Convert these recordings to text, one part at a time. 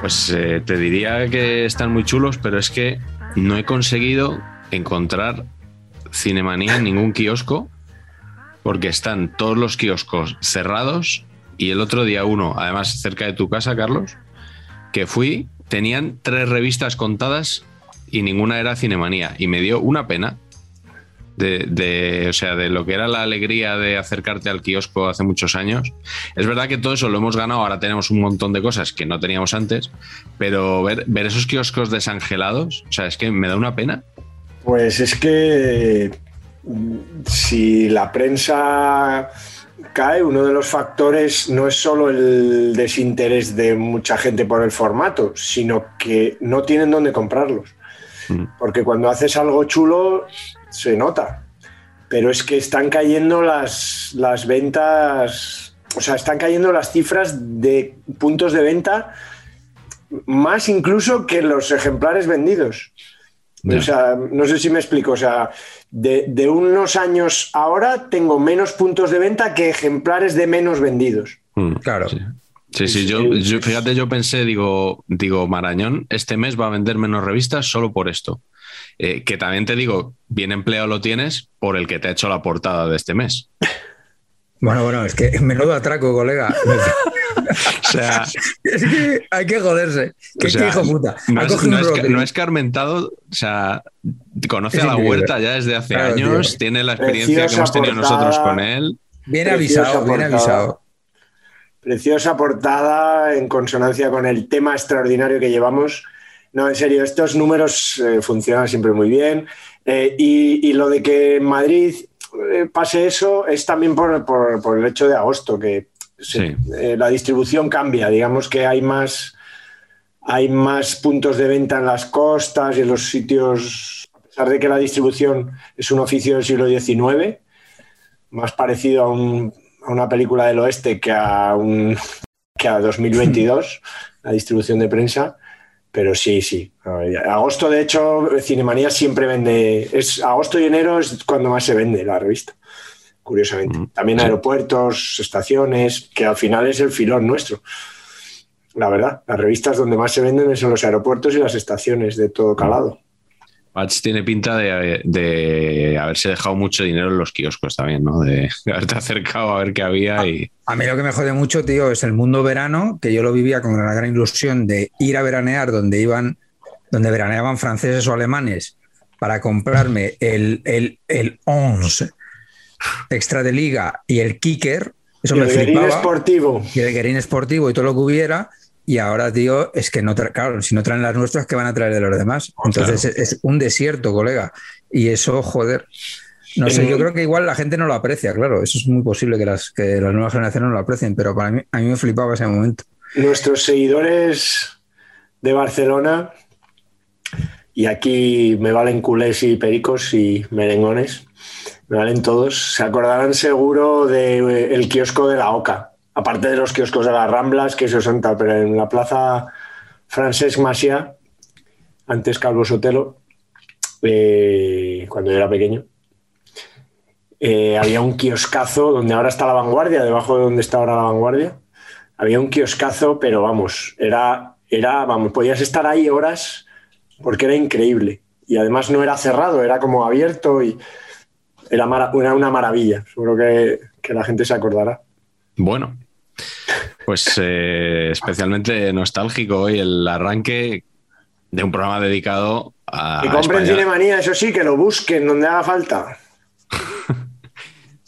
Pues eh, te diría que están muy chulos, pero es que no he conseguido encontrar Cinemanía en ningún kiosco porque están todos los kioscos cerrados y el otro día uno, además cerca de tu casa, Carlos, que fui, tenían tres revistas contadas y ninguna era Cinemanía. Y me dio una pena de, de, o sea, de lo que era la alegría de acercarte al kiosco hace muchos años. Es verdad que todo eso lo hemos ganado, ahora tenemos un montón de cosas que no teníamos antes, pero ver, ver esos kioscos desangelados, o sea, es que me da una pena. Pues es que si la prensa cae, uno de los factores no es solo el desinterés de mucha gente por el formato, sino que no tienen dónde comprarlos. Mm. Porque cuando haces algo chulo, se nota. Pero es que están cayendo las, las ventas, o sea, están cayendo las cifras de puntos de venta más incluso que los ejemplares vendidos. Yeah. O sea, no sé si me explico. O sea, de, de, unos años ahora tengo menos puntos de venta que ejemplares de menos vendidos. Mm, claro. Sí. Sí, sí, yo, yo, fíjate, yo pensé, digo, digo, Marañón, este mes va a vender menos revistas solo por esto. Eh, que también te digo, bien empleado lo tienes por el que te ha hecho la portada de este mes. Bueno, bueno, es que menudo atraco, colega. o sea, es que hay que joderse. ¿Qué o sea, hijo puta? No es, no, es, no es, Carmentado, o sea, conoce Es a la increíble. huerta ya desde hace Claro, años, tío. tiene la experiencia que hemos tenido portada. nosotros con él. Bien Preciosa avisado, bien portada. avisado. Preciosa portada en consonancia con el tema extraordinario que llevamos. No, en serio, estos números eh, funcionan siempre muy bien. Eh, y, y lo de que en Madrid eh, pase eso es también por, por- por el hecho de agosto, que se- Sí. eh, la distribución cambia. Digamos que hay más, hay más puntos de venta en las costas y en los sitios, a pesar de que la distribución es un oficio del siglo XIX, más parecido a, un- a una película del oeste que a, un, que a 2022, la distribución de prensa. Pero sí, sí. Agosto, de hecho, Cinemanía siempre vende. Es, agosto y enero es cuando más se vende la revista, curiosamente. Mm, También sí. aeropuertos, estaciones, que al final es el filón nuestro. La verdad, las revistas donde más se venden son los aeropuertos y las estaciones de todo calado. Patch tiene pinta de, de haberse dejado mucho dinero en los kioscos también, ¿no? De haberte acercado a ver qué había y. A mí lo que me jode mucho, tío, es el mundo verano, que yo lo vivía con la gran ilusión de ir a veranear donde iban, donde veraneaban franceses o alemanes para comprarme el, el, el 11 extra de liga y el kicker. Eso Y me el flipaba. esportivo. y el Guerín Esportivo y todo lo que hubiera. Y ahora, tío, es que no tra- claro, si no traen las nuestras, ¿qué van a traer de los demás? Entonces Claro. es, es un desierto, colega. Y eso, joder. No sé, En- yo creo que igual la gente no lo aprecia, claro. Eso es muy posible que las, que las nuevas generaciones no lo aprecien, pero para mí, a mí me flipaba ese momento. nuestros seguidores de Barcelona, y aquí me valen culés y pericos y merengones, me valen todos. Se acordarán seguro del kiosco de la Oca, aparte de los kioscos de las Ramblas, que eso son tal, pero en la plaza Francesc Masia, antes Calvo Sotelo, eh, cuando yo era pequeño, eh, había un kioscazo donde ahora está la vanguardia, debajo de donde está ahora la vanguardia. Había un kioscazo, pero vamos, era, era, vamos, podías estar ahí horas porque era increíble. Y además no era cerrado, era como abierto y era, una maravilla. Seguro que, la gente se acordará. Bueno, pues eh, especialmente nostálgico hoy el arranque de un programa dedicado a. Que compren Cinemanía, eso sí, que lo busquen donde haga falta.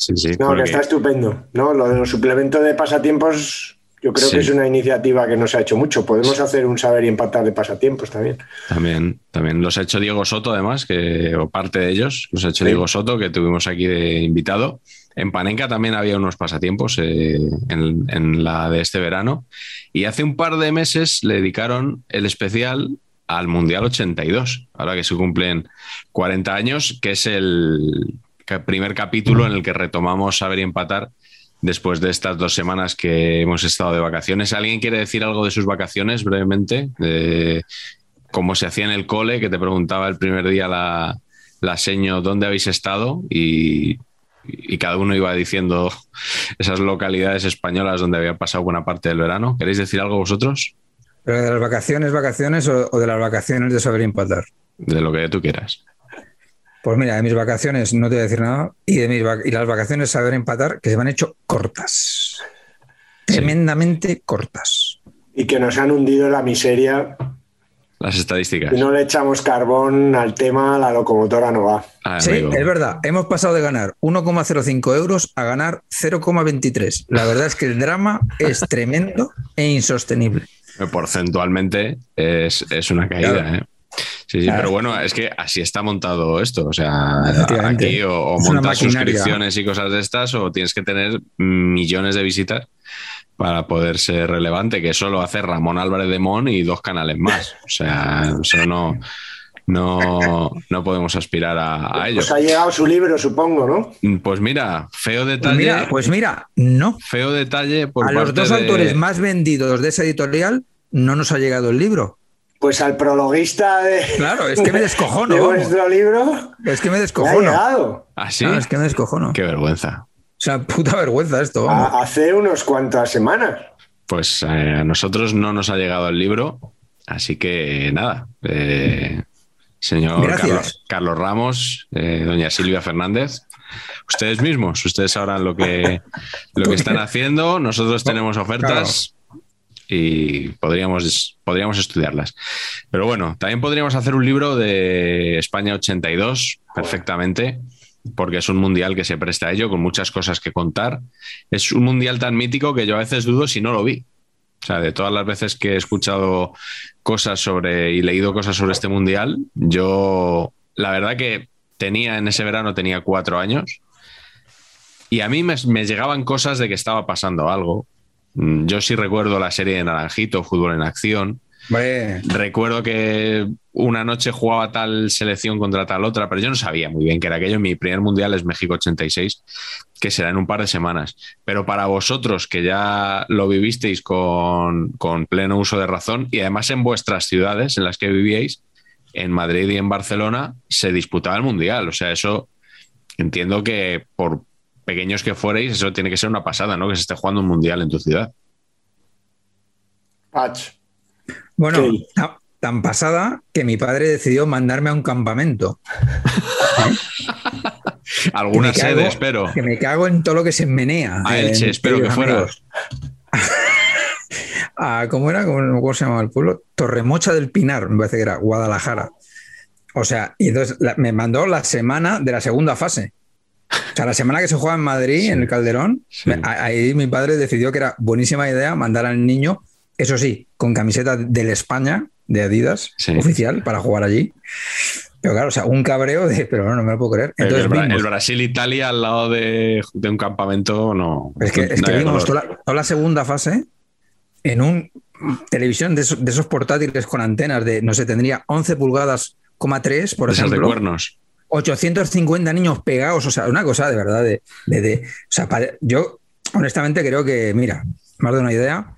sí, sí. No, que está estupendo. ¿no? Lo de los suplementos de pasatiempos yo creo que es una iniciativa que no se ha hecho mucho. Podemos hacer un saber y empatar de pasatiempos también. También, también los ha hecho Diego Soto, además, que, o parte de ellos, los ha hecho Diego Soto, que tuvimos aquí de invitado. En Panenka también había unos pasatiempos eh, en, la de este verano. Y hace un par de meses le dedicaron el especial al Mundial 82, ahora que se cumplen 40 años, que es el primer capítulo en el que retomamos saber y empatar después de estas dos semanas que hemos estado de vacaciones. ¿Alguien quiere decir algo de sus vacaciones brevemente? De cómo se hacía en el cole, que te preguntaba el primer día la, la seño dónde habéis estado y, cada uno iba diciendo esas localidades españolas donde había pasado buena parte del verano. ¿Queréis decir algo vosotros? ¿Pero de las vacaciones, vacaciones o, o de las vacaciones de saber empatar? De lo que tú quieras. Pues mira, de mis vacaciones no te voy a decir nada. Y de mis y las vacaciones saber empatar, que se me han hecho cortas. Tremendamente cortas. Y que nos han hundido en la miseria. Las estadísticas. Si no le echamos carbón al tema, la locomotora no va. Ah, sí, es verdad. Hemos pasado de ganar 1,05 euros a ganar 0,23. La verdad es que el drama es tremendo e insostenible. Porcentualmente es, una caída. ¿eh? Sí, sí, pero bueno, es que así está montado esto. O sea, aquí o, montas suscripciones y cosas de estas, o tienes que tener millones de visitas para poder ser relevante, que eso lo hace Ramón Álvarez de Mon y dos canales más. O sea, eso no, no, no podemos aspirar a, ello. Pues ha llegado su libro, supongo, ¿no? Pues mira, feo pues detalle. Pues mira, pues mira no. Feo detalle por A los dos autores más vendidos de esa editorial no nos ha llegado el libro. Pues al prologuista de. Claro, es que me descojono. De vuestro libro. Es que me descojono. ¿Ah, sí? es que me descojono. Qué vergüenza. O sea, puta vergüenza esto. Hace unos cuantas semanas. Pues eh, a nosotros no nos ha llegado el libro, así que nada. Eh, señor Carlos, Ramos, eh, doña Silvia Fernández, ustedes mismos, ustedes sabrán lo que, lo que están haciendo. Nosotros tenemos ofertas y podríamos, podríamos estudiarlas. Pero bueno, también podríamos hacer un libro de España 82 perfectamente, porque es un mundial que se presta a ello, con muchas cosas que contar. Es un mundial tan mítico que yo a veces dudo si no lo vi. O sea, de todas las veces que he escuchado cosas sobre y leído cosas sobre este mundial, yo la verdad que tenía en ese verano tenía cuatro años y a mí me, me llegaban cosas de que estaba pasando algo yo sí recuerdo la serie de Naranjito, Fútbol en Acción. Recuerdo que una noche jugaba tal selección contra tal otra, pero yo no sabía muy bien que era aquello. Mi primer mundial es México 86, que será en un par de semanas. Pero para vosotros, que ya lo vivisteis con, con pleno uso de razón y además en vuestras ciudades en las que vivíais, en Madrid y en Barcelona, se disputaba el mundial. O sea, eso entiendo que por pequeños que fuerais, eso tiene que ser una pasada, ¿no? Que se esté jugando un mundial en tu ciudad. Bueno, tan, pasada que mi padre decidió mandarme a un campamento. Alguna sede, espero. Que me cago en todo lo que se menea. A Elche, espero que fuera. ¿Cómo era? ¿Cómo, se llamaba el pueblo? Torremocha del Pinar, me parece que era, Guadalajara. O sea, y entonces me mandó la semana de la segunda fase. O sea, la semana que se juega en Madrid, en el Calderón, ahí mi padre decidió que era buenísima idea mandar al niño, eso sí, con camiseta del España, de Adidas, oficial, para jugar allí. Pero claro, o sea, un cabreo de, pero no, no me lo puedo creer. Entonces, el, Brasil-Italia al lado de, un campamento, no. Es que, es que vimos toda la, segunda fase en un televisión de esos, portátiles con antenas de, no sé, tendría 11 pulgadas, 3, por ejemplo. de cuernos 850 niños pegados, o sea, una cosa de verdad de... de- de- o sea, yo honestamente creo que, mira, más de una idea.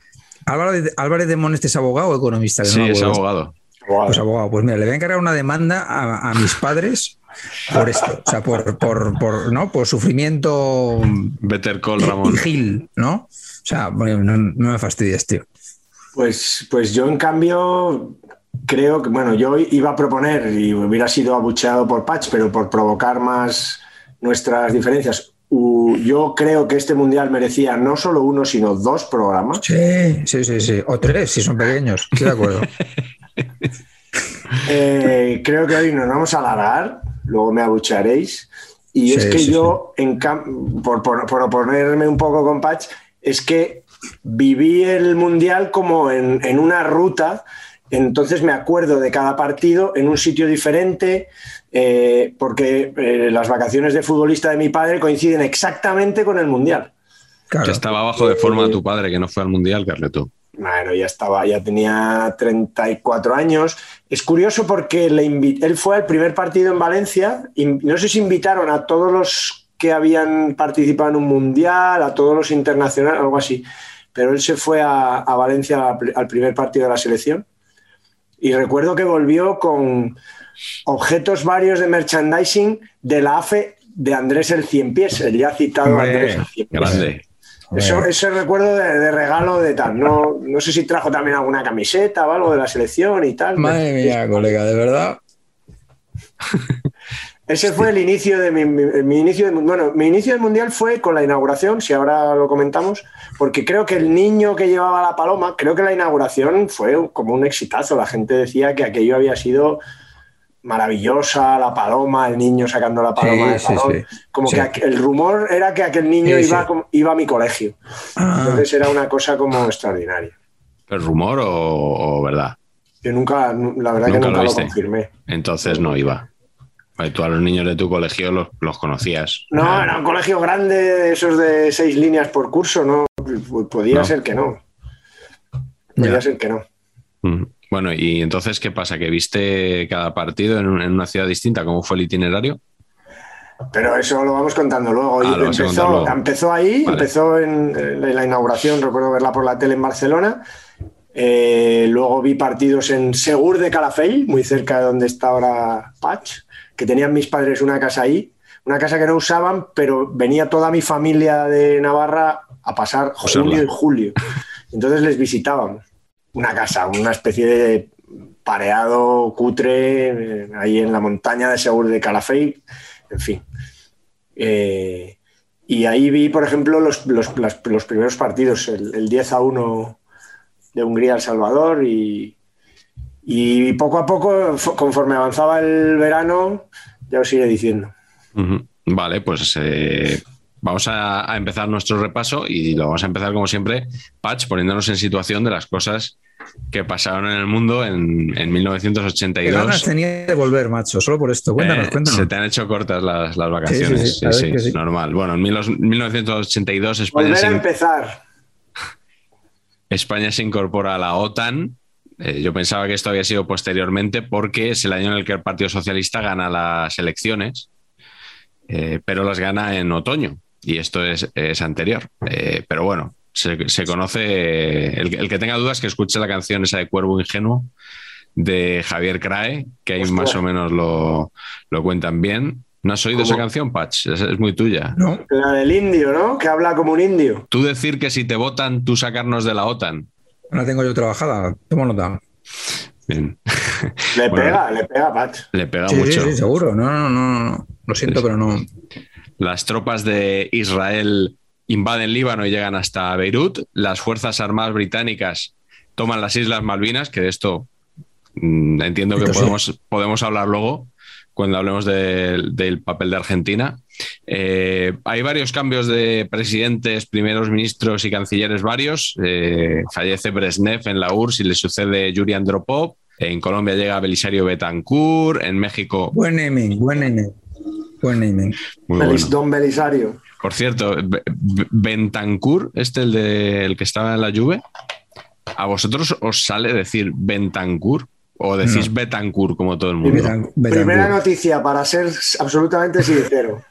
Álvarez, Álvarez de Moneste es abogado o economista. Que Sí, es abogado. Pues abogado, pues mira, le voy a encargar una demanda a, a mis padres por esto, o sea, por, por, por, ¿no? por sufrimiento Better Call Ramón. Gil, ¿no? O sea, no, no me fastidies, tío. Pues, pues yo, en cambio, creo que, bueno, yo iba a proponer y hubiera sido abucheado por Patch, pero por provocar más nuestras diferencias. Yo creo que este mundial merecía no solo uno, sino dos programas. Sí, sí, sí, sí. O tres, si son pequeños. Estoy de acuerdo. Eh, creo que hoy nos vamos a alargar, luego me abuchearéis. Y Sí, es que sí, yo, en por, por, por oponerme un poco con Patch, es que viví el Mundial como en, en una ruta, entonces me acuerdo de cada partido en un sitio diferente, eh, porque eh, las vacaciones de futbolista de mi padre coinciden exactamente con el Mundial. Claro. Que estaba abajo de forma tu padre, que no fue al mundial, Carleto. Bueno, ya estaba, ya tenía 34 años. Es curioso porque le él fue al primer partido en Valencia. y no sé si invitaron a todos los que habían participado en un mundial, a todos los internacionales, algo así. Pero él se fue a, a Valencia al, al primer partido de la selección. Y recuerdo que volvió con objetos varios de merchandising de la AFE de Andrés el Cien Pies, el ya citado Hombre, Andrés el Cien Pies. Grande. Eso, ese recuerdo de, de regalo de tal. No, no sé si trajo también alguna camiseta o algo de la selección y tal. Madre mía, colega, de verdad. Ese fue el inicio de mi, mi- mi inicio de, bueno, mi inicio del mundial fue con la inauguración, si ahora lo comentamos, porque creo que el niño que llevaba la paloma, creo que la inauguración fue como un exitazo. La gente decía que aquello había sido maravillosa, la paloma, el niño sacando la paloma Sí, del sí, balón. sí. Como Sí. que el rumor era que aquel niño Sí, iba, iba a mi colegio. Ah, Entonces era una cosa como extraordinaria. ¿Es rumor o, o verdad? Yo nunca, nu- la verdad Nunca que lo nunca lo, viste. confirmé. Entonces no iba. Tú a los niños de tu colegio los, los conocías. No, Ah, era un colegio grande, de esos de seis líneas por curso, ¿no? Podía No. ser que no. Podía Ya. ser que no. mm. Bueno, y entonces, ¿qué pasa? ¿Que viste cada partido en, un- en una ciudad distinta? ¿Cómo fue el itinerario? Pero eso lo vamos contando luego. Ah, lo empezó, luego. empezó ahí, Vale. empezó en, en la inauguración, recuerdo verla por la tele en Barcelona. Eh, luego vi partidos en Segur de Calafell, muy cerca de donde está ahora Patch, que tenían mis padres una casa ahí, una casa que no usaban, pero venía toda mi familia de Navarra a pasar Usarla. junio y julio. Entonces les visitábamos. Una casa, una especie de pareado cutre eh, ahí en la montaña de Segur de Calafell, en fin. Eh, y ahí vi, por ejemplo, los, los- las- los primeros partidos, el, el 10 a 1 de Hungría al Salvador y, y poco a poco, fo- conforme avanzaba el verano, ya os iré diciendo. Vale, pues eh, vamos a, a empezar nuestro repaso y lo vamos a empezar como siempre, Patch, poniéndonos en situación de las cosas que pasaron en el mundo en, en qué 1982. ganas tenía de volver, macho, solo por esto. Cuéntanos, Eh, cuéntanos. Se te han hecho cortas las, las vacaciones. Sí, sí, sí, normal. Bueno, en mil- 1982 España Volver a se, empezar. España se incorpora a la OTAN. Eh, yo pensaba que esto había sido posteriormente porque es el año en el que el Partido Socialista gana las elecciones, eh, pero las gana en otoño y esto es, es anterior. Eh, pero bueno, se, se conoce, el, el que tenga dudas que escuche la canción esa de Cuervo Ingenuo de Javier Crae, que ahí Hostia. más o menos lo, lo cuentan bien. ¿No has oído ¿Cómo? esa canción, Patch? Es, es muy tuya. No, La del indio, ¿no? Que habla como un indio. Tú decir que si te votan, tú sacarnos de la OTAN. No la tengo yo trabajada. Tomo nota. Bien. Le Bueno. pega, le pega, Pat. Le pega Sí, sí, mucho. sí, seguro. No, no, no. Lo siento, pero no. Las tropas de Israel invaden Líbano y llegan hasta Beirut. Las Fuerzas Armadas británicas toman las Islas Malvinas, que de esto mm, entiendo que podemos, podemos hablar luego cuando hablemos del papel de Argentina. Eh, hay varios cambios de presidentes, primeros ministros y cancilleres varios. Eh, fallece Brezhnev en la URSS y le sucede Yuri Andropov. En Colombia llega Belisario Betancourt. En México, Buen naming, buen naming. Buen naming. muy Belis- bueno. Don Belisario. Por cierto, Be- Be- Bentancur, este el de el que estaba en la Juve, ¿a vosotros os sale decir Bentancur? o decís Betancourt como todo el mundo. Betancourt. Primera noticia, para ser absolutamente sincero.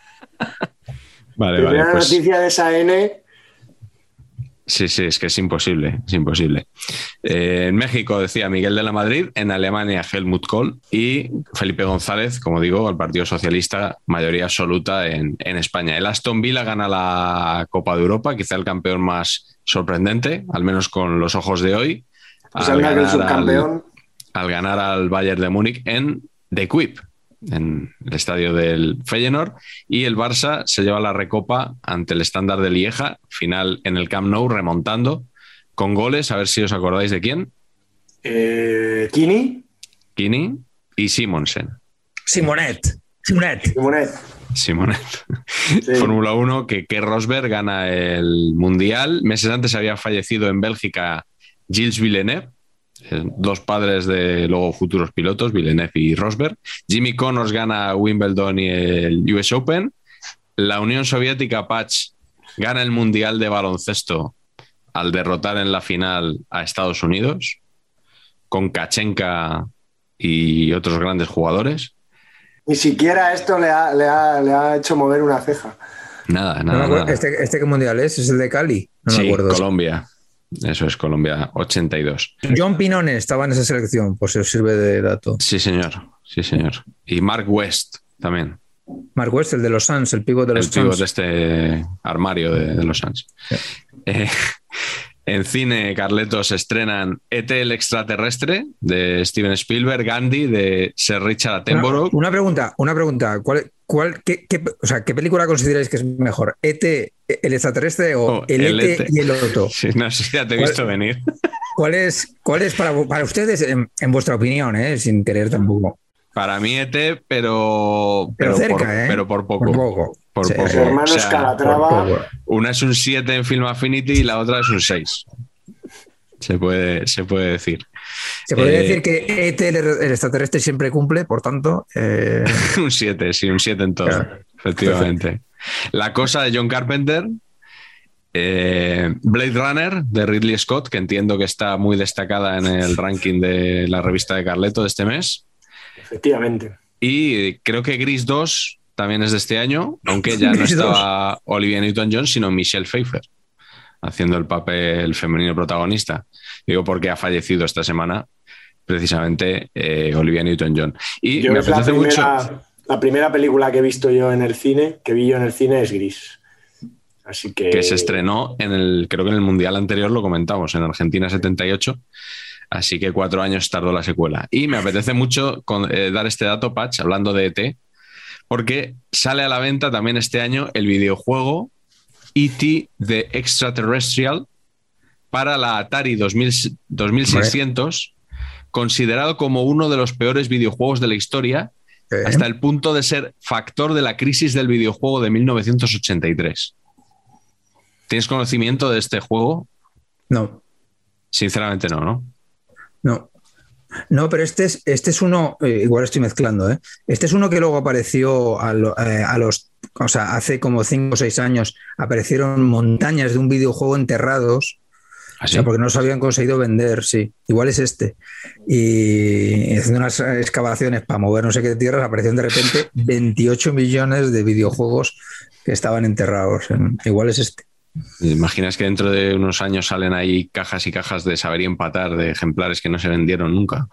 Vale, Primera vale, pues noticia de esa N. sí, sí, es que es imposible, es imposible. Eh, en México decía Miguel de la Madrid, en Alemania Helmut Kohl y Felipe González, como digo, al Partido Socialista, mayoría absoluta en, en España. El Aston Villa gana la Copa de Europa, quizá el campeón más sorprendente, al menos con los ojos de hoy. Pues al ganar al- subcampeón. al ganar al Bayern de Múnich en The Kuip, en el estadio del Feyenoord, y el Barça se lleva la recopa ante el estándar de Lieja, final en el Camp Nou, remontando con goles, a ver si os acordáis de quién, Eh, Kini. Kini y Simonsen. Simonet. Simonet. Simonet. Simonet. Sí. Fórmula 1, que, que Rosberg gana el Mundial. Meses antes había fallecido en Bélgica Gilles Villeneuve, dos padres de luego futuros pilotos, Villeneuve y Rosberg. Jimmy Connors gana Wimbledon y el US Open. La Unión Soviética, Patch, gana el Mundial de baloncesto al derrotar en la final a Estados Unidos, con Kachenka y otros grandes jugadores. Ni siquiera esto le ha, le ha- le ha hecho mover una ceja. Nada, No me nada. nada. este, ¿Este qué mundial es? ¿Es el de Cali? No me sí, acuerdo. Colombia. Eso es Colombia 82. John Pinone estaba en esa selección, por si os sirve de dato. Sí, señor. Sí, señor. Y Mark West también. Mark West, el de los Suns, el pívot de los el pívot Suns. de este armario de, de los Suns. Eh, en cine, Carletos estrenan ET el extraterrestre de Steven Spielberg, Gandhi de Sir Richard Una, Attenborough. una pregunta, una pregunta. ¿Cuál, cuál, qué, qué- o sea, ¿Qué película consideráis que es mejor? ¿ET, el extraterrestre o Oh, el, el ET, ET. y el otro? Sí, no sé si ya te he ¿Cuál- visto venir. ¿Cuál es, cuál es para, para ustedes, en, en vuestra opinión, eh, sin querer tampoco? Para mí ET, pero, Pero, cerca, por, ¿eh? pero por poco. Por poco. Por Sí, poco. Hermanos O sea, Calatrava. por poco. Una es un 7 en Film Affinity y la otra es un 6. Se puede, se puede decir. Se podría Eh, decir que ET, el, el extraterrestre, siempre cumple, por tanto. eh, un 7, sí, un 7 en todo, Claro. efectivamente. La cosa de John Carpenter, eh, Blade Runner de Ridley Scott, que entiendo que está muy destacada en el ranking de la revista de Carleto de este mes. Efectivamente. Y creo que Gris 2 también es de este año, aunque ya no estaba Olivia Newton-John, sino Michelle Pfeiffer haciendo el papel femenino protagonista. Digo porque ha fallecido esta semana precisamente eh, Olivia Newton-John. Y Yo me es la apetece mucho... primera, la primera película que he visto yo en el cine, que vi yo en el cine, es Gris. Así que. que se estrenó en el, creo que en el Mundial anterior lo comentamos, en Argentina 78. Así que cuatro años tardó la secuela. Y me apetece mucho con- eh, dar este dato, Patch, hablando de ET, porque sale a la venta también este año el videojuego ET The Extraterrestrial para la Atari 2000 2600, considerado como uno de los peores videojuegos de la historia, eh, hasta el punto de ser factor de la crisis del videojuego de 1983. ¿Tienes conocimiento de este juego? No, Sinceramente no, ¿no? no. No, pero este es, este es uno, eh, igual estoy mezclando, ¿eh? Este es uno que luego apareció a, lo- eh, a los, o sea, hace como cinco o seis años, aparecieron montañas de un videojuego enterrados, sea, porque no se habían conseguido vender, sí. Igual es este. Y haciendo unas excavaciones para mover no sé qué tierras, aparecieron de repente 28 millones de videojuegos que estaban enterrados. Igual es este. ¿Imaginas que dentro de unos años salen ahí cajas y cajas de saber y empatar de ejemplares que no se vendieron nunca?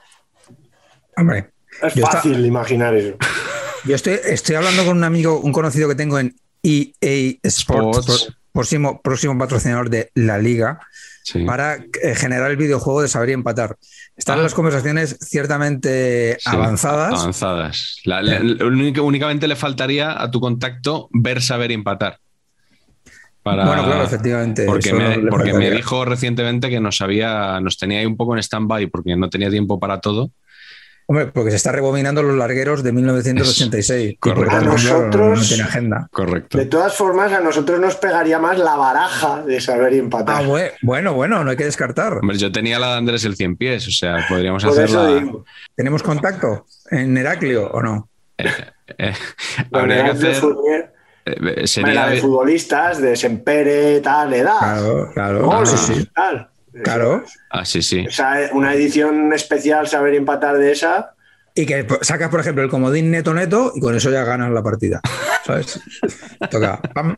Hombre, Es fácil imaginar eso. yo estoy, estoy hablando con un amigo, un conocido que tengo en EA Sports, próximo, próximo patrocinador de la liga, Sí. para eh, generar el videojuego de saber y empatar. Están Ah. las conversaciones ciertamente Sí, avanzadas. Avanzadas. La- la- la- único- únicamente le faltaría a tu contacto ver, saber y empatar. Para- Bueno, claro, efectivamente. Porque, me, porque me dijo recientemente que nos había, nos tenía ahí un poco en stand-by porque no tenía tiempo para todo. Hombre, porque se está rebobinando los largueros de 1986. y por correcto. tanto, A nosotros- no tiene agenda. Correcto. De todas formas, a nosotros nos pegaría más la baraja de saber y Ah, empatar. bue- bueno, bueno, no hay que descartar. Hombre, yo tenía la de Andrés el 100 pies, o sea, podríamos Por hacerla. ¿Tenemos contacto en Heraclio o no? eh, habría que de hacer. Fournier, eh, hombre, sería. la de futbolistas, de Sempere, tal, edad. Claro, claro. Ah, sí, sí. tal. Claro. Ah, sí, sí. O sea, una edición especial, saber empatar de esa. Y que sacas, por ejemplo, el comodín neto neto y con eso ya ganas la partida. ¿Sabes? Toca. pam.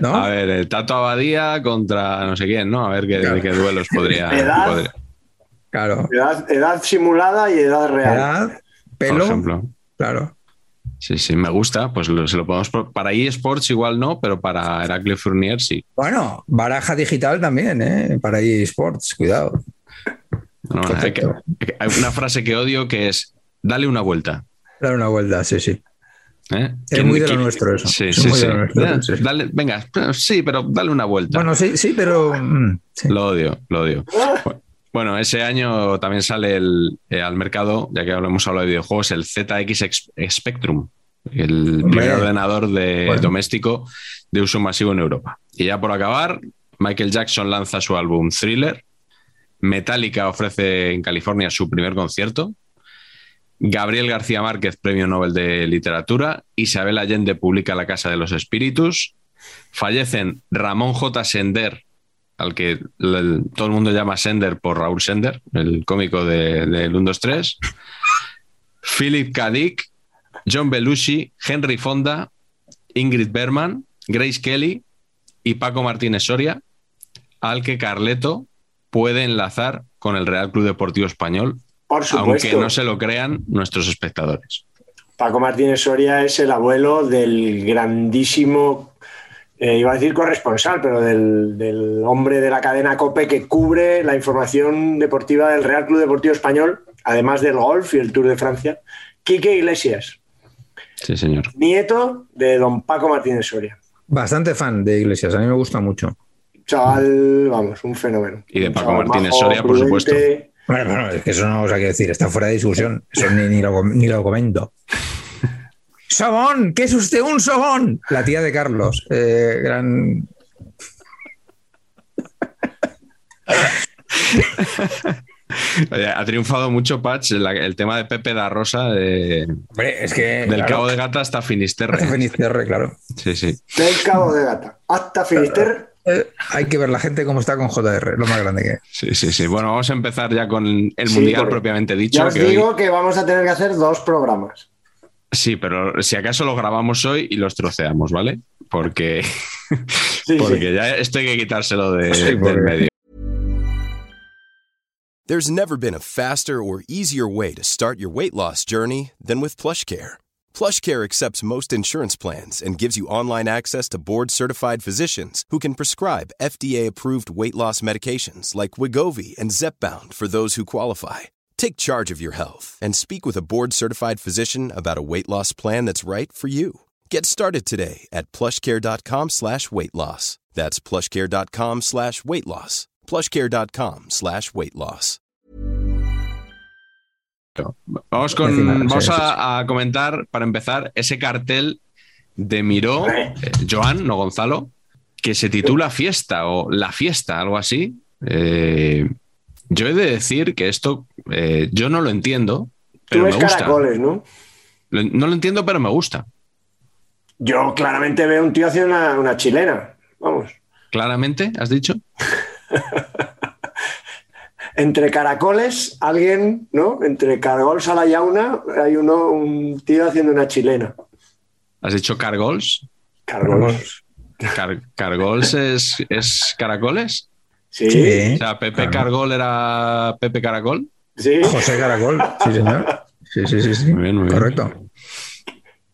¿No? A ver, el Tato Abadía contra no sé quién, ¿no? A ver qué, Claro. qué duelos podría. Edad. podría- Claro. Edad, edad simulada y edad real. Edad, por pelo. ejemplo. Claro. Sí, sí, me gusta. Pues lo- se lo podemos. Para eSports igual no, pero para Heracles Fournier sí. Bueno, baraja digital también, ¿eh? Para eSports, cuidado. No, hay, que- Perfecto. hay una frase que odio que es: dale una vuelta. Dar una vuelta, sí, sí. ¿eh? Es ¿Quién- muy de lo nuestro eso. Sí, Es sí, sí. nuestro. Dale, venga, sí, pero dale una vuelta. Bueno, sí, sí, pero. mm, sí. Lo odio, lo odio. Bueno, ese año también sale el- eh, al mercado, ya que hemos hablado de videojuegos, el ZX Spectrum, el Hombre. primer ordenador de, Bueno. doméstico de uso masivo en Europa. Y ya por acabar, Michael Jackson lanza su álbum Thriller, Metallica ofrece en California su primer concierto, Gabriel García Márquez, Premio Nobel de Literatura, Isabel Allende publica La Casa de los Espíritus, fallecen Ramón J. Sender, al que el- todo el mundo llama Sender por Raúl Sender, el cómico de, del 1, 2, 3, Philip K. Dick, John Belushi, Henry Fonda, Ingrid Berman, Grace Kelly y Paco Martínez Soria, al que Carleto puede enlazar con el Real Club Deportivo Español, Por aunque no se lo crean nuestros espectadores. Paco Martínez Soria es el abuelo del grandísimo, eh, iba a decir corresponsal, pero del, del hombre de la cadena COPE que cubre la información deportiva del Real Club Deportivo Español, además del golf y el Tour de Francia, Quique Iglesias, Sí, señor. nieto de don Paco Martínez Soria. Bastante fan de Iglesias, a mí me gusta mucho. Chaval, vamos, un fenómeno. Y de Paco chaval Martínez majo, Soria, por supuesto. Bueno, bueno, es que eso no os hay que decir, está fuera de discusión. Eso ni, ni lo, ni lo comento. ¡Sobón! ¿Qué es usted un sobón? La tía de Carlos, eh, gran. Oye, ha triunfado mucho, Patch, la- el tema de Pepe da Rosa, de- Hombre, es que. del claro, Cabo de Gata hasta Finisterre. hace Finisterre, claro. Sí, sí. Del Cabo de Gata hasta Finisterre. Eh, hay que ver la gente cómo está con JR, lo más grande que es. Sí, sí, sí. Bueno, vamos a empezar ya con el Sí, Mundial propiamente dicho. Ya os que hoy- digo que vamos a tener que hacer dos programas. Sí, pero si acaso lo grabamos hoy y los troceamos, ¿vale? Porque, Sí, porque sí. ya esto hay que quitárselo de- Sí, del medio. There's never been a faster or easier way to start your weight loss journey than with PlushCare. PlushCare accepts most insurance plans and gives you online access to board-certified physicians who can prescribe FDA-approved weight loss medications like Wigovi and Zepbound for those who qualify. Take charge of your health and speak with a board-certified physician about a weight loss plan that's right for you. Get started today at plushcare.com slash weight loss. That's plushcare.com slash weight loss. plushcare.com slash weight loss. Vamos, con, vamos a, a comentar, para empezar, ese cartel de Miró, eh, Joan, no Gonzalo, que se titula Fiesta o La Fiesta, algo así. Eh, yo he de decir que esto eh, yo no lo entiendo, pero Tú me ves gusta. caracoles, ¿no? Lo- No lo entiendo, pero me gusta. Yo claramente veo un tío haciendo una, una chilena. Vamos. Claramente, has dicho. Entre caracoles, alguien, ¿no? Entre cargol Salayauna, hay uno, un tío haciendo una chilena. Has dicho cargols. Cargols. Car- ¿Cargols es, es caracoles? Sí, Sí. sí. O sea, Pepe Claro. Cargol era Pepe Caracol. José Caracol, sí, señor. Sí, sí, sí, sí. Muy bien, muy bien. Correcto.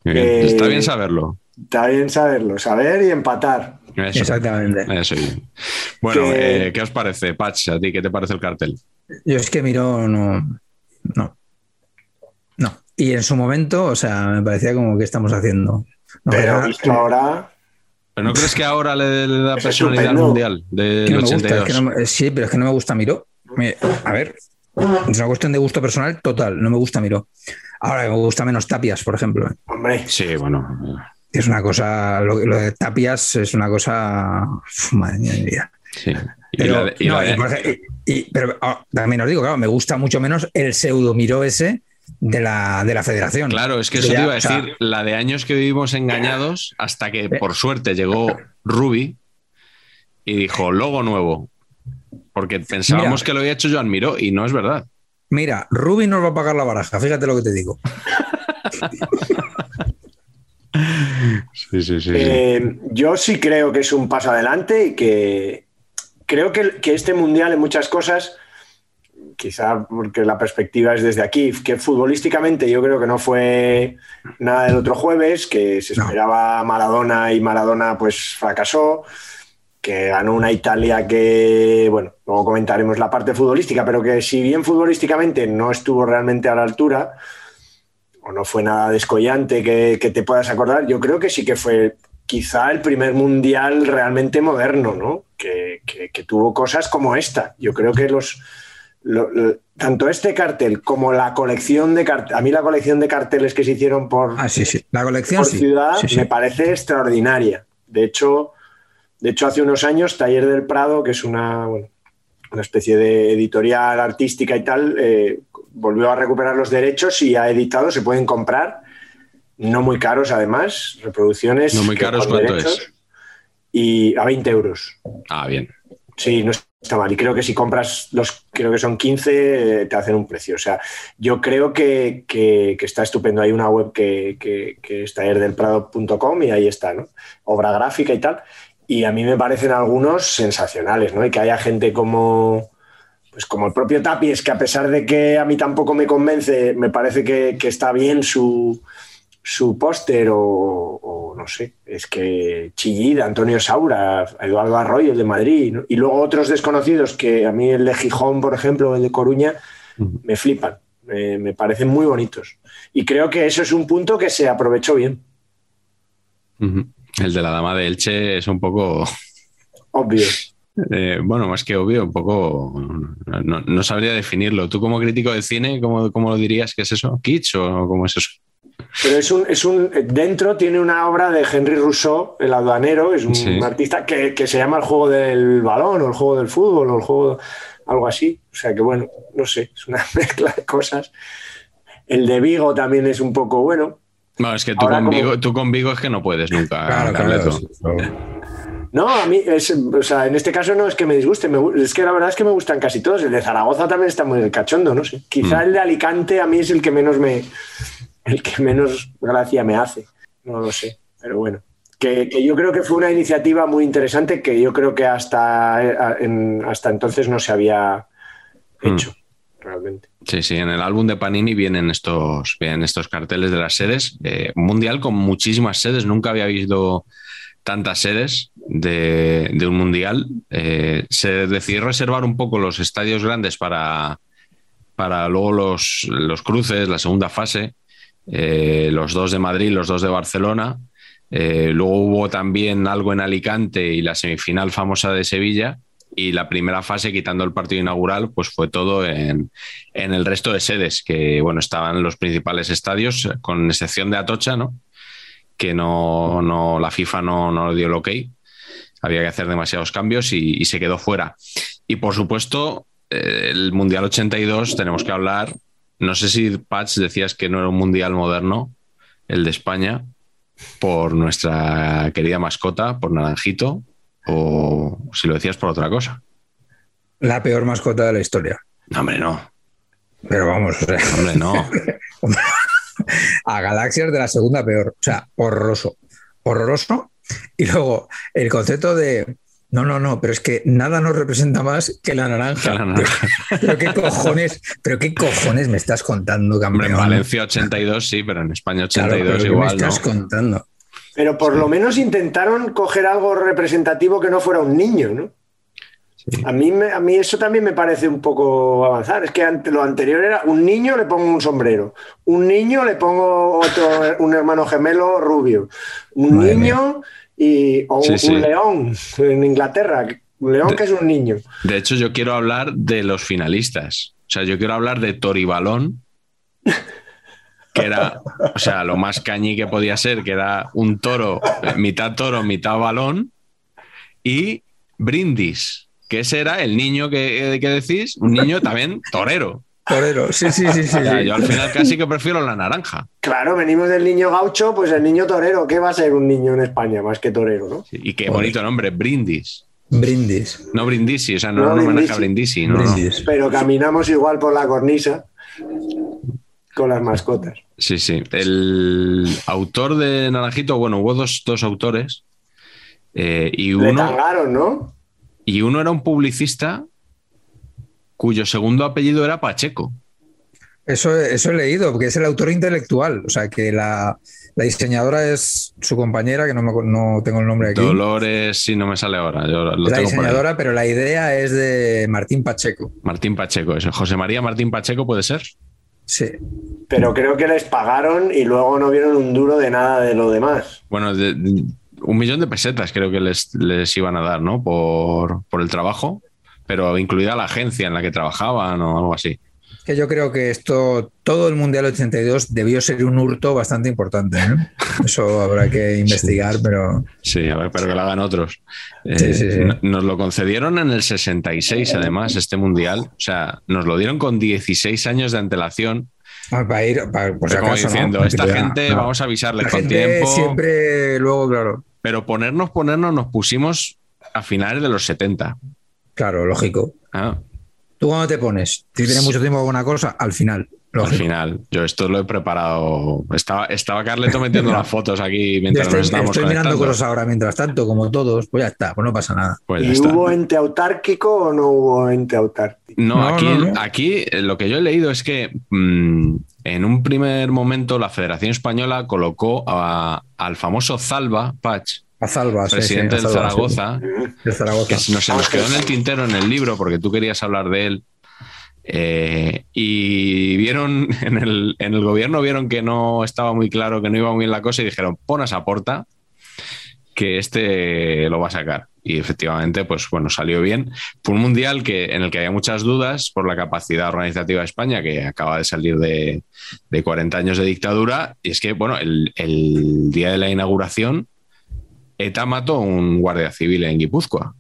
Muy bien. Eh, Está bien saberlo. Está bien saberlo, saber y empatar. Eso, Exactamente. eso bien. Bueno, Que- eh, ¿qué os parece, Patch? ¿A ti qué te parece el cartel? Yo es que miro, no. No. No. Y en su momento, o sea, me parecía como que estamos haciendo. No, Pero era- visto ahora, ¿Pero no crees que ahora le, le da personalidad mundial que del no me gusta, es 82? que no me- sí, pero es que no me gusta Miró. Me- A ver, es una cuestión de gusto personal total, no me gusta Miró. Ahora me gusta menos Tapias, por ejemplo. hombre, Sí, bueno. Es una cosa, lo, lo de Tapias es una cosa. Uf, madre mía de vida. Sí. De- y la de- y y- pero ah, también os digo, claro, me gusta mucho menos el pseudo Miró ese de la, de la federación. Claro, es que eso te iba a o sea, decir, la de años que vivimos engañados hasta que por suerte llegó Ruby y dijo logo nuevo. porque pensábamos Mira. que lo había hecho Joan Miró y no es verdad. Mira, Rubi nos va a pagar la baraja, fíjate lo que te digo. Sí, sí, sí. Eh, yo sí creo que es un paso adelante y que creo que, que este mundial en muchas cosas, quizá porque la perspectiva es desde aquí, que futbolísticamente yo creo que no fue nada del otro jueves, que se esperaba Maradona y Maradona pues fracasó, que ganó una Italia que, bueno, luego comentaremos la parte futbolística, pero que si bien futbolísticamente no estuvo realmente a la altura, o no fue nada descollante que, que te puedas acordar, yo creo que sí que fue quizá el primer mundial realmente moderno, ¿no? Que, que- que tuvo cosas como esta. Yo creo que los lo- lo- tanto este cartel como la colección de carteles, a mí la colección de carteles que se hicieron por, Ah, sí, sí. La colección por sí. ciudad Sí, sí. me parece extraordinaria. De hecho, de hecho, hace unos años, Taller del Prado, que es una, bueno, una especie de editorial artística y tal, eh, volvió a recuperar los derechos y ha editado, se pueden comprar, no muy caros además, reproducciones. No muy caros, con ¿cuánto derechos, es? Y a 20 euros. Ah, bien. Sí, no mal. Y creo que si compras los, creo que son 15, eh, te hacen un precio. O sea, yo creo que, que- está estupendo. Hay una web que, que, que es tallerdelprado.com y ahí está, ¿no? Obra gráfica y tal. Y a mí me parecen algunos sensacionales, ¿no? Y que haya gente como, pues como el propio Tapies, que a pesar de que a mí tampoco me convence, me parece que, que está bien su, su póster o, o no sé, es que Chillida, Antonio Saura, Eduardo Arroyo, el de Madrid, ¿no? y luego otros desconocidos que a mí el de Gijón, por ejemplo, el de Coruña, me flipan, me, me parecen muy bonitos. Y creo que eso es un punto que se aprovechó bien. El de la dama de Elche es un poco, obvio. eh, bueno, más que obvio, un poco, no, no sabría definirlo. Tú como crítico de cine, ¿cómo, cómo lo dirías? ¿Qué es eso? ¿Kitsch o cómo es eso? Pero es un, es un. Dentro tiene una obra de Henry Rousseau, el aduanero, es un Sí. artista que, que se llama el juego del balón, o el juego del fútbol, o el juego. algo así. O sea que bueno, no sé, es una mezcla de cosas. El de Vigo también es un poco bueno. No, es que tú Ahora con, como- Vigo, tú con Vigo es que no puedes nunca, Claro, claro. sí. No, a mí, es, o sea, en este caso no es que me disguste, me es que la verdad es que me gustan casi todos. El de Zaragoza también está muy cachondo, no sé. Quizá Mm. el de Alicante a mí es el que menos me, el que menos gracia me hace. No lo sé, pero bueno. Que, que yo creo que fue una iniciativa muy interesante que yo creo que hasta, eh, en- hasta entonces no se había Mm. hecho, realmente. Sí, sí, en el álbum de Panini vienen estos, vienen estos carteles de las sedes. Eh, un mundial con muchísimas sedes, nunca había visto tantas sedes de, de un mundial. Eh, se decidió reservar un poco los estadios grandes para, para luego los, los cruces, la segunda fase, eh, los dos de Madrid, los dos de Barcelona. Eh, luego hubo también algo en Alicante y la semifinal famosa de Sevilla. Y la primera fase, quitando el partido inaugural, pues fue todo en, en el resto de sedes, que bueno, estaban los principales estadios, con excepción de Atocha, ¿no? Que no, no la FIFA no, no dio el ok. Había que hacer demasiados cambios y, y se quedó fuera. Y por supuesto, eh, el Mundial 82 tenemos que hablar. No sé si Patch decías que no era un mundial moderno, el de España, por nuestra querida mascota, por Naranjito, o si lo decías por otra cosa. La peor mascota de la historia. No, hombre, no. Pero vamos, o sea, Hombre, no. a Galaxias de la segunda peor. O sea, horroroso. Horroroso. Y luego el concepto de. No, no, no, pero es que nada nos representa más que la naranja. Que la naranja. Pero qué cojones, pero qué cojones me estás contando, Hombre, campeón. en Valencia 82 sí, pero en España Claro, 82 pero ¿qué igual, me estás ¿no? contando? Pero por lo menos intentaron coger algo representativo que no fuera un niño, ¿no? A mí, me- a mí eso también me parece un poco avanzar. Es que ante, lo anterior era un niño le pongo un sombrero, un niño le pongo otro, un hermano gemelo rubio, un Madre niño y, o Sí, un, sí. león en Inglaterra, un león que es un niño. De hecho, yo quiero hablar de los finalistas. O sea, yo quiero hablar de Toribalón, que era, o sea, lo más cañí que podía ser, que era un toro, eh, mitad toro, mitad balón, y Brindis, que ese era el niño que, que decís, un niño también torero. Torero, sí, sí, sí, sí. O sea, sí. yo al final casi que prefiero la naranja. Claro, venimos del niño gaucho, pues el niño torero. ¿Qué va a ser un niño en España más que torero, no? Y qué bonito nombre, Brindis. Brindis. No Brindisi, o sea, no, No, no homenaje a Brindisi. No, no. Brindis. Pero caminamos igual por la cornisa con las mascotas. Sí, sí. El autor de Naranjito, bueno, hubo dos, dos autores. eh, y, Le uno, tangaron, ¿no? y uno era un publicista cuyo segundo apellido era Pacheco. Eso, eso he leído, porque es el autor intelectual. O sea, que la, la diseñadora es su compañera, que no, me no tengo el nombre aquí. Dolores, sí, no me sale ahora. Yo lo la tengo diseñadora, pero la idea es de Martín Pacheco. Martín Pacheco, eso. José María Martín Pacheco puede ser. Sí. Pero creo que les pagaron y luego no vieron un duro de nada de lo demás. Bueno, de- de- un millón de pesetas creo que les, les iban a dar, ¿no? Por, por el trabajo, pero incluida la agencia en la que trabajaban o algo así. Que yo creo que esto, todo el Mundial 82 debió ser un hurto bastante importante. ¿no? Eso habrá que investigar, pero Sí, a ver, pero que lo hagan otros. Eh, Sí, sí. Nos lo concedieron en el 66, además, este mundial. O sea, nos lo dieron con 16 años de antelación. ah, para ir, para, por si como acaso, ¿no? diciendo, esta gente no. vamos a avisarle con tiempo. siempre, luego, claro, Pero ponernos, ponernos, nos pusimos a finales de los 70. Claro, lógico. Ah, ¿Tú cuando te pones? Si tienes mucho tiempo con una cosa, al final. al final. Yo esto lo he preparado. Estaba, estaba Carleto metiendo las fotos aquí mientras estoy, nos estábamos estoy mirando cosas ahora mientras tanto, como todos, pues ya está, pues no pasa nada. Pues ¿Y está. hubo ente autárquico o no hubo ente autárquico? No, No, aquí, no, no. aquí eh, lo que yo he leído es que mm, en un primer momento la Federación Española colocó a- al famoso Zalba Pach, A presidente sí, a. Zaragoza, Del Zaragoza. que se nos, se nos quedó en el tintero en el libro porque tú querías hablar de él. eh, y vieron en el, en el gobierno vieron que no estaba muy claro, que no iba muy bien la cosa y dijeron, pon a esa porta que este lo va a sacar. Y efectivamente, pues bueno, salió bien. Fue un mundial que, en el que había muchas dudas por la capacidad organizativa de España, que acaba de salir de, de 40 años de dictadura. Y es que, bueno, el, el día de la inauguración, ETA mató un guardia civil en Guipúzcoa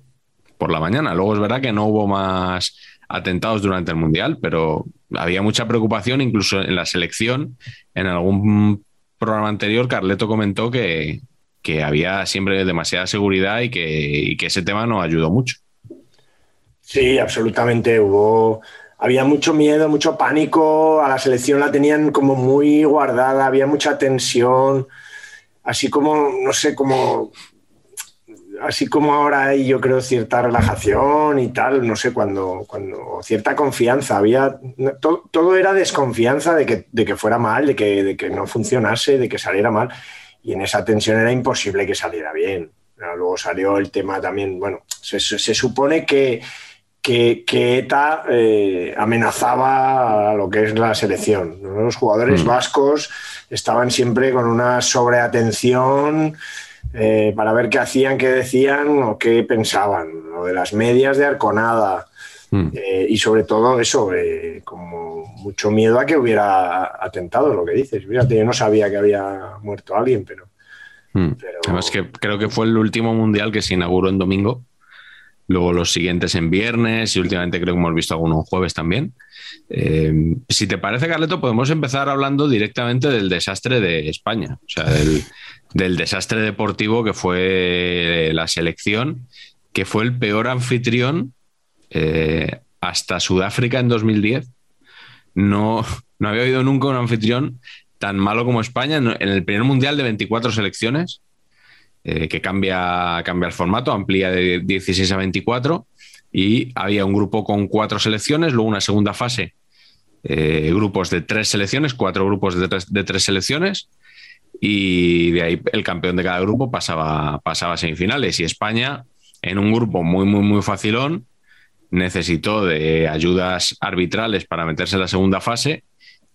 por la mañana. Luego es verdad que no hubo más atentados durante el mundial, pero había mucha preocupación, incluso en la selección. En algún programa anterior, Carleto comentó que, que había siempre demasiada seguridad y que, y que ese tema no ayudó mucho. Sí, absolutamente. Hubo, había mucho miedo, mucho pánico. A la selección la tenían como muy guardada, había mucha tensión. Así como, no sé, como. Así como ahora hay, yo creo, cierta relajación y tal, no sé, cuando, cuando cierta confianza. Había. Todo, todo era desconfianza de que, de que fuera mal, de que, de que no funcionase, de que saliera mal. Y en esa tensión era imposible que saliera bien. Luego salió el tema también, bueno, se, se- se supone que, que, que ETA eh, amenazaba a lo que es la selección. ¿no? Los jugadores Mm. vascos estaban siempre con una sobreatención eh, para ver qué hacían, qué decían o qué pensaban. Lo de las medias de Arconada. Mm. eh, y sobre todo eso, eh, como mucho miedo a que hubiera atentado, lo que dices. Fíjate, yo no sabía que había muerto alguien, pero Mm. Pero- Además que creo que fue el último mundial que se inauguró en domingo. Luego los siguientes en viernes y últimamente creo que hemos visto algunos jueves también. Eh, si te parece, Carleto, podemos empezar hablando directamente del desastre de España, o sea, del, del desastre deportivo que fue la selección, que fue el peor anfitrión eh, hasta Sudáfrica en 2010. No, no había habido nunca un anfitrión tan malo como España en el primer mundial de 24 selecciones, eh, que cambia, cambia el formato, amplía de 16 a 24, y había un grupo con cuatro selecciones, luego una segunda fase, eh, grupos de tres selecciones, cuatro grupos de tres, de tres selecciones, y de ahí el campeón de cada grupo pasaba, pasaba a semifinales. Y España, en un grupo muy, muy, muy facilón, necesitó de ayudas arbitrales para meterse en la segunda fase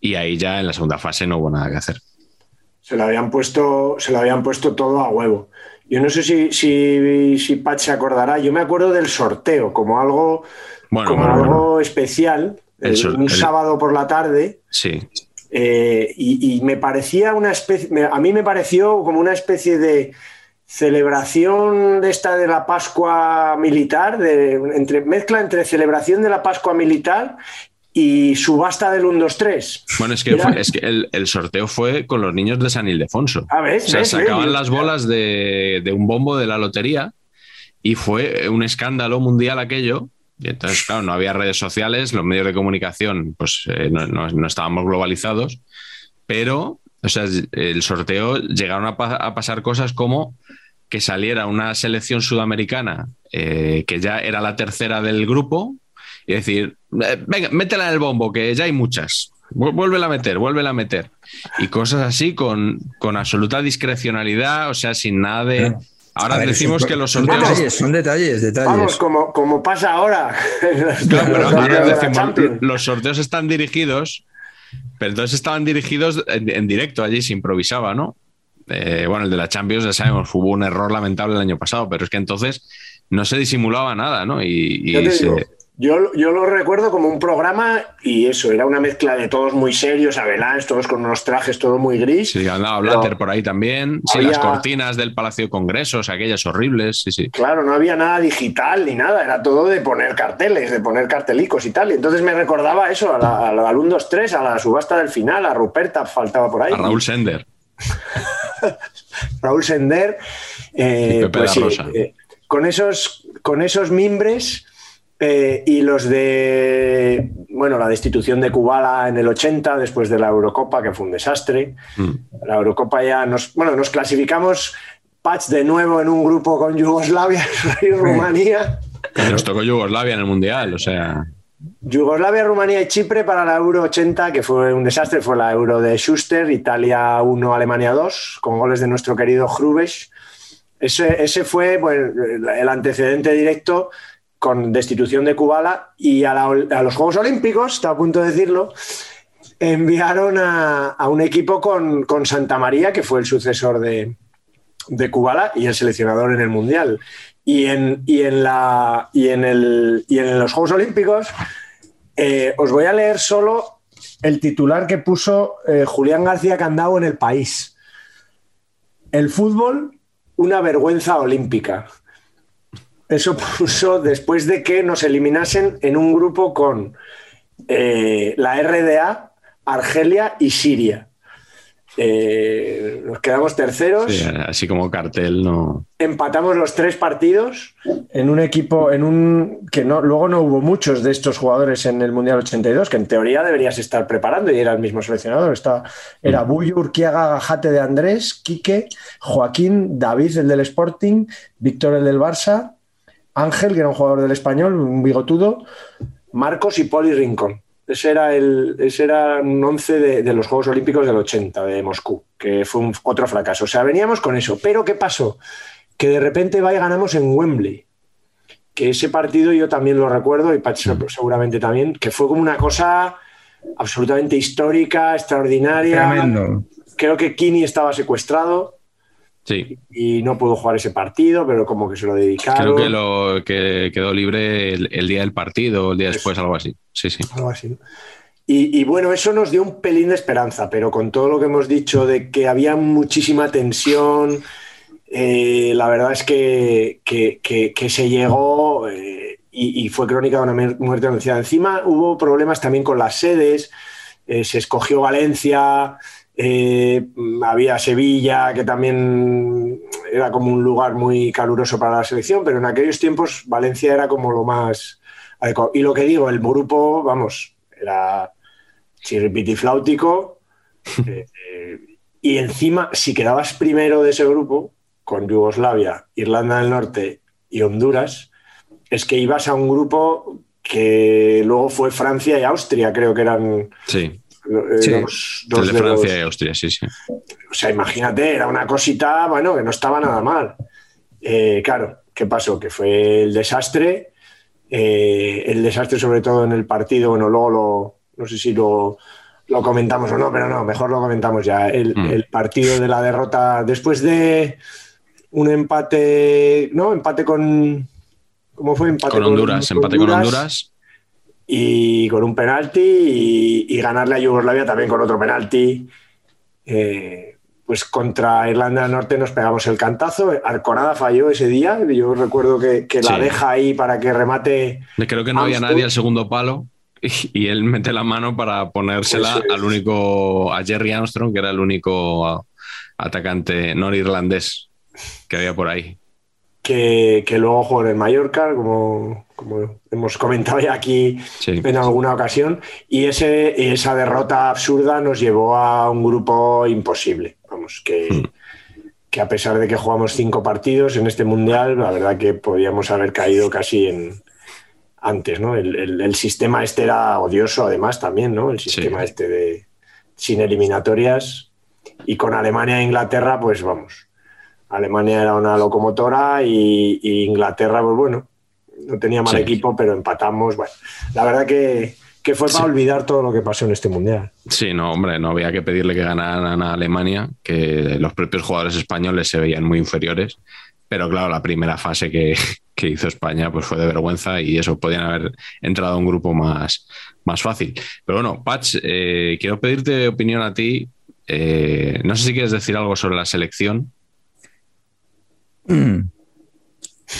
y ahí ya en la segunda fase no hubo nada que hacer. se lo habían puesto, se lo habían puesto todo a huevo. Yo no sé si, si, si Pat se acordará. Yo me acuerdo del sorteo como algo, Bueno, como bueno, algo bueno. especial. El un el- sábado por la tarde. Sí, eh, y, y me parecía una especie, a mí me pareció como una especie de celebración de esta de la Pascua militar, de, entre, mezcla entre celebración de la Pascua militar y subasta del 1, 2, 3. Bueno, es que, fue- es que el, el sorteo fue con los niños de San Ildefonso. Ah, ¿ves? O sea, ¿Ves? sacaban ¿Ves? las bolas de, de un bombo de la lotería y fue un escándalo mundial aquello. Y entonces, claro, no había redes sociales, los medios de comunicación pues eh, no, estábamos globalizados, pero o sea, el sorteo llegaron a, pa- a pasar cosas como que saliera una selección sudamericana eh, que ya era la tercera del grupo y decir, "Eh, venga, métela en el bombo, que ya hay muchas. Vu- Vuélvela a meter, vuélvela a meter. Y cosas así con, con absoluta discrecionalidad, o sea, sin nada de... Ahora ver, decimos son- que los son sorteos... detalles, son detalles, detalles. Vamos, como, como pasa ahora. Claro, pero ahora decimos, los sorteos están dirigidos, pero entonces estaban dirigidos en, en directo, allí se improvisaba, ¿no? Eh, bueno, el de la Champions, ya sabemos, hubo un error lamentable el año pasado, pero es que entonces no se disimulaba nada, ¿no? Y, y se- digo, yo, yo lo recuerdo como un programa y eso, era una mezcla de todos muy serios, Avelans, todos con unos trajes, todo muy gris. sí, andaba Blatter por ahí también. Sí, las cortinas del Palacio de Congresos, aquellas horribles, sí, sí. Claro, no había nada digital ni nada, era todo de poner carteles, de poner cartelicos y tal. Y entonces me recordaba eso, a la- al al 1, 2, 3, a la subasta del final, a Ruperta faltaba por ahí. A Raúl Sender. Raúl Sender. eh, Y Pepe pues sí, eh, con, esos, con esos mimbres eh, y los de, bueno, la destitución de Kubala en el 80, después de la Eurocopa, que fue un desastre. Mm. La Eurocopa ya nos, bueno, nos clasificamos patch de nuevo en un grupo con Yugoslavia y Rumanía. Nos tocó Yugoslavia en el Mundial, o sea... Yugoslavia, Rumanía y Chipre para la Euro 80, que fue un desastre, fue la Euro de Schuster, Italia 1, Alemania 2, con goles de nuestro querido Hrubes. Ese, ese fue bueno, el antecedente directo con destitución de Kubala y a, los Juegos Olímpicos, está a punto de decirlo, enviaron a, a un equipo con, con Santa María, que fue el sucesor de, de Kubala y el seleccionador en el Mundial. Y en, y en, la, y en, el, y en los Juegos Olímpicos eh, os voy a leer solo el titular que puso eh, Julián García Candao en el país. El fútbol, una vergüenza olímpica. Eso puso después de que nos eliminasen en un grupo con eh, la RDA, Argelia y Siria. Eh, nos quedamos terceros sí, así como cartel, no... empatamos los tres partidos en un equipo, en un que no, luego no hubo muchos de estos jugadores en el Mundial 82, que en teoría deberías estar preparando y era el mismo seleccionador. Estaba, era Bullo, Urquiaga, Gajate de Andrés, Quique, Joaquín, David, el del Sporting, Víctor, el del Barça, Ángel, que era un jugador del español, un bigotudo, Marcos y Poli Rincón. Ese era, el, ese era un once de, de los Juegos Olímpicos del 80 de Moscú, que fue un- otro fracaso. O sea, veníamos con eso. Pero ¿qué pasó? Que de repente va y ganamos en Wembley. Que ese partido yo también lo recuerdo, y Pacho seguramente también, que fue como una cosa absolutamente histórica, extraordinaria. Tremendo. Creo que Kini estaba secuestrado Sí, y no pudo jugar ese partido, pero como que se lo dedicaron. creo que, lo, que quedó libre el, el día del partido, o el día después, algo así. Sí, sí. Algo así. ¿no? Y, y bueno, eso nos dio un pelín de esperanza, pero con todo lo que hemos dicho de que había muchísima tensión, eh, la verdad es que, que- que- que se llegó eh, y, y fue crónica de una muerte anunciada. Encima hubo problemas también con las sedes, eh, se escogió Valencia, eh, había Sevilla, que también era como un lugar muy caluroso para la selección, pero en aquellos tiempos Valencia era como lo más adecuado. Y lo que digo, el grupo, vamos, era chiripitifláutico. eh, eh, y encima, si quedabas primero de ese grupo, con Yugoslavia, Irlanda del Norte y Honduras, es que ibas a un grupo que luego fue Francia y Austria, creo que eran Sí, eh, Sí. los dos el de de los- Francia y Austria, sí, sí. o sea, imagínate, era una cosita, bueno, que no estaba nada mal. Eh, claro, ¿qué pasó? Que fue el desastre, eh, el desastre sobre todo en el partido, bueno, luego lo, no sé si lo, lo comentamos o no, pero no, mejor lo comentamos ya. El, Mm. el partido de la derrota, después de un empate, ¿no? Empate con... ¿Cómo fue? Empate Con Honduras, empate con Honduras. Y con un penalti y, y ganarle a Yugoslavia también con otro penalti. Eh, pues contra Irlanda del Norte nos pegamos el cantazo. Arconada falló ese día. Yo recuerdo que, que la Sí. deja ahí para que remate. Creo que no había nadie al segundo palo y, él mete la mano para ponérsela al único, a Jerry Armstrong, que era el único atacante norirlandés que había por ahí. Que, que luego jugó en el Mallorca, como, como hemos comentado ya aquí Sí. en alguna ocasión, y, ese, esa derrota absurda nos llevó a un grupo imposible. Vamos, que, Hmm. que a pesar de que jugamos cinco partidos en este mundial, la verdad que podíamos haber caído casi en antes, ¿no? El, el- el sistema este era odioso, además, también, ¿no? El sistema este de sin eliminatorias y con Alemania e Inglaterra, pues vamos. Alemania era una locomotora y, y Inglaterra, pues bueno, no tenía mal Sí. equipo, pero empatamos. Bueno, la verdad que, que fue para Sí. olvidar todo lo que pasó en este mundial. Sí, no, hombre, no había que pedirle que ganaran a Alemania, que los propios jugadores españoles se veían muy inferiores. Pero claro, la primera fase que, que hizo España pues fue de vergüenza y eso podían haber entrado a un grupo más, más fácil. Pero bueno, Patch, eh, quiero pedirte opinión a ti. Eh, no sé si quieres decir algo sobre la selección. Mm.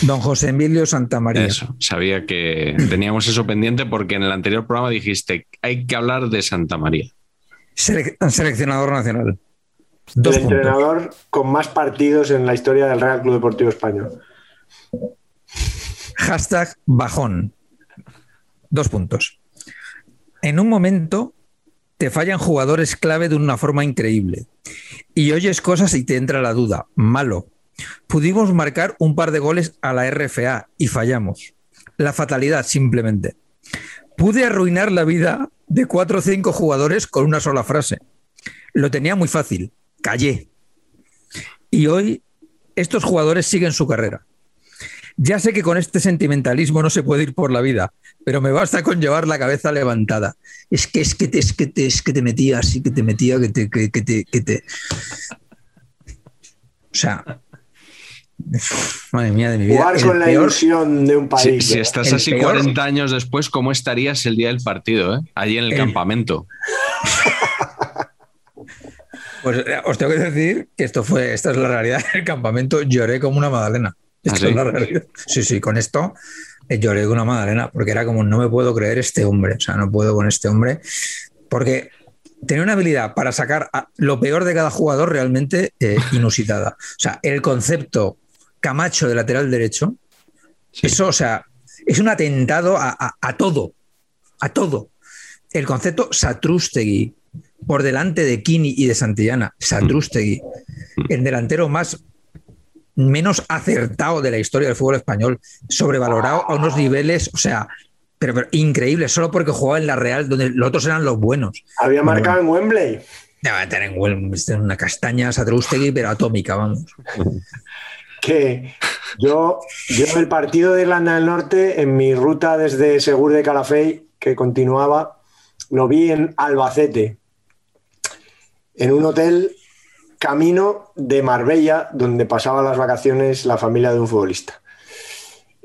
Don José Emilio Santamaría. Eso, sabía que teníamos eso pendiente porque en el anterior programa dijiste hay que hablar de Santa María. Selec- seleccionador nacional. Dos el puntos. entrenador con más partidos en la historia del Real Club Deportivo Español. Hashtag bajón. Dos puntos. En un momento te fallan jugadores clave de una forma increíble. Y oyes cosas y te entra la duda. Malo. Pudimos marcar un par de goles a la RFA y fallamos. La fatalidad, simplemente. Pude arruinar la vida de cuatro o cinco jugadores con una sola frase. Lo tenía muy fácil. Callé. Y hoy estos jugadores siguen su carrera. Ya sé que con este sentimentalismo no se puede ir por la vida, pero me basta con llevar la cabeza levantada. Es que es que te, es que es que te metía así, que te metía, que te, que te, que te. O sea. Madre mía de mi vida. Jugar el con la peor- ilusión de un país. si ¿eh? estás El así peor- 40 años después, ¿cómo estarías el día del partido? eh? Allí en el El- campamento. Pues eh, os tengo que decir que esto fue, esta es la realidad del campamento. Lloré como una magdalena. Esto ¿Ah, sí? es la realidad. Sí, sí, con esto eh, lloré como una magdalena, porque era como, no me puedo creer este hombre, o sea, no puedo con este hombre, porque tenía una habilidad para sacar a- lo peor de cada jugador realmente eh, inusitada. O sea, el concepto Camacho de lateral derecho, Sí. eso, o sea, es un atentado a, a- a todo, a todo. El concepto Satrústegui por delante de Kini y de Santillana, Satrústegui, el delantero más menos acertado de la historia del fútbol español, sobrevalorado a unos niveles, o sea, pero, pero increíble, solo porque jugaba en la Real, donde los otros eran los buenos. Había marcado en Wembley. A tener en Huel- una castaña Satrústegui, pero atómica, vamos. que yo, yo el partido de Irlanda del Norte, en mi ruta desde Segur de Calafell, que continuaba, lo vi en Albacete, en un hotel camino de Marbella, donde pasaba las vacaciones la familia de un futbolista.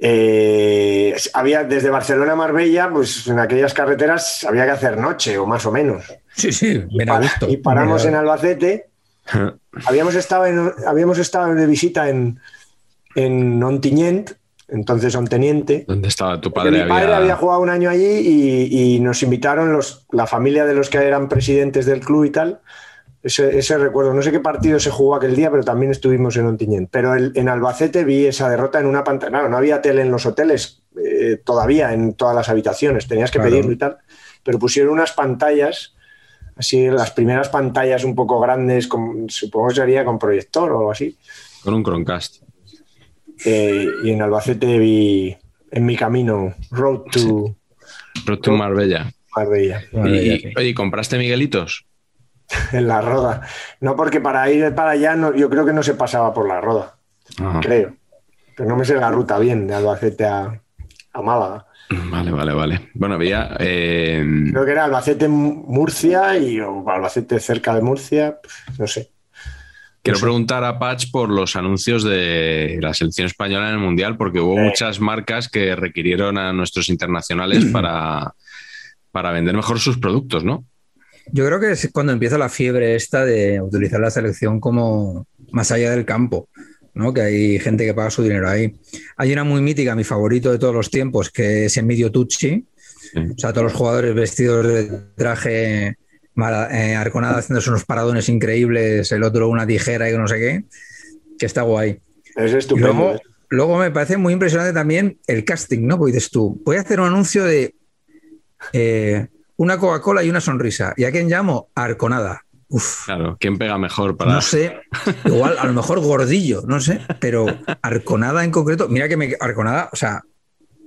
Eh, había desde Barcelona a Marbella, pues en aquellas carreteras había que hacer noche o más o menos. Sí, sí, Y, para- gusto. y paramos en Albacete. habíamos, estado en, habíamos estado de visita en, en Ontinyent, entonces Onteniente. ¿Dónde estaba tu padre? mi padre había... jugado un año allí y, y nos invitaron los, la familia de los que eran presidentes del club y tal. Ese, ese recuerdo, no sé qué partido se jugó aquel día, pero también estuvimos en Ontinyent. Pero el- en Albacete vi esa derrota en una pantalla. Claro, no había tele en los hoteles eh, todavía, en todas las habitaciones, tenías que Claro. pedirlo y tal. Pero pusieron unas pantallas así las primeras pantallas un poco grandes, con- supongo que sería con proyector o algo así. Con un Chromecast. Eh, y en Albacete vi en mi camino Road to Road to Marbella. Marbella, Marbella, Y, sí. oye, ¿compraste Miguelitos? en la roda. No, porque para ir para allá no, yo creo que no se pasaba por la roda, Ajá. creo. Pero no me sé la ruta bien de Albacete a, a Málaga. Vale, vale, vale. Bueno, había. eh, Creo que era Albacete Murcia y o Albacete cerca de Murcia, no sé. quiero preguntar a Patch por los anuncios de la selección española en el Mundial, porque hubo Eh. muchas marcas que requirieron a nuestros internacionales para, para vender mejor sus productos, ¿no? Yo creo que es cuando empieza la fiebre esta de utilizar la selección como más allá del campo, ¿no? Que hay gente que paga su dinero ahí. Hay una muy mítica, mi favorito de todos los tiempos, que es Emilio Tucci. Sí. O sea, todos los jugadores vestidos de traje eh, arconada haciéndose unos paradones increíbles, el otro una tijera y no sé qué, que está guay. Es estupendo. luego, luego me parece muy impresionante también el casting, ¿no? Porque dices tú, voy a hacer un anuncio de eh, una Coca-Cola y una sonrisa. ¿Y a quién llamo? Arconada. Uf. Claro, ¿quién pega mejor para.? No sé, igual, a lo mejor gordillo, no sé, pero Arconada en concreto, mira que me. Arconada, o sea,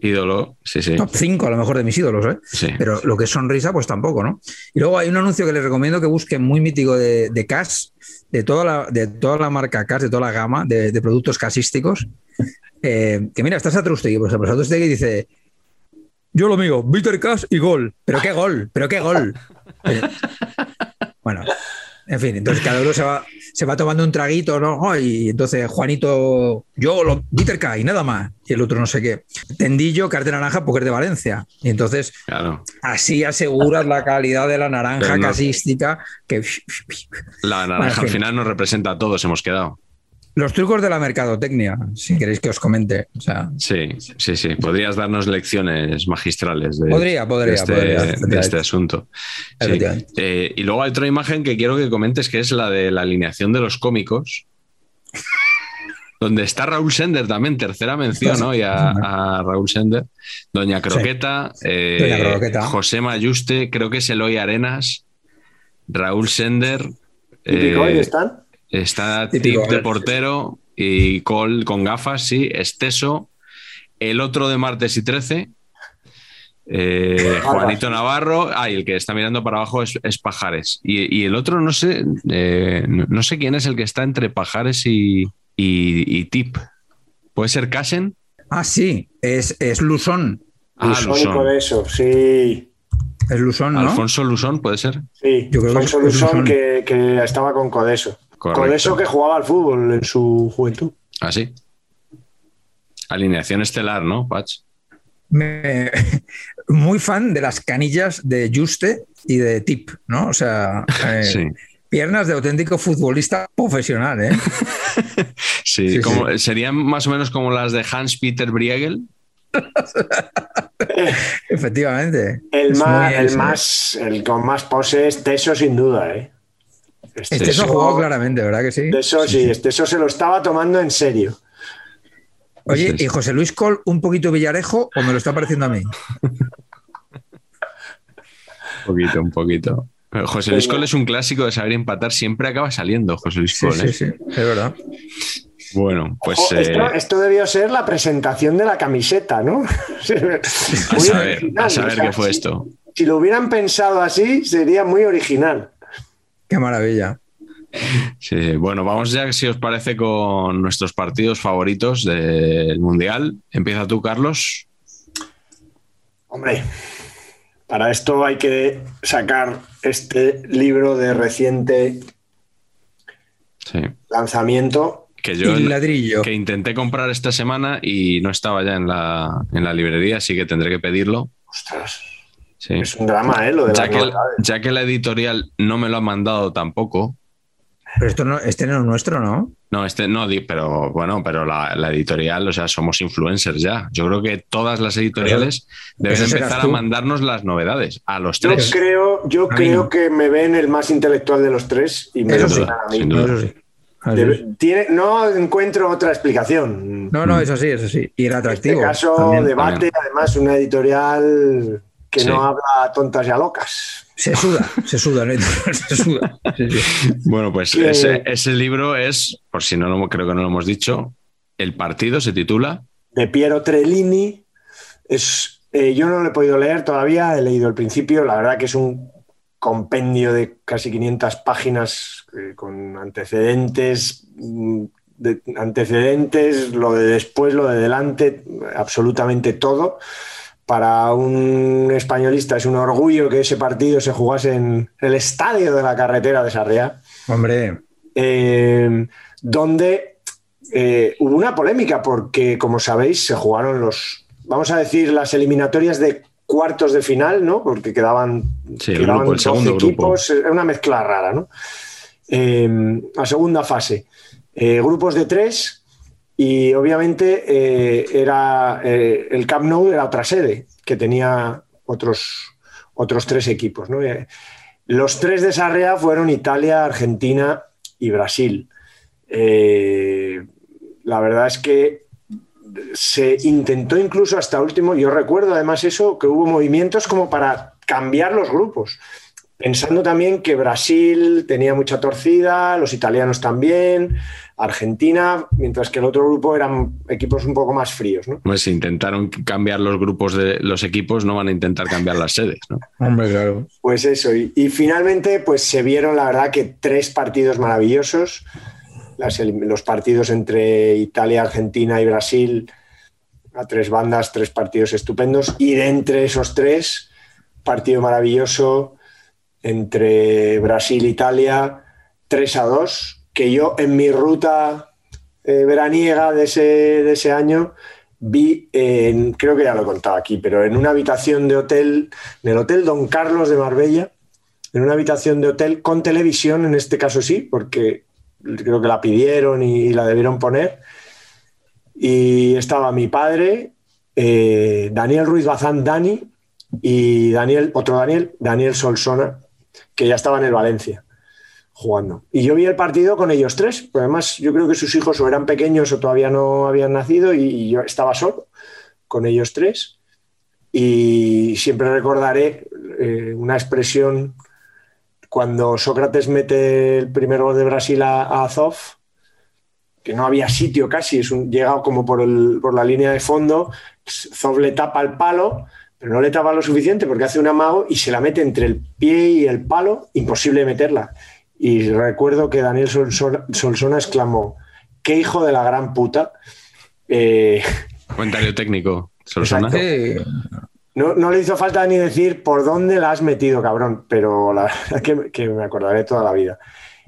Ídolo, sí, sí. top 5 a lo mejor de mis ídolos, ¿eh? Sí. Pero lo que es sonrisa, pues tampoco, ¿no? Y luego hay un anuncio que les recomiendo que busquen muy mítico de, de Cash, de toda, la, de toda la marca Cash, de toda la gama de, de productos casísticos. eh, que mira, está Satrustegui, por ejemplo. Satrustegui dice: Yo lo mío, Bitter Cash y gol. ¿Pero qué gol? ¿Pero qué gol? Eh, bueno, en fin, entonces cada uno se va, se va tomando un traguito, ¿no? Y entonces Juanito, yo lo Cash y nada más. Y el otro no sé qué. Tendillo, cartera naranja, póker de Valencia. Y entonces Claro. Así aseguras la calidad de la naranja no- casística. Que... La naranja Bueno, en al fin. final nos representa a todos, hemos quedado. Los trucos de la mercadotecnia, si queréis que os comente. O sea, Sí, sí, sí. Podrías darnos lecciones magistrales de, Podría, podría, de este, podría, de este asunto. Sí. Eh, y luego hay otra imagen que quiero que comentes, que es la de la alineación de los cómicos. Donde está Raúl Sender también, tercera mención hoy a, a Raúl Sender. Doña Croqueta, eh, Doña Croqueta. José Mayuste, creo que es Eloy Arenas, Raúl Sender. Típico, eh, están. Está Típico, Tip de portero y Cole con gafas, sí, Esteso. El otro de martes y 13. eh, Juanito Navarro. Ah, y el que está mirando para abajo es, es Pajares. Y, y el otro, no sé, eh, no, sé quién es el que está entre Pajares y, y- y Tip. ¿Puede ser Casen? ah, sí, es, es Luzón. Ah, Luzón. de eso, sí. Es Luzón, ¿no? Alfonso Luzón, ¿puede ser? Sí, Yo creo que Alfonso es Lusón Lusón. que, que estaba con Codeso. Correcto. Codeso que jugaba al fútbol en su juventud. Ah, sí. Alineación estelar, ¿no, Pach? Me- muy fan de las canillas de Juste y de Tip, ¿no? O sea, eh, Sí. piernas de auténtico futbolista profesional, ¿eh? Sí, Sí, como- serían más o menos como las de Hans-Peter Briegel. Efectivamente. El más, el es- más, el con más poses, Teso sin duda, ¿eh? Este se ha jugado claramente, ¿verdad que sí? Teso sí, este eso se lo estaba tomando en serio. Oye, Sí, sí. ¿y José Luis Col un poquito Villarejo o me lo está pareciendo a mí? Un poquito, un poquito. José Luis Cole es un clásico de saber empatar, siempre acaba saliendo José Luis Sí, Cole. sí, sí, es verdad. Bueno, pues Ojo, eh, esto, debió ser la presentación de la camiseta, ¿no? a saber, original, a saber o sea, qué fue si- esto. Si lo hubieran pensado así, sería muy original. Qué maravilla. Sí, bueno, vamos ya, si os parece, con nuestros partidos favoritos del Mundial. Empieza tú, Carlos. Hombre, para esto hay que sacar este libro de reciente Sí. lanzamiento. Que yo ladrillo. que intenté comprar esta semana y no estaba ya en la, en la librería, así que tendré que pedirlo. Ostras, Sí. es un drama, ¿eh? Lo de Ya que, novedades. ya que la editorial no me lo ha mandado tampoco. Pero esto no, este no es nuestro, ¿no? No, este no, pero bueno, pero la, la editorial, o sea, somos influencers ya. Yo creo que todas las editoriales deben eso empezar a mandarnos las novedades a los Yo tres. creo, yo A mí creo no. que me ven el más intelectual de los tres y me lo sí, a mí. Eso sí. Debe- tiene- no encuentro otra explicación. No, no, eso sí, eso sí. Y era En atractivo. este caso, también. debate, también. además, una editorial que Sí. no habla a tontas y a locas. Se suda, se suda, ¿no? se suda. Sí, sí. Bueno, pues ese, ese libro es, por si no lo creo que no lo hemos dicho, El partido se titula. De Piero Trellini. Es, eh, yo no lo he podido leer todavía, he leído el principio. La verdad que es un compendio de casi 500 páginas eh, con antecedentes, mm, de- antecedentes, lo de después, lo de delante, absolutamente todo. Para un españolista es un orgullo que ese partido se jugase en el estadio de la carretera de Sarriá. Hombre, eh, donde eh, hubo una polémica porque, como sabéis, se jugaron los, vamos a decir, las eliminatorias de cuartos de final, ¿no? Porque quedaban, Sí, el quedaban grupo, el 12 segundo grupo. equipos, era una mezcla rara, ¿no? Eh, la segunda fase, eh, grupos de tres y obviamente eh, era eh, el Camp Nou era otra sede que tenía otros, otros tres equipos, ¿no? Eh, los tres de Sarrea fueron Italia, Argentina y Brasil. La verdad es que se intentó incluso hasta último, yo recuerdo además eso, que hubo movimientos como para cambiar los grupos, pensando también que Brasil tenía mucha torcida, los italianos también, Argentina, mientras que el otro grupo eran equipos un poco más fríos. ¿no? Pues si intentaron cambiar los grupos de los equipos, no van a intentar cambiar las sedes. ¿no? Hombre, claro. Pues eso, y, y finalmente pues se vieron la verdad que tres partidos maravillosos las, los partidos entre Italia, Argentina y Brasil a tres bandas, tres partidos estupendos. Y de entre esos tres, partido maravilloso entre Brasil e Italia, 3 a 2, que yo en mi ruta eh, veraniega de ese, de ese año vi, en, creo que ya lo he contado aquí, pero en una habitación de hotel, en el Hotel Don Carlos de Marbella, en una habitación de hotel con televisión, en este caso sí, porque creo que la pidieron y, la debieron poner. Y estaba mi padre, eh, Daniel Ruiz Bazán Dani y Daniel, otro Daniel, Daniel Solsona, que ya estaba en el Valencia jugando. Y yo vi el partido con ellos tres, pues además yo creo que sus hijos o eran pequeños o todavía no habían nacido y, yo estaba solo con ellos tres. Y siempre recordaré eh, una expresión cuando Sócrates mete el primer gol de Brasil a, Azov, que no había sitio casi, es un, llegado como por, la línea de fondo, Zov le tapa el palo, pero no le tapa lo suficiente porque hace un amago y se la mete entre el pie y el palo, imposible meterla. Y recuerdo que Daniel Solsona, exclamó, qué hijo de la gran puta. Eh, Comentario técnico, Solsona. No, le hizo falta ni decir por dónde la has metido, cabrón, pero la verdad que, que me acordaré toda la vida.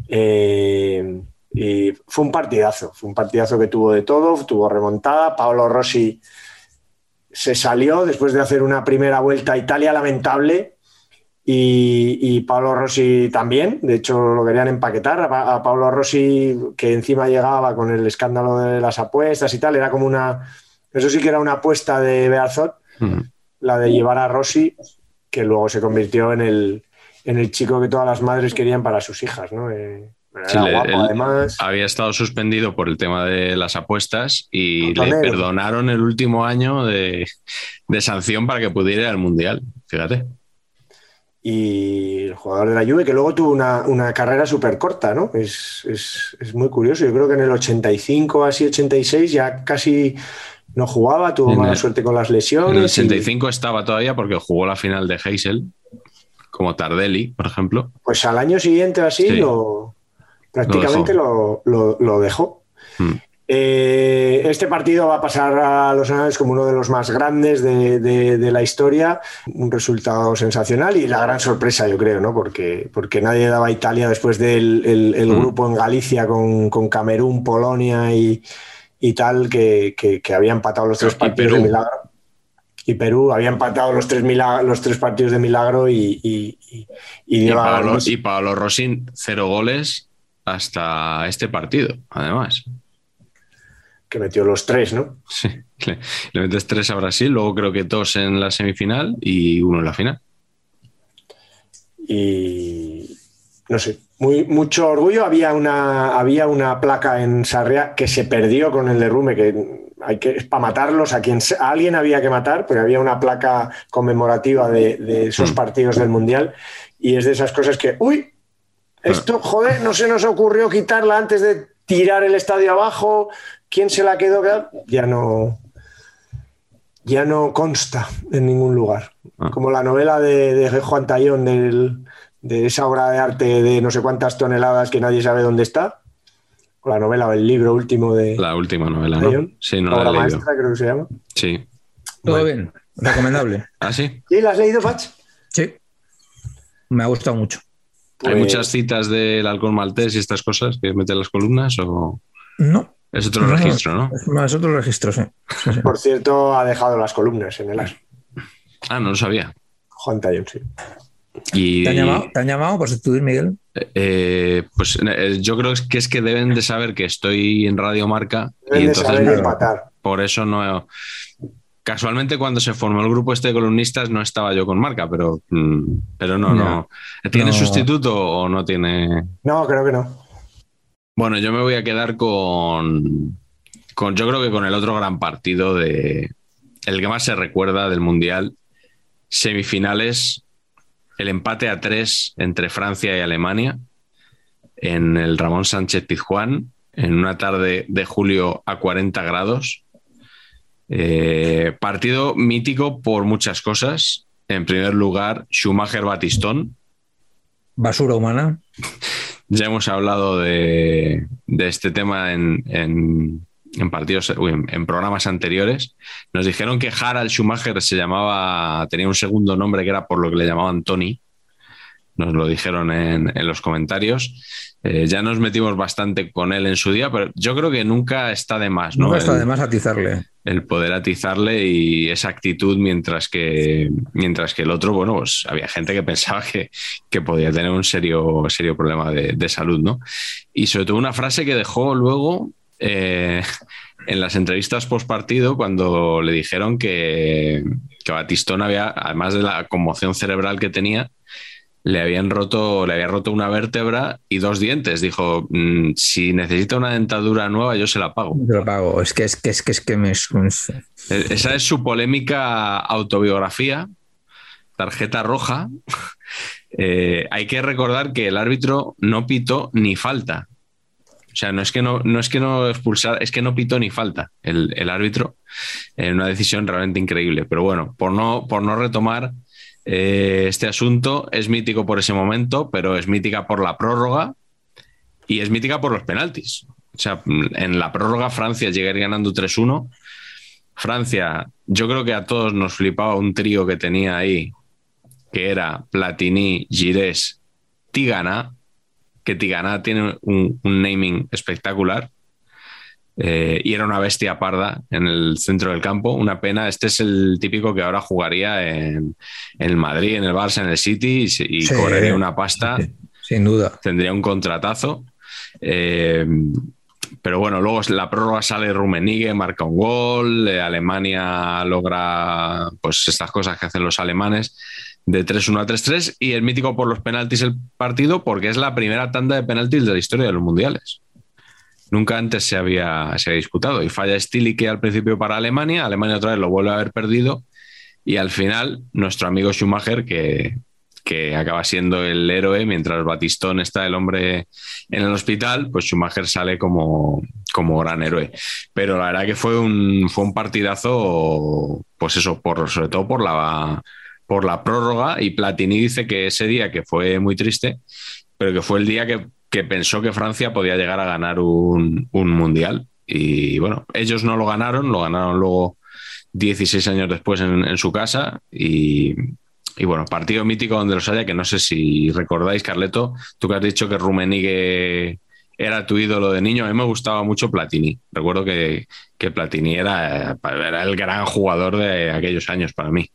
Eh, y fue un partidazo, fue un partidazo que tuvo de todo, tuvo remontada. Paolo Rossi se salió después de hacer una primera vuelta a Italia lamentable y, y Paolo Rossi también. De hecho, lo querían empaquetar. A, a Paolo Rossi, que encima llegaba con el escándalo de las apuestas y tal, era como una. Eso sí que era una apuesta de Bearzot la de llevar a Rossi, que luego se convirtió en el, en el chico que todas las madres querían para sus hijas, ¿no? Eh, además. Había estado suspendido por el tema de las apuestas y le perdonaron el último año de, sanción para que pudiera ir al Mundial, fíjate. Y el jugador de la Juve, que luego tuvo una, carrera súper corta, ¿no? Es, es, muy curioso. Yo creo que en el 85, así 86, ya casi no jugaba, tuvo mala suerte con las lesiones. En el 65 estaba todavía porque jugó la final de Heysel, como Tardelli, por ejemplo. Pues al año siguiente así lo, prácticamente lo dejó. Hmm. Eh, este partido va a pasar a los anales como uno de los más grandes de, la historia, un resultado sensacional y la gran sorpresa, yo creo, ¿no? porque, porque nadie daba a Italia después del hmm. grupo en Galicia con, con Camerún, Polonia y, y tal, que, que, había empatado los tres partidos de milagro. Y Perú había empatado los tres, los tres partidos de milagro y, y, y, y, y Pablo Rosin, cero goles hasta este partido, además. Que metió los tres, ¿no? Sí, le, le metes tres a Brasil, luego creo que dos en la semifinal y uno en la final. Y no sé, muy, mucho orgullo. Había una, había una placa en Sarria que se perdió con el derrumbe, que hay que, para matarlos, a quien alguien había que matar, pero había una placa conmemorativa de, esos mm. partidos del Mundial. Y es de esas cosas que, uy, esto, ah. joder, no se nos ocurrió quitarla antes de tirar el estadio abajo. ¿Quién se la quedó? Ya no, ya no consta en ningún lugar. Ah. Como la novela de, de Juan Tallón del de esa obra de arte de no sé cuántas toneladas que nadie sabe dónde está. O la novela o el libro último de. La última novela, ¿no? Sí, no la, maestra, creo que se llama. Sí. Todo bien, recomendable. ¿Ah, sí? ¿Sí? ¿La has leído, Pach? Sí. Me ha gustado mucho. ¿Hay pues- muchas citas del alcohol maltés y estas cosas que meten las columnas o.? No. Es otro registro, ¿no? Es, otro registro, sí. Por cierto, ha dejado las columnas en el as. Ah, no lo sabía. Juan Tallón, sí. ¿Te, han llamado, ¿Te han llamado por sustituir, Miguel? Eh, pues eh, yo creo que es que deben de saber que estoy en Radio Marca y entonces por eso no. Casualmente cuando se formó el grupo este de columnistas no estaba yo con Marca, pero, mm, pero no, no. ¿Tiene sustituto o no tiene? No, creo que no. Bueno, yo me voy a quedar con, con, yo creo que con el otro gran partido de el que más se recuerda del Mundial, semifinales, el empate a tres entre Francia y Alemania en el Ramón Sánchez Pizjuán, en una tarde de julio a 40 grados. Eh, partido mítico por muchas cosas. En primer lugar, Schumacher-Batistón. Basura humana. Ya hemos hablado de, este tema en, partidos, en, programas anteriores. Nos dijeron que Harald Schumacher se llamaba, tenía un segundo nombre que era por lo que le llamaban Tony. Nos lo dijeron en, los comentarios. Eh, ya nos metimos bastante con él en su día, pero yo creo que nunca está de más, ¿no? Nunca está de más atizarle el poder atizarle y esa actitud, mientras que, mientras que el otro, bueno, pues había gente que pensaba que, que podía tener un serio, serio problema de, salud, ¿no? Y sobre todo una frase que dejó luego eh, en las entrevistas post partido cuando le dijeron que, que Batistón había, además de la conmoción cerebral que tenía, le habían roto, le había roto una vértebra y dos dientes. Dijo, mm, si necesita una dentadura nueva, yo se la pago. Yo la pago. Es que es que es que es que me. E-, esa es su polémica autobiografía, tarjeta roja. Eh, hay que recordar que el árbitro no pitó ni falta. O sea, no es que no, no es que no expulsar, es que no pitó ni falta el, el árbitro en una decisión realmente increíble. Pero bueno, por no, por no retomar eh, este asunto es mítico por ese momento, pero es mítica por la prórroga y es mítica por los penaltis. O sea, en la prórroga Francia llegaría ganando 3-1. Francia, yo creo que a todos nos flipaba un trío que tenía ahí, que era Platini, Gires, Tigana, que Tigana tiene un naming espectacular. Eh, y era una bestia parda en el centro del campo. Una pena. Este es el típico que ahora jugaría en, el Madrid, en el Barça, en el City y, cobraría una pasta. Sin duda. Tendría un contratazo. Eh, pero bueno, luego la prórroga sale Rumenigue, marca un gol, eh, Alemania logra pues estas cosas que hacen los alemanes de 3-1 a 3-3 y el mítico por los penaltis el partido porque es la primera tanda de penaltis de la historia de los mundiales. Nunca antes se había, se había disputado. Y falla que al principio para Alemania, Alemania otra vez lo vuelve a haber perdido. Y al final, nuestro amigo Schumacher, que, que acaba siendo el héroe, mientras Batistón está el hombre en el hospital, pues Schumacher sale como, como gran héroe. Pero la verdad que fue un, fue un partidazo, pues eso, por, sobre todo por la, por la prórroga. Y Platini dice que ese día, que fue muy triste, pero que fue el día que que pensó que Francia podía llegar a ganar un, mundial. Y bueno, ellos no lo ganaron, lo ganaron luego 16 años después en, su casa. Y, bueno, partido mítico donde los haya, que no sé si recordáis, Carleto, tú que has dicho que Rumenigue era tu ídolo de niño, a mí me gustaba mucho Platini. Recuerdo que, que Platini era, era el gran jugador de aquellos años para mí.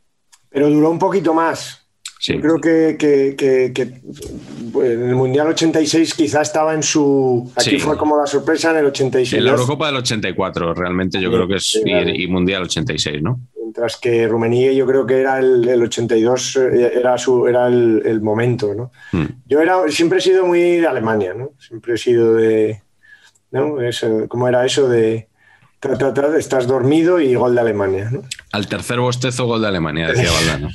Pero duró un poquito más. Yo creo que, pues, en el Mundial 86 quizá estaba en su... Aquí fue como la sorpresa en el 86. En la Eurocopa del 84, realmente yo creo que es... Y, Mundial 86, ¿no? Mientras que Rumanía yo creo que era el, 82, eh, era, su, era el, momento, ¿no? Hmm. Yo era, siempre he sido muy de Alemania, ¿no? Siempre he sido de... ¿no? ¿Cómo era eso de...? estás dormido y gol de Alemania. ¿no? Al tercer bostezo, gol de Alemania, decía Valdano.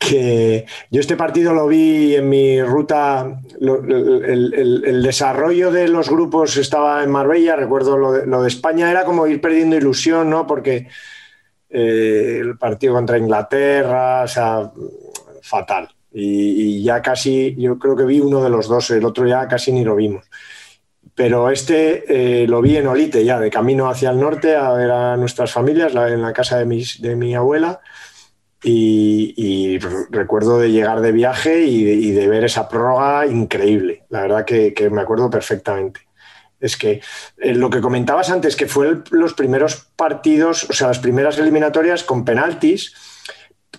Que yo este partido lo vi en mi ruta, el, desarrollo de los grupos estaba en Marbella, recuerdo lo de, España, era como ir perdiendo ilusión, ¿no? Porque eh, el partido contra Inglaterra, o sea, fatal. Y, ya casi, yo creo que vi uno de los dos, el otro ya casi ni lo vimos. Pero este eh, lo vi en Olite, ya de camino hacia el norte a ver a nuestras familias, en la casa de, mis, de mi abuela y, recuerdo de llegar de viaje y de, ver esa prórroga increíble. La verdad que, me acuerdo perfectamente. Es que eh, lo que comentabas antes, que fue los primeros partidos, o sea, las primeras eliminatorias con penaltis,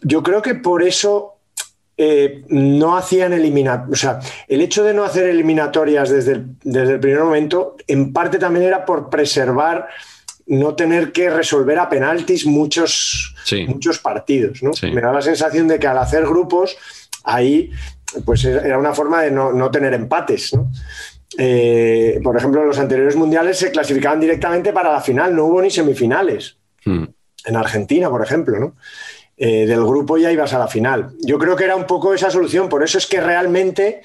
yo creo que por eso eh, no hacían eliminatorias. O sea, el hecho de no hacer eliminatorias desde desde el primer momento, en parte también era por preservar no tener que resolver a penaltis muchos, muchos partidos. ¿no? Me da la sensación de que al hacer grupos, ahí pues era una forma de no, tener empates. eh, por ejemplo, en los anteriores mundiales se clasificaban directamente para la final, no hubo ni semifinales. Hmm. En Argentina, por ejemplo, ¿no? Eh, del grupo ya ibas a la final. Yo creo que era un poco esa solución, por eso es que realmente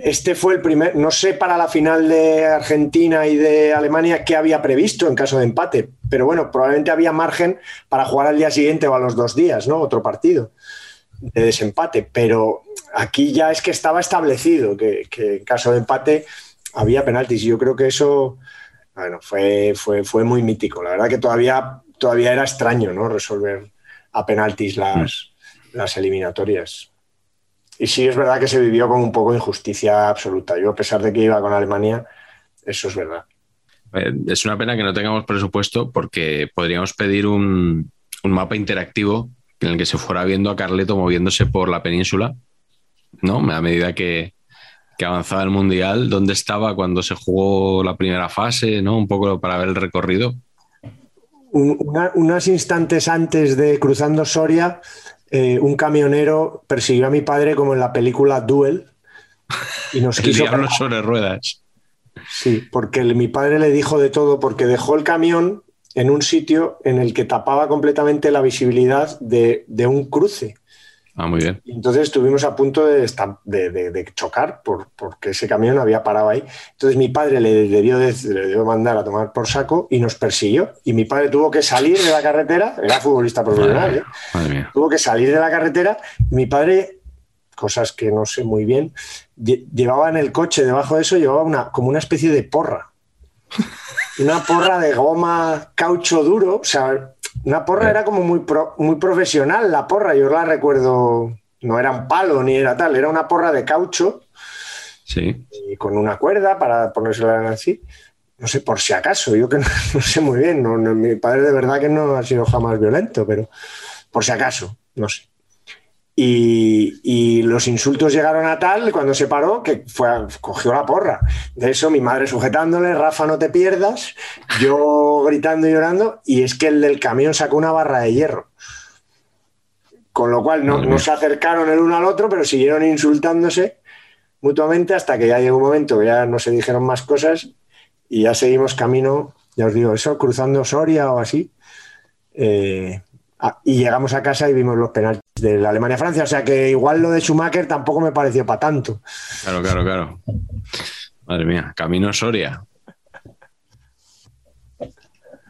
este fue el primer, no sé para la final de Argentina y de Alemania qué había previsto en caso de empate, pero bueno, probablemente había margen para jugar al día siguiente o a los dos días, ¿no? Otro partido de desempate, pero aquí ya es que estaba establecido que, que en caso de empate había penaltis y yo creo que eso, bueno, fue, fue, fue muy mítico. La verdad que todavía, todavía era extraño, ¿no? Resolver a penaltis las, las eliminatorias. Y sí, es verdad que se vivió con un poco de injusticia absoluta. Yo, a pesar de que iba con Alemania, eso es verdad. Eh, Es una pena que no tengamos presupuesto porque podríamos pedir un, un mapa interactivo en el que se fuera viendo a Carleto moviéndose por la península, ¿no? A medida que, que avanzaba el Mundial, dónde estaba cuando se jugó la primera fase, ¿no? Un poco para ver el recorrido. Un- una- unos instantes antes de cruzando Soria, eh, un camionero persiguió a mi padre como en la película Duel y nos El quiso diablo sobre ruedas. Sí, porque el- mi padre le dijo de todo, porque dejó el camión en un sitio en el que tapaba completamente la visibilidad de, de un cruce. Ah, muy bien. Y entonces estuvimos a punto de, esta- de- de- de chocar por, porque ese camión había parado ahí. Entonces mi padre le debió, de- le debió mandar a tomar por saco y nos persiguió. Y mi padre tuvo que salir de la carretera, era futbolista profesional, ¿eh? Madre mía. tuvo que salir de la carretera. y Mi padre, cosas que no sé muy bien, lle- llevaba en el coche, debajo de eso, llevaba una, como una especie de porra. Una porra de goma caucho duro. O sea, una porra era como muy, pro- muy profesional, la porra. Yo la recuerdo, no era un palo ni era tal, era una porra de caucho Sí. y con una cuerda para ponérsela así. No sé, por si acaso, yo que no, no sé muy bien. no- no, mi padre de verdad que no ha sido jamás violento, pero por si acaso, no sé. Y, y los insultos llegaron a tal cuando se paró que fue a- cogió la porra. De eso mi madre sujetándole, Rafa, no te pierdas, yo gritando y llorando, y es que el del camión sacó una barra de hierro. Con lo cual no, se acercaron el uno al otro, pero siguieron insultándose mutuamente hasta que ya llegó un momento que ya no se dijeron más cosas y ya seguimos camino, ya os digo, eso, cruzando Soria o así. Eh, y llegamos a casa y vimos los penaltis de la Alemania-Francia. O sea que igual lo de Schumacher tampoco me pareció para tanto. Claro, claro, claro. Madre mía, Camino Soria.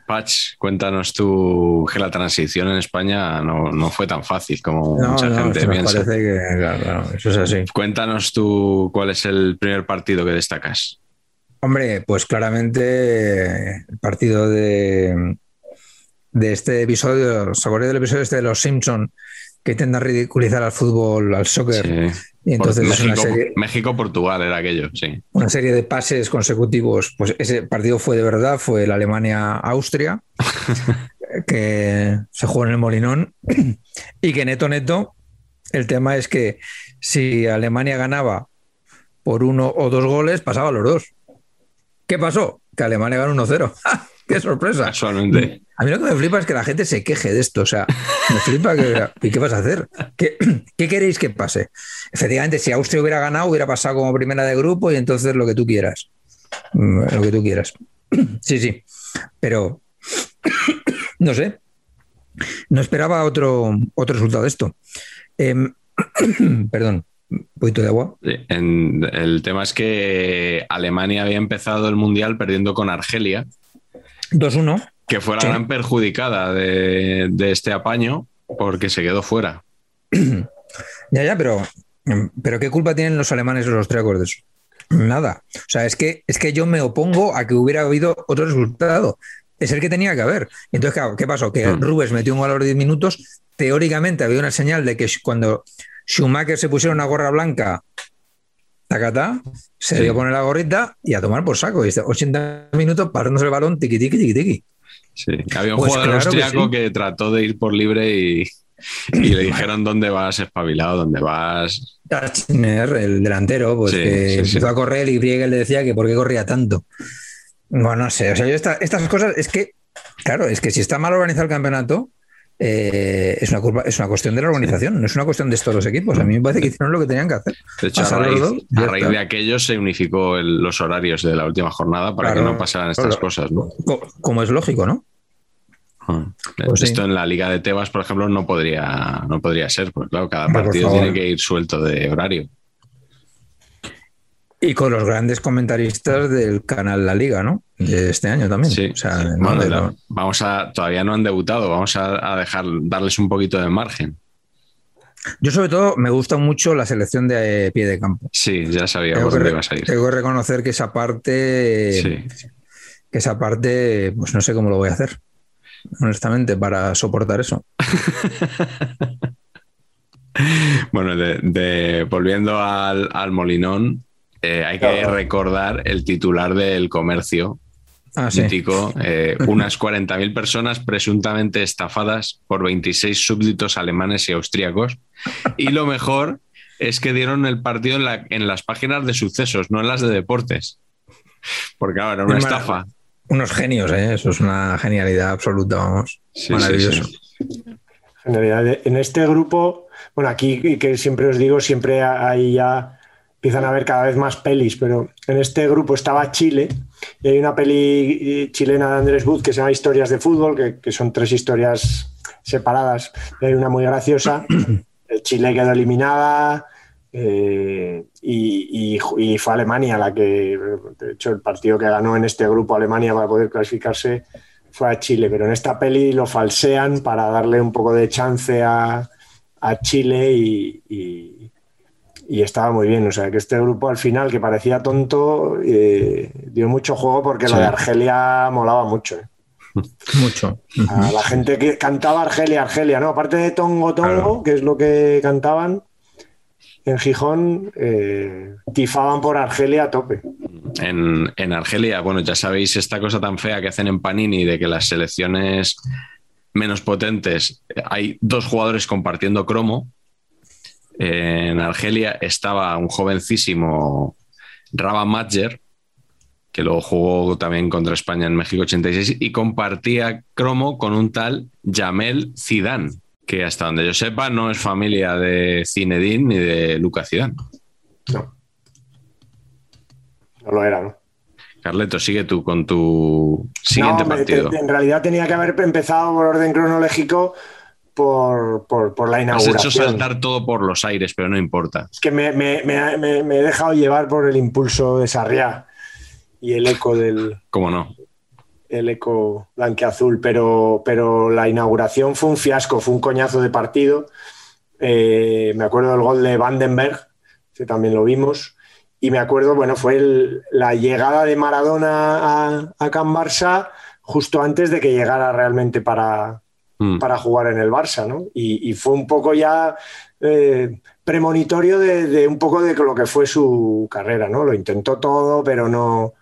Patch, cuéntanos tú que la transición en España no, no fue tan fácil como No, mucha no, gente piensa. parece que, claro, claro, eso es así. Cuéntanos tú cuál es el primer partido que destacas. Hombre, pues claramente el partido de, de este episodio, ¿os acordáis del episodio este de los Simpson que intentan ridiculizar al fútbol, al soccer? Sí. Y entonces es una México, serie, México-Portugal era aquello, sí. una serie de pases consecutivos. Pues ese partido fue de verdad, fue el Alemania-Austria, que se jugó en el Molinón, y que neto, neto, el tema es que si Alemania ganaba por uno o dos goles, pasaba a los dos. ¿Qué pasó? Que Alemania ganó 1-0. ¡Qué sorpresa! Casualmente. A mí lo que me flipa es que la gente se queje de esto. O sea, me flipa que. ¿Y qué vas a hacer? ¿Qué, qué queréis que pase? Efectivamente, si Austria hubiera ganado, hubiera pasado como primera de grupo y entonces lo que tú quieras. Mm, Lo que tú quieras. Sí, sí. Pero. No sé. No esperaba otro, otro resultado de esto. Em, perdón, un poquito de agua. Sí, en- el tema es que Alemania había empezado el Mundial perdiendo con Argelia, 2-1. que fue la Sí. gran perjudicada de, de este apaño porque se quedó fuera. Ya, ya, pero, pero ¿qué culpa tienen los alemanes o los austriacos de eso? Nada. O sea, es que, es que yo me opongo a que hubiera habido otro resultado. Es el que tenía que haber. Entonces, claro, ¿qué pasó? Que Mm. Rubens metió un gol a los 10 minutos. Teóricamente había una señal de que cuando Schumacher se pusiera una gorra blanca, tacatá, se Sí. dio a poner la gorrita y a tomar por saco. Y está 80 minutos parándose el balón, tiqui, tiqui, tiqui, tiqui. Sí. Había un Pues jugador claro que austriaco sí. que, trató de ir por libre y, y le dijeron dónde vas, espabilado, dónde vas. Tachner, el delantero, pues Sí, que empezó a correr y Briegel le decía que por qué corría tanto. Bueno, no sé, o sea, yo esta- estas cosas es que, claro, es que si está mal organizado el campeonato, eh, es, una culpa, es una cuestión de la organización, no es una cuestión de estos dos equipos. A mí me parece que hicieron lo que tenían que hacer. De hecho, a raíz, los dos, ya a raíz está. de aquello se unificó el- los horarios de la última jornada para Claro, que no pasaran estas claro. cosas, ¿no? Co- Como es lógico, ¿no? Hmm. Pues sí. Esto en la Liga de Tebas, por ejemplo, no podría, no podría ser, porque claro, cada partido tiene que ir suelto de horario. Y con los grandes comentaristas del canal La Liga, ¿no? De este año también. Sí. O sea, ¿no? Bueno, De la- lo- vamos a, todavía no han debutado, vamos a, a dejar, darles un poquito de margen. Yo sobre todo me gusta mucho la selección de eh, pie de campo. Sí, ya sabía Tengo por dónde ibas a ir. tengo que reconocer que esa parte, Sí. que esa parte, pues no sé cómo lo voy a hacer, honestamente, para soportar eso. Bueno, de, de- volviendo al, al Molinón, eh, hay que Claro. recordar el titular del comercio Ah, sí. eh, unas 40.000 personas presuntamente estafadas por 26 súbditos alemanes y austríacos. Y lo mejor es que dieron el partido en, la- en las páginas de sucesos, no en las de deportes. Porque ahora era una estafa. Unos genios, ¿eh? eso es una genialidad absoluta, vamos. Sí, Maravilloso. sí, sí. En este grupo, bueno, aquí que siempre os digo, siempre hay ya empiezan a haber cada vez más pelis, pero en este grupo estaba Chile y hay una peli eh, chilena de Andrés Booth que se llama Historias de Fútbol, que, que son tres historias separadas. Hay una muy graciosa. Eh, Chile quedó eliminada eh, y, y- y fue Alemania la que, de hecho, el partido que ganó en este grupo Alemania para poder clasificarse fue a Chile, pero en esta peli lo falsean para darle un poco de chance a, a Chile y, y- estaba muy bien. O sea, que este grupo al final, que parecía tonto, eh, dio mucho juego porque Sí. lo de Argelia molaba mucho. ¿eh? Mucho. A la gente que cantaba Argelia, Argelia, ¿no? Aparte de Tongo Tongo, Claro. que es lo que cantaban en Gijón, eh, tifaban por Argelia a tope. En, en Argelia, bueno, ya sabéis esta cosa tan fea que hacen en Panini de que las selecciones menos potentes hay dos jugadores compartiendo cromo. En Argelia estaba un jovencísimo Raba Madjer, que luego jugó también contra España en México 86 y compartía cromo con un tal Jamel Zidane, que hasta donde yo sepa no es familia de Zinedine ni de Lucas Zidane. No. No lo era, ¿no? Carleto, sigue tú con tu siguiente No, partido. en realidad tenía que haber empezado por orden cronológico por, por- por la Has inauguración. hecho saltar todo por los aires, pero no importa. Es que me, me- me- me- me he dejado llevar por el impulso de Sarriá y el eco del ¿Cómo no? el eco blanqueazul, pero, pero la inauguración fue un fiasco, fue un coñazo de partido. Eh, me acuerdo del gol de Vandenberg, que también lo vimos. Y me acuerdo, bueno, fue el- la llegada de Maradona a, a Can Barça justo antes de que llegara realmente para, Mm. para jugar en el Barça, ¿no? Y, y fue un poco ya eh, premonitorio de, de un poco de lo que fue su carrera, ¿no? Lo intentó todo, pero no,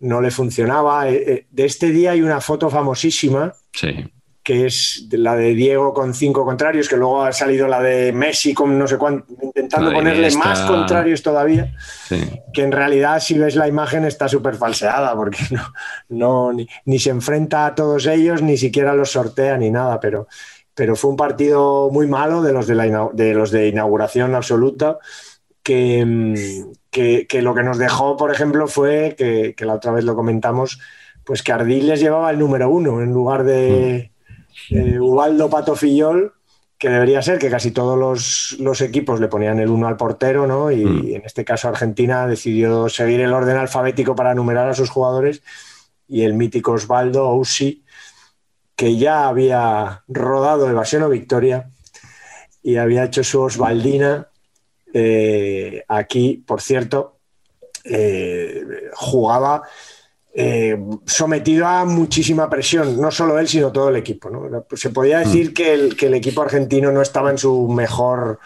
no le funcionaba. Eh, eh, De este día hay una foto famosísima Sí. Que es la de Diego con cinco contrarios, que luego ha salido la de Messi con no sé cuánto, intentando ponerle más contrarios todavía sí. que en realidad si ves la imagen está súper falseada porque no, no ni, ni se enfrenta a todos ellos, ni siquiera los sortea ni nada, pero, pero fue un partido muy malo de los de, la, de, los de inauguración absoluta. Que, mm, que, que lo que nos dejó, por ejemplo, fue que, que la otra vez lo comentamos, pues que Ardiles llevaba el número uno en lugar de eh, Ubaldo Pato Fillol, que debería ser que casi todos los, los equipos le ponían el uno al portero, ¿no? Y Mm. en este caso Argentina decidió seguir el orden alfabético para numerar a sus jugadores y el mítico Osvaldo Ousi, que ya había rodado Evasión o Victoria y había hecho su Osvaldina eh, aquí, por cierto, eh, jugaba eh, sometido a muchísima presión, no solo él, sino todo el equipo. ¿no? Se podía decir que, el, que, el, equipo argentino no estaba en su mejor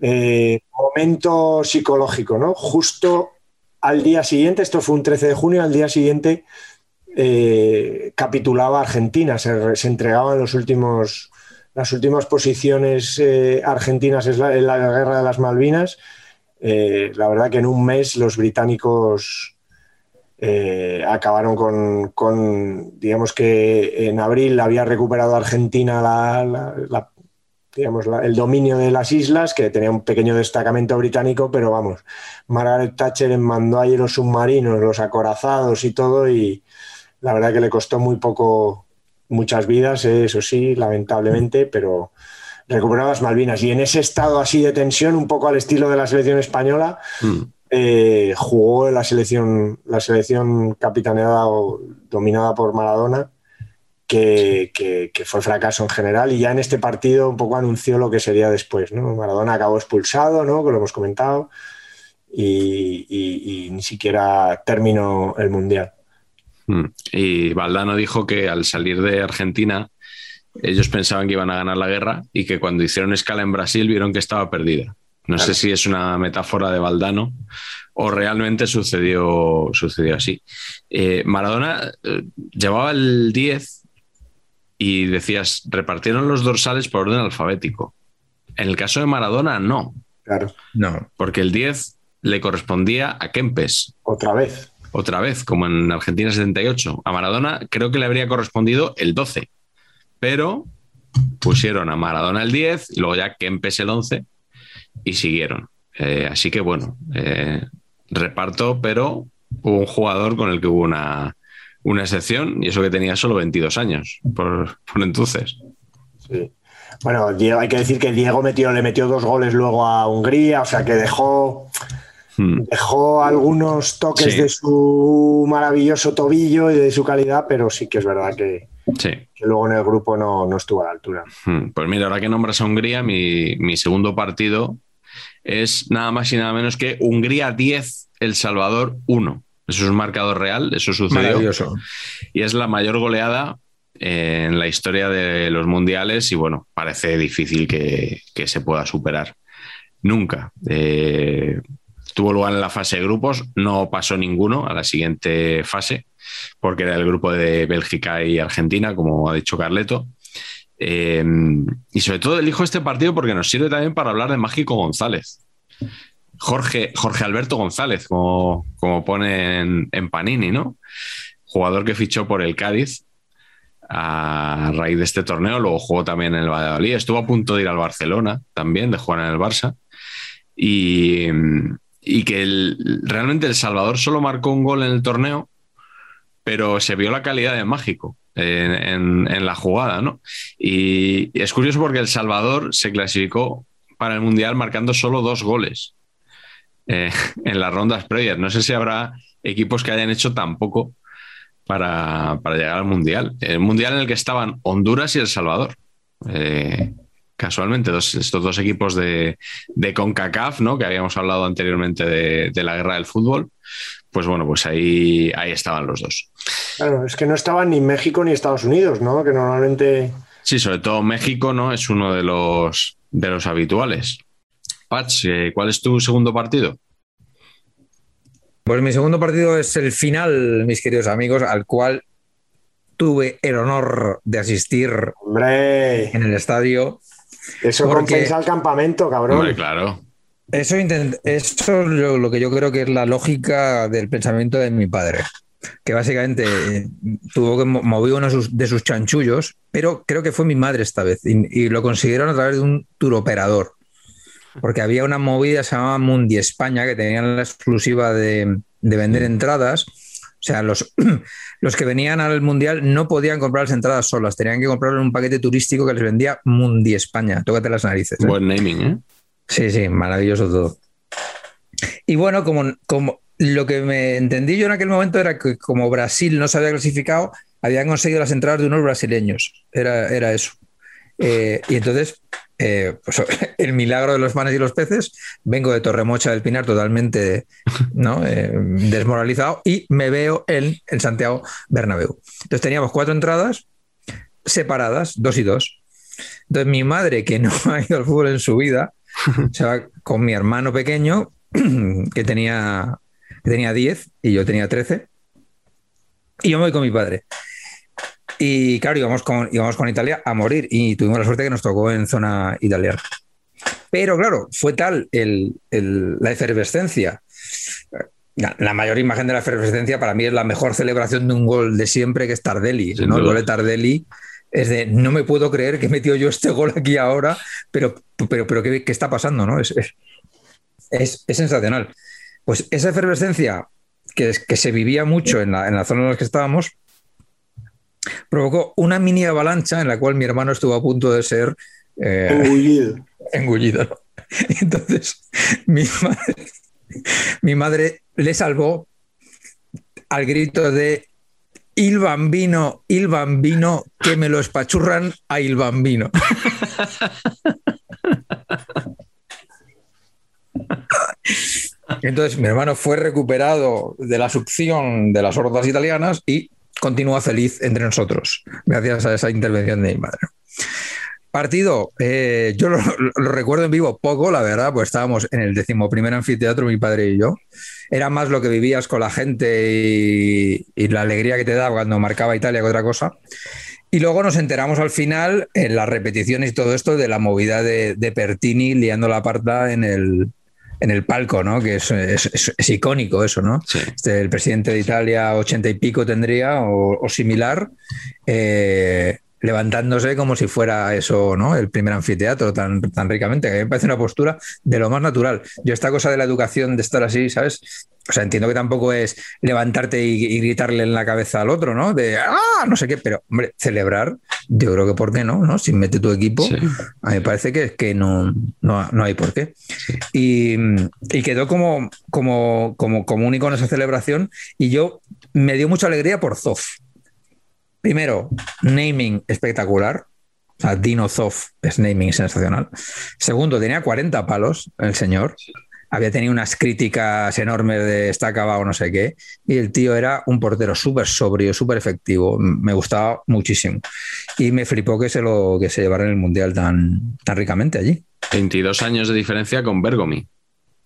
eh, momento psicológico. ¿no? Justo al día siguiente, esto fue un 13 de junio, al día siguiente eh, capitulaba Argentina, se, se entregaban los últimos, las últimas posiciones argentinas en la, en la, guerra de las Malvinas. La verdad que en un mes los británicos eh, acabaron con, digamos que en abril había recuperado Argentina el dominio de las islas, que tenía un pequeño destacamento británico, pero vamos, Margaret Thatcher mandó allí los submarinos, los acorazados y todo, y la verdad que le costó muy poco, muchas vidas, eh, eso sí, lamentablemente, pero recuperó las Malvinas. Y en ese estado así de tensión, un poco al estilo de la selección española, Mm. Eh, jugó la selección, la selección capitaneada o dominada por Maradona, que, que- fue fracaso en general, y ya en este partido un poco anunció lo que sería después. ¿no? Maradona acabó expulsado, ¿no? que lo hemos comentado, y, y- ni siquiera terminó el Mundial. Mm. Y Valdano dijo que al salir de Argentina ellos pensaban que iban a ganar la guerra y que cuando hicieron escala en Brasil vieron que estaba perdida. No sé si es una metáfora de Valdano o realmente sucedió, sucedió así. Eh, Maradona eh, llevaba el 10 y decías, repartieron los dorsales por orden alfabético. En el caso de Maradona, no, Claro, No. porque el 10 le correspondía a Kempes, otra vez. otra vez, como en Argentina 78. A Maradona creo que le habría correspondido el 12, pero pusieron a Maradona el 10 y luego ya Kempes el 11 y siguieron. Eh, así que bueno, eh, reparto, pero hubo un jugador con el que hubo una, una excepción y eso que tenía solo 22 años por, por entonces. Sí. Bueno, Diego- hay que decir que Diego metió, le metió dos goles luego a Hungría, o sea que dejó, Hmm. dejó algunos toques Sí. de su maravilloso tobillo y de su calidad, pero sí que es verdad que, Sí. que luego en el grupo no, no estuvo a la altura. Hmm, Pues mira, ahora que nombras a Hungría, mi, mi segundo partido es nada más y nada menos que Hungría 10, El Salvador 1. Eso es un marcador real, eso sucedió. Maravilloso. Y es la mayor goleada eh, en la historia de los mundiales y bueno, parece difícil que, que se pueda superar. Nunca. Eh, tuvo lugar en la fase de grupos, no pasó ninguno a la siguiente fase, porque era el grupo de Bélgica y Argentina, como ha dicho Carleto. Eh, y sobre todo elijo este partido porque nos sirve también para hablar de Mágico González. Jorge, Jorge Alberto González, como, como pone en, Panini, ¿no? Jugador que fichó por el Cádiz a raíz de este torneo, luego jugó también en el Valladolid, estuvo a punto de ir al Barcelona también, de jugar en el Barça, y, y que realmente El Salvador solo marcó un gol en el torneo, pero se vio la calidad de Mágico en, la jugada, ¿no? Y, es curioso porque El Salvador se clasificó para el Mundial marcando solo dos goles eh, en las rondas previas. No sé si habrá equipos que hayan hecho tan poco para, para llegar al Mundial. El Mundial en el que estaban Honduras y El Salvador. Eh, casualmente, estos dos equipos de, de CONCACAF, ¿no? que habíamos hablado anteriormente de la guerra del fútbol, pues bueno, pues ahí, ahí estaban los dos. Claro, es que no estaban ni México ni Estados Unidos, ¿no? Que normalmente. Sí, sobre todo México, ¿no? Es uno de los, de los habituales. Patch, eh, ¿cuál es tu segundo partido? Pues mi segundo partido es el final, mis queridos amigos, al cual tuve el honor de asistir Hombre, en el estadio. eso Porque- compensa el campamento, cabrón. Hombre, claro. Eso, es lo, lo que yo creo que es la lógica del pensamiento de mi padre, que básicamente eh, tuvo que mo- mover uno de sus, chanchullos, pero creo que fue mi madre esta vez y, lo consiguieron a través de un turoperador, porque había una movida que se llamaba Mundi España que tenían la exclusiva de, de vender entradas. O sea, los, los que venían al Mundial no podían comprar las entradas solas, tenían que comprarlo en un paquete turístico que les vendía Mundi España. Tócate las narices. ¿eh? Buen naming, ¿eh? Sí, sí, maravilloso todo. Y bueno, como, como lo que me entendí yo en aquel momento era que como Brasil no se había clasificado, habían conseguido las entradas de unos brasileños. Era, era eso. Eh, y entonces, eh, pues, el milagro de los panes y los peces, vengo de Torremocha del Pinar totalmente ¿no? Eh, desmoralizado y me veo en, en Santiago Bernabéu. Entonces teníamos cuatro entradas separadas, dos y dos. Entonces mi madre, que no ha ido al fútbol en su vida, va con mi hermano pequeño, que tenía, que tenía 10 y yo tenía 13. Y yo me voy con mi padre. Y claro, íbamos con, íbamos con Italia a morir y tuvimos la suerte que nos tocó en zona italiana. Pero claro, fue tal el- el- la efervescencia la mayor imagen de la efervescencia para mí es la mejor celebración de un gol de siempre que es Tardelli. ¿no? El gol de Tardelli es de no me puedo creer que he metido yo este gol aquí ahora, pero, pero, pero ¿qué, qué está pasando? ¿no? Es, es, es, sensacional. Pues esa efervescencia que, que se vivía mucho en la, en la zona en la que estábamos provocó una mini avalancha en la cual mi hermano estuvo a punto de ser eh, engullido. engullido. Entonces, mi madre, mi madre le salvó al grito de Il bambino, il bambino, que me lo espachurran a il bambino. Entonces mi hermano fue recuperado de la succión de las hordas italianas y continúa feliz entre nosotros, gracias a esa intervención de mi madre. Partido, eh, yo lo, recuerdo en vivo poco, la verdad, pues estábamos en el decimoprimer anfiteatro, mi padre y yo. Era más lo que vivías con la gente y, la alegría que te daba cuando marcaba Italia que otra cosa. Y luego nos enteramos al final, en las repeticiones y todo esto, de la movida de, Pertini liando la parta en el, en el palco, ¿no? Que es, es, icónico eso, ¿no? Este, el presidente de Italia, ochenta y pico tendría, o, similar. Eh, levantándose como si fuera eso, ¿no? El primer anfiteatro tan, tan ricamente, que a mí me parece una postura de lo más natural. Yo esta cosa de la educación, de estar así, ¿sabes? O sea, entiendo que tampoco es levantarte y, gritarle en la cabeza al otro, ¿no? De, ah, no sé qué, pero, hombre, celebrar, yo creo que por qué no, ¿no? Si mete tu equipo, a mí me parece que, que no, no, hay por qué. Y, y, quedó como, como, como, como único en esa celebración y yo me dio mucha alegría por Zoff. Primero, naming espectacular. O sea, Dino Zoff es naming sensacional. Segundo, tenía 40 palos el señor. Había tenido unas críticas enormes de está acabado no sé qué. Y el tío era un portero súper sobrio, súper efectivo. Me gustaba muchísimo. Y me flipó que se lo que se llevara en el mundial tan, tan ricamente allí. 22 años de diferencia con Bergomi.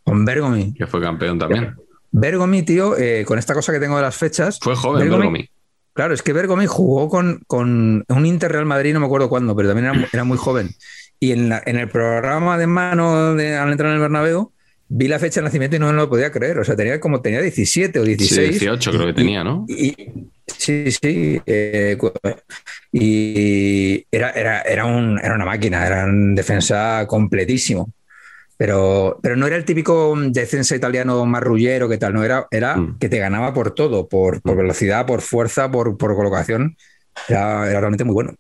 Con Bergomi. Que fue campeón también. Bergomi, tío, eh, con esta cosa que tengo de las fechas. Fue joven Bergomi Claro, es que Bergomi jugó con, con un Inter Real Madrid, no me acuerdo cuándo, pero también era, muy joven. Y en, en, el programa de mano de, al entrar en el Bernabéu, vi la fecha de nacimiento y no me lo podía creer. O sea, tenía como tenía 17 o 16. Sí, 18 creo que tenía, ¿no? sí, sí. Eh, y era, era, era, un, era una máquina, era un defensa completísimo. Pero, pero no era el típico defensa italiano marrullero que tal, no era, era mm. que te ganaba por todo, por, por mm. velocidad, por fuerza, por, por colocación. Era, era, realmente muy bueno.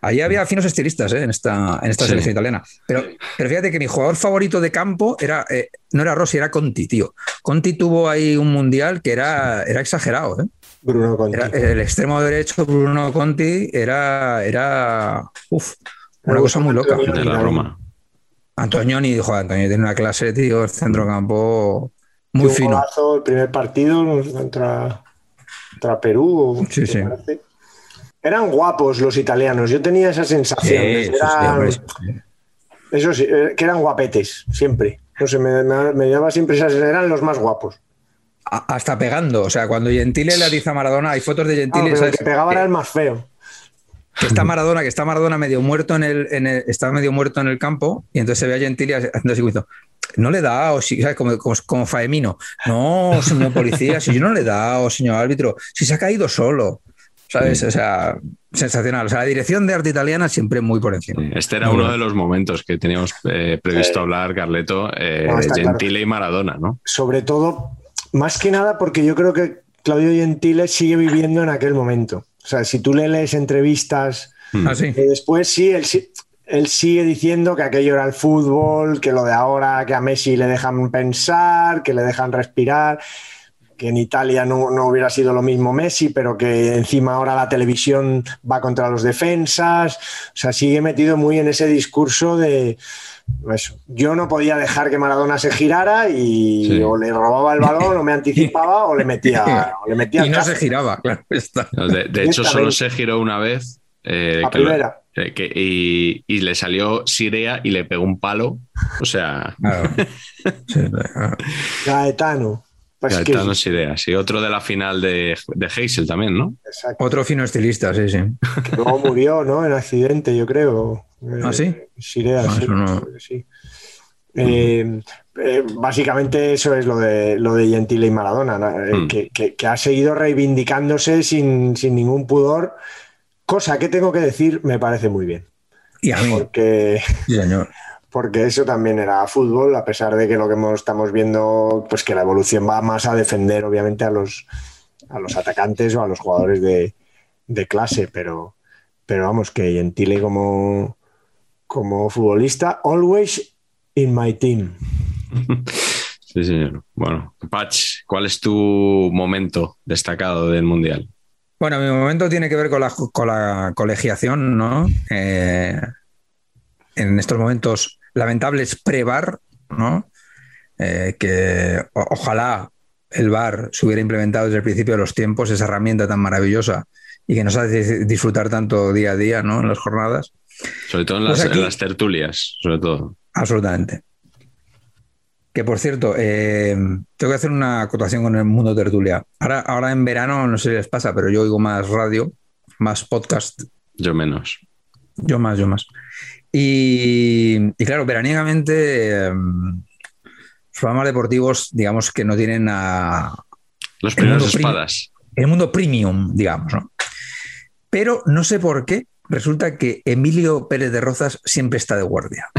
Ahí había finos estilistas ¿eh? en esta, en esta selección italiana. Pero, pero fíjate que mi jugador favorito de campo era, eh, no era Rossi, era Conti, tío. Conti tuvo ahí un mundial que era, era exagerado. ¿eh? Bruno Conti. el extremo derecho, Bruno Conti, era, era uf, una cosa muy loca. De la Roma. Antoñoni, dijo Antonio tiene una clase, tío, el centrocampo muy fino. el primer partido contra, contra Perú. Sí, sí. Eran guapos los italianos, yo tenía esa sensación. eso sí, eh, que eran guapetes, siempre. No sé, me, me, siempre esas, eran los más guapos. hasta pegando, o sea, cuando Gentile le dice a Maradona, hay fotos de Gentile. el que pegaba era el más feo que está Maradona, que está Maradona medio muerto en el, en está medio muerto en el campo, y entonces se ve a Gentili haciendo así, no le da, o si, ¿sabes? Como, como, Faemino, no, señor policía, si yo no le da, o señor árbitro, si se ha caído solo. ¿Sabes? O sea, sensacional. O sea, la dirección de arte italiana siempre muy por encima. Este era uno de los momentos que teníamos eh, previsto hablar, Carleto, eh, Gentile y Maradona, ¿no? Sobre todo, más que nada porque yo creo que Claudio Gentile sigue viviendo en aquel momento. O sea, si tú le lees entrevistas, mm. ah, después sí él, él sigue diciendo que aquello era el fútbol, que lo de ahora, que a Messi le dejan pensar, que le dejan respirar, que en Italia no, hubiera sido lo mismo Messi, pero que encima ahora la televisión va contra los defensas. O sea, sigue metido muy en ese discurso de, eso. Yo no podía dejar que Maradona se girara y o le robaba el balón o me anticipaba o le metía. O le metía y no se giraba, claro. de, hecho, solo se giró una vez. Eh, la primera. Eh, y, le salió Sirea y le pegó un palo. O sea. Gaetano. Pues Sirea, sí. Otro de la final de, de Heysel también, ¿no? Exacto. Otro fino estilista, sí, sí. Que luego murió, ¿no? En accidente, yo creo. ¿Ah, sí? Sirea, ah, sí, Eh, eh, básicamente eso es lo de lo de Gentile y Maradona, ¿no? Eh, Mm. que, que- que ha seguido reivindicándose sin, sin ningún pudor, cosa que tengo que decir me parece muy bien, Y a mí, porque, sí, señor. Porque eso también era fútbol, a pesar de que lo que hemos- estamos viendo, pues que la evolución va más a defender obviamente a los, a los atacantes o a los jugadores de, de clase, pero, pero vamos, que Gentile como, como futbolista, always in my team. Sí, señor. Bueno, Patch, ¿cuál es tu momento destacado del Mundial? Bueno, mi momento tiene que ver con la, con la colegiación, ¿no? Eh, en estos momentos lamentables pre-VAR, ¿no? Eh, que ojalá el VAR se hubiera implementado desde el principio de los tiempos, esa herramienta tan maravillosa y que nos hace disfrutar tanto día a día, ¿no? En las jornadas. Sobre todo en Pues las, aquí- en las tertulias, sobre todo. Absolutamente. Que por cierto, eh, tengo que hacer una acotación con el mundo tertulia. Ahora, ahora en verano, no sé si les pasa, pero yo oigo más radio, más podcast, Yo menos. yo más, yo más. Y, y claro, veraniegamente, eh, los programas deportivos, digamos que no tienen a, Los primeros espadas. el mundo premium, digamos, ¿no? Pero no sé por qué, resulta que Emilio Pérez de Rozas siempre está de guardia.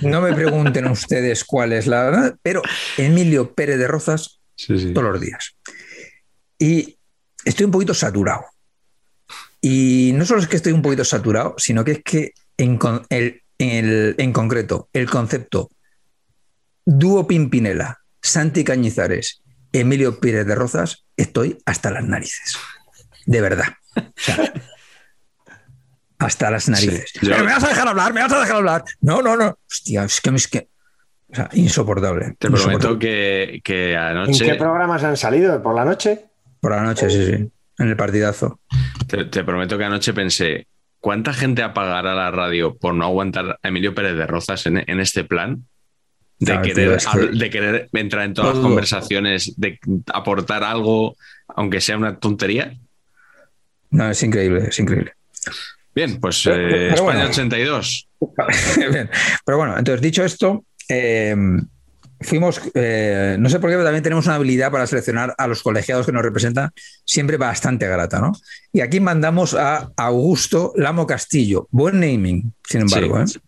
No me pregunten ustedes cuál es la verdad, pero Emilio Pérez de Rozas Sí, sí. todos los días. Y estoy un poquito saturado. Y no solo es que estoy un poquito saturado, sino que es que en, con- el- el- en concreto el concepto dúo Pimpinela, Santi Cañizares, Emilio Pérez de Rozas, estoy hasta las narices. De verdad. O sea, hasta las narices. Sí, yo- Pero me vas a dejar hablar, me vas a dejar hablar. No, no, no. Hostia, es que, es que o sea, insoportable. Te prometo que, que ¿En anoche. qué programas han salido? ¿Por la noche? Por la noche, sí, sí. En el partidazo. Te, te prometo que anoche pensé, ¿cuánta gente apagará la radio por no aguantar a Emilio Pérez de Rozas en, en este plan? De, querer, que- de querer entrar en todas las conversaciones, de aportar algo, aunque sea una tontería. No, es increíble, es increíble. Bien, pues Pero- eh, pero España bueno. 82. Bien. Pero bueno, entonces dicho esto, eh, fuimos, eh, no sé por qué, pero también tenemos una habilidad para seleccionar a los colegiados que nos representan, siempre bastante grata, ¿no? Y aquí mandamos a Augusto Lamo Castillo, buen naming, sin embargo. Sí. ¿eh?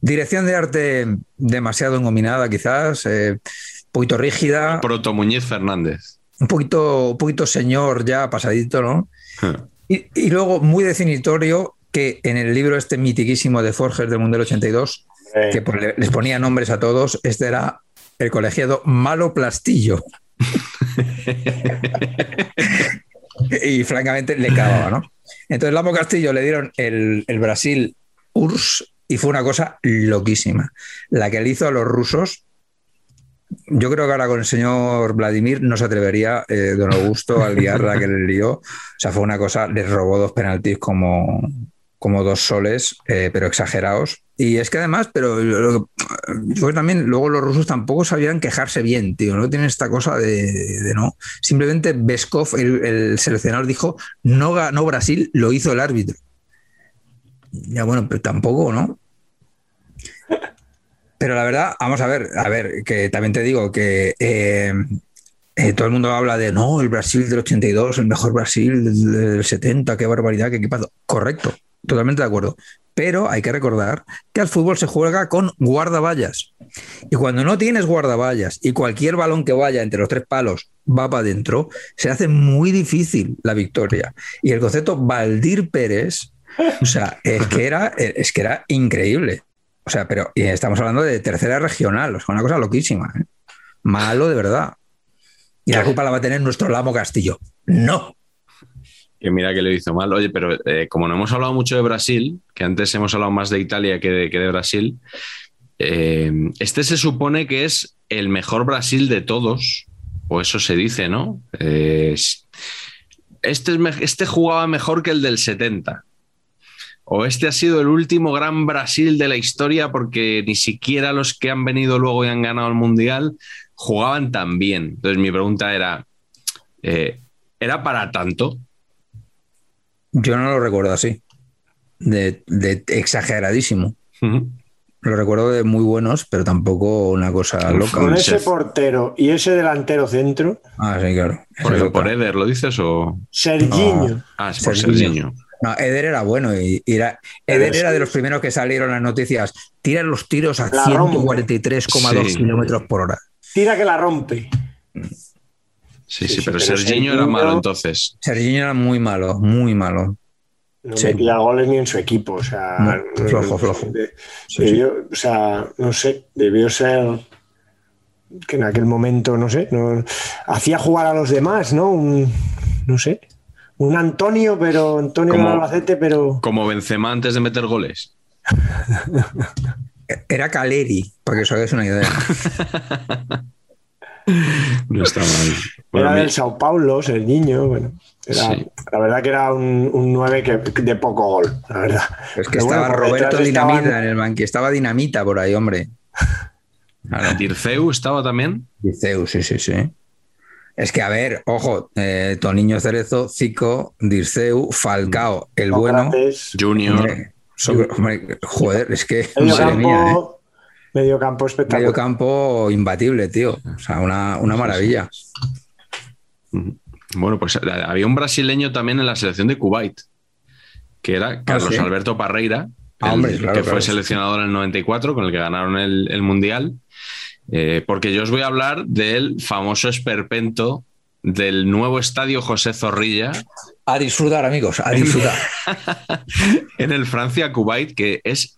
Dirección de arte demasiado engominada, quizás, eh, un poquito rígida, Proto Muñiz Fernández. un poquito, un poquito señor ya pasadito, ¿no? Y, y luego, muy definitorio, que en el libro este mitiquísimo de Forges del Mundial 82, Eh, que pues, le- les ponía nombres a todos, este era el colegiado Malo Plastillo. y francamente le clavaba, ¿no? Entonces, Lamo Castillo le dieron el, el Brasil URSS y fue una cosa loquísima. La que le hizo a los rusos, yo creo que ahora con el señor Vladimir no se atrevería, eh, don Augusto, a liar la que le lió. O sea, fue una cosa, les robó dos penaltis como, como dos soles, eh, pero exagerados. Y es que además, pero yo también luego los rusos tampoco sabían quejarse bien, tío. No tienen esta cosa de, no. Simplemente Beskov, el, el seleccionador, dijo: no ganó Brasil, lo hizo el árbitro. Ya bueno, pero tampoco, ¿no? Pero la verdad, vamos a ver, a ver, que también te digo que eh, eh, todo el mundo habla de no, el Brasil del 82, el mejor Brasil del 70, qué barbaridad, qué equipazo. Correcto, totalmente de acuerdo. Pero hay que recordar que al fútbol se juega con guardaballas. Y cuando no tienes guardaballas y cualquier balón que vaya entre los tres palos va para adentro, se hace muy difícil la victoria. Y el concepto Valdir Pérez, o sea, es que era, es que era increíble. O sea, pero estamos hablando de tercera regional, o sea, una cosa loquísima. ¿eh? Malo de verdad. Y la culpa la va a tener nuestro Lamo Castillo. No. Que mira que lo hizo mal. Oye, pero eh, como no hemos hablado mucho de Brasil, que antes hemos hablado más de Italia que de, que de Brasil, eh, este se supone que es el mejor Brasil de todos, o eso se dice, ¿no? Eh, este, es este jugaba mejor que el del 70. O este ha sido el último gran Brasil de la historia porque ni siquiera los que han venido luego y han ganado el Mundial jugaban tan bien. Entonces mi pregunta era, ¿era para tanto? Yo no lo recuerdo así. De, de exageradísimo. Lo recuerdo de muy buenos, pero tampoco una cosa loca. Con ese portero y ese delantero centro. Ah, sí, claro. Por, por Eder, ¿lo dices o...? Serginho. Ah, es por Serginho. No, Eder era bueno y, era, Eder era de los primeros que salieron las noticias. Tira los tiros a 143,2 kilómetros por hora. Tira que la rompe. Sí, sí, pero, Serginho era malo entonces. Serginho era muy malo, muy malo. No metía goles ni en su equipo, o sea. flojo, flojo. o sea, no sé, debió ser que en aquel momento, no sé, no, hacía jugar a los demás, ¿no? Un, no sé, un Antonio, pero Antonio como, Albacete, pero. Como Benzema antes de meter goles. Era Caleri, para que os hagáis una idea. no está mal. era del Sao Paulo, el niño, bueno. La verdad que era un, un 9 que, de poco gol, la verdad. Es que estaba Roberto Dinamita en el banquillo, estaba Dinamita por ahí, hombre. ¿Dirceu estaba también? Dirceu, sí, sí, sí. Es que, a ver, ojo, eh, Toniño Cerezo, Zico, Dirceu, Falcao, el bueno. Junior. joder, es que. Campo, mía, ¿eh? Medio campo espectacular. Medio campo imbatible, tío. O sea, una, una maravilla. Bueno, pues eh, había un brasileño también en la selección de Kuwait, que era ah, Carlos Alberto Parreira, ah, que fue seleccionado en el 94, con el que ganaron el, Mundial. Eh, porque yo os voy a hablar del famoso esperpento del nuevo estadio José Zorrilla. A disfrutar, amigos, a disfrutar. en el Francia-Kuwait, que es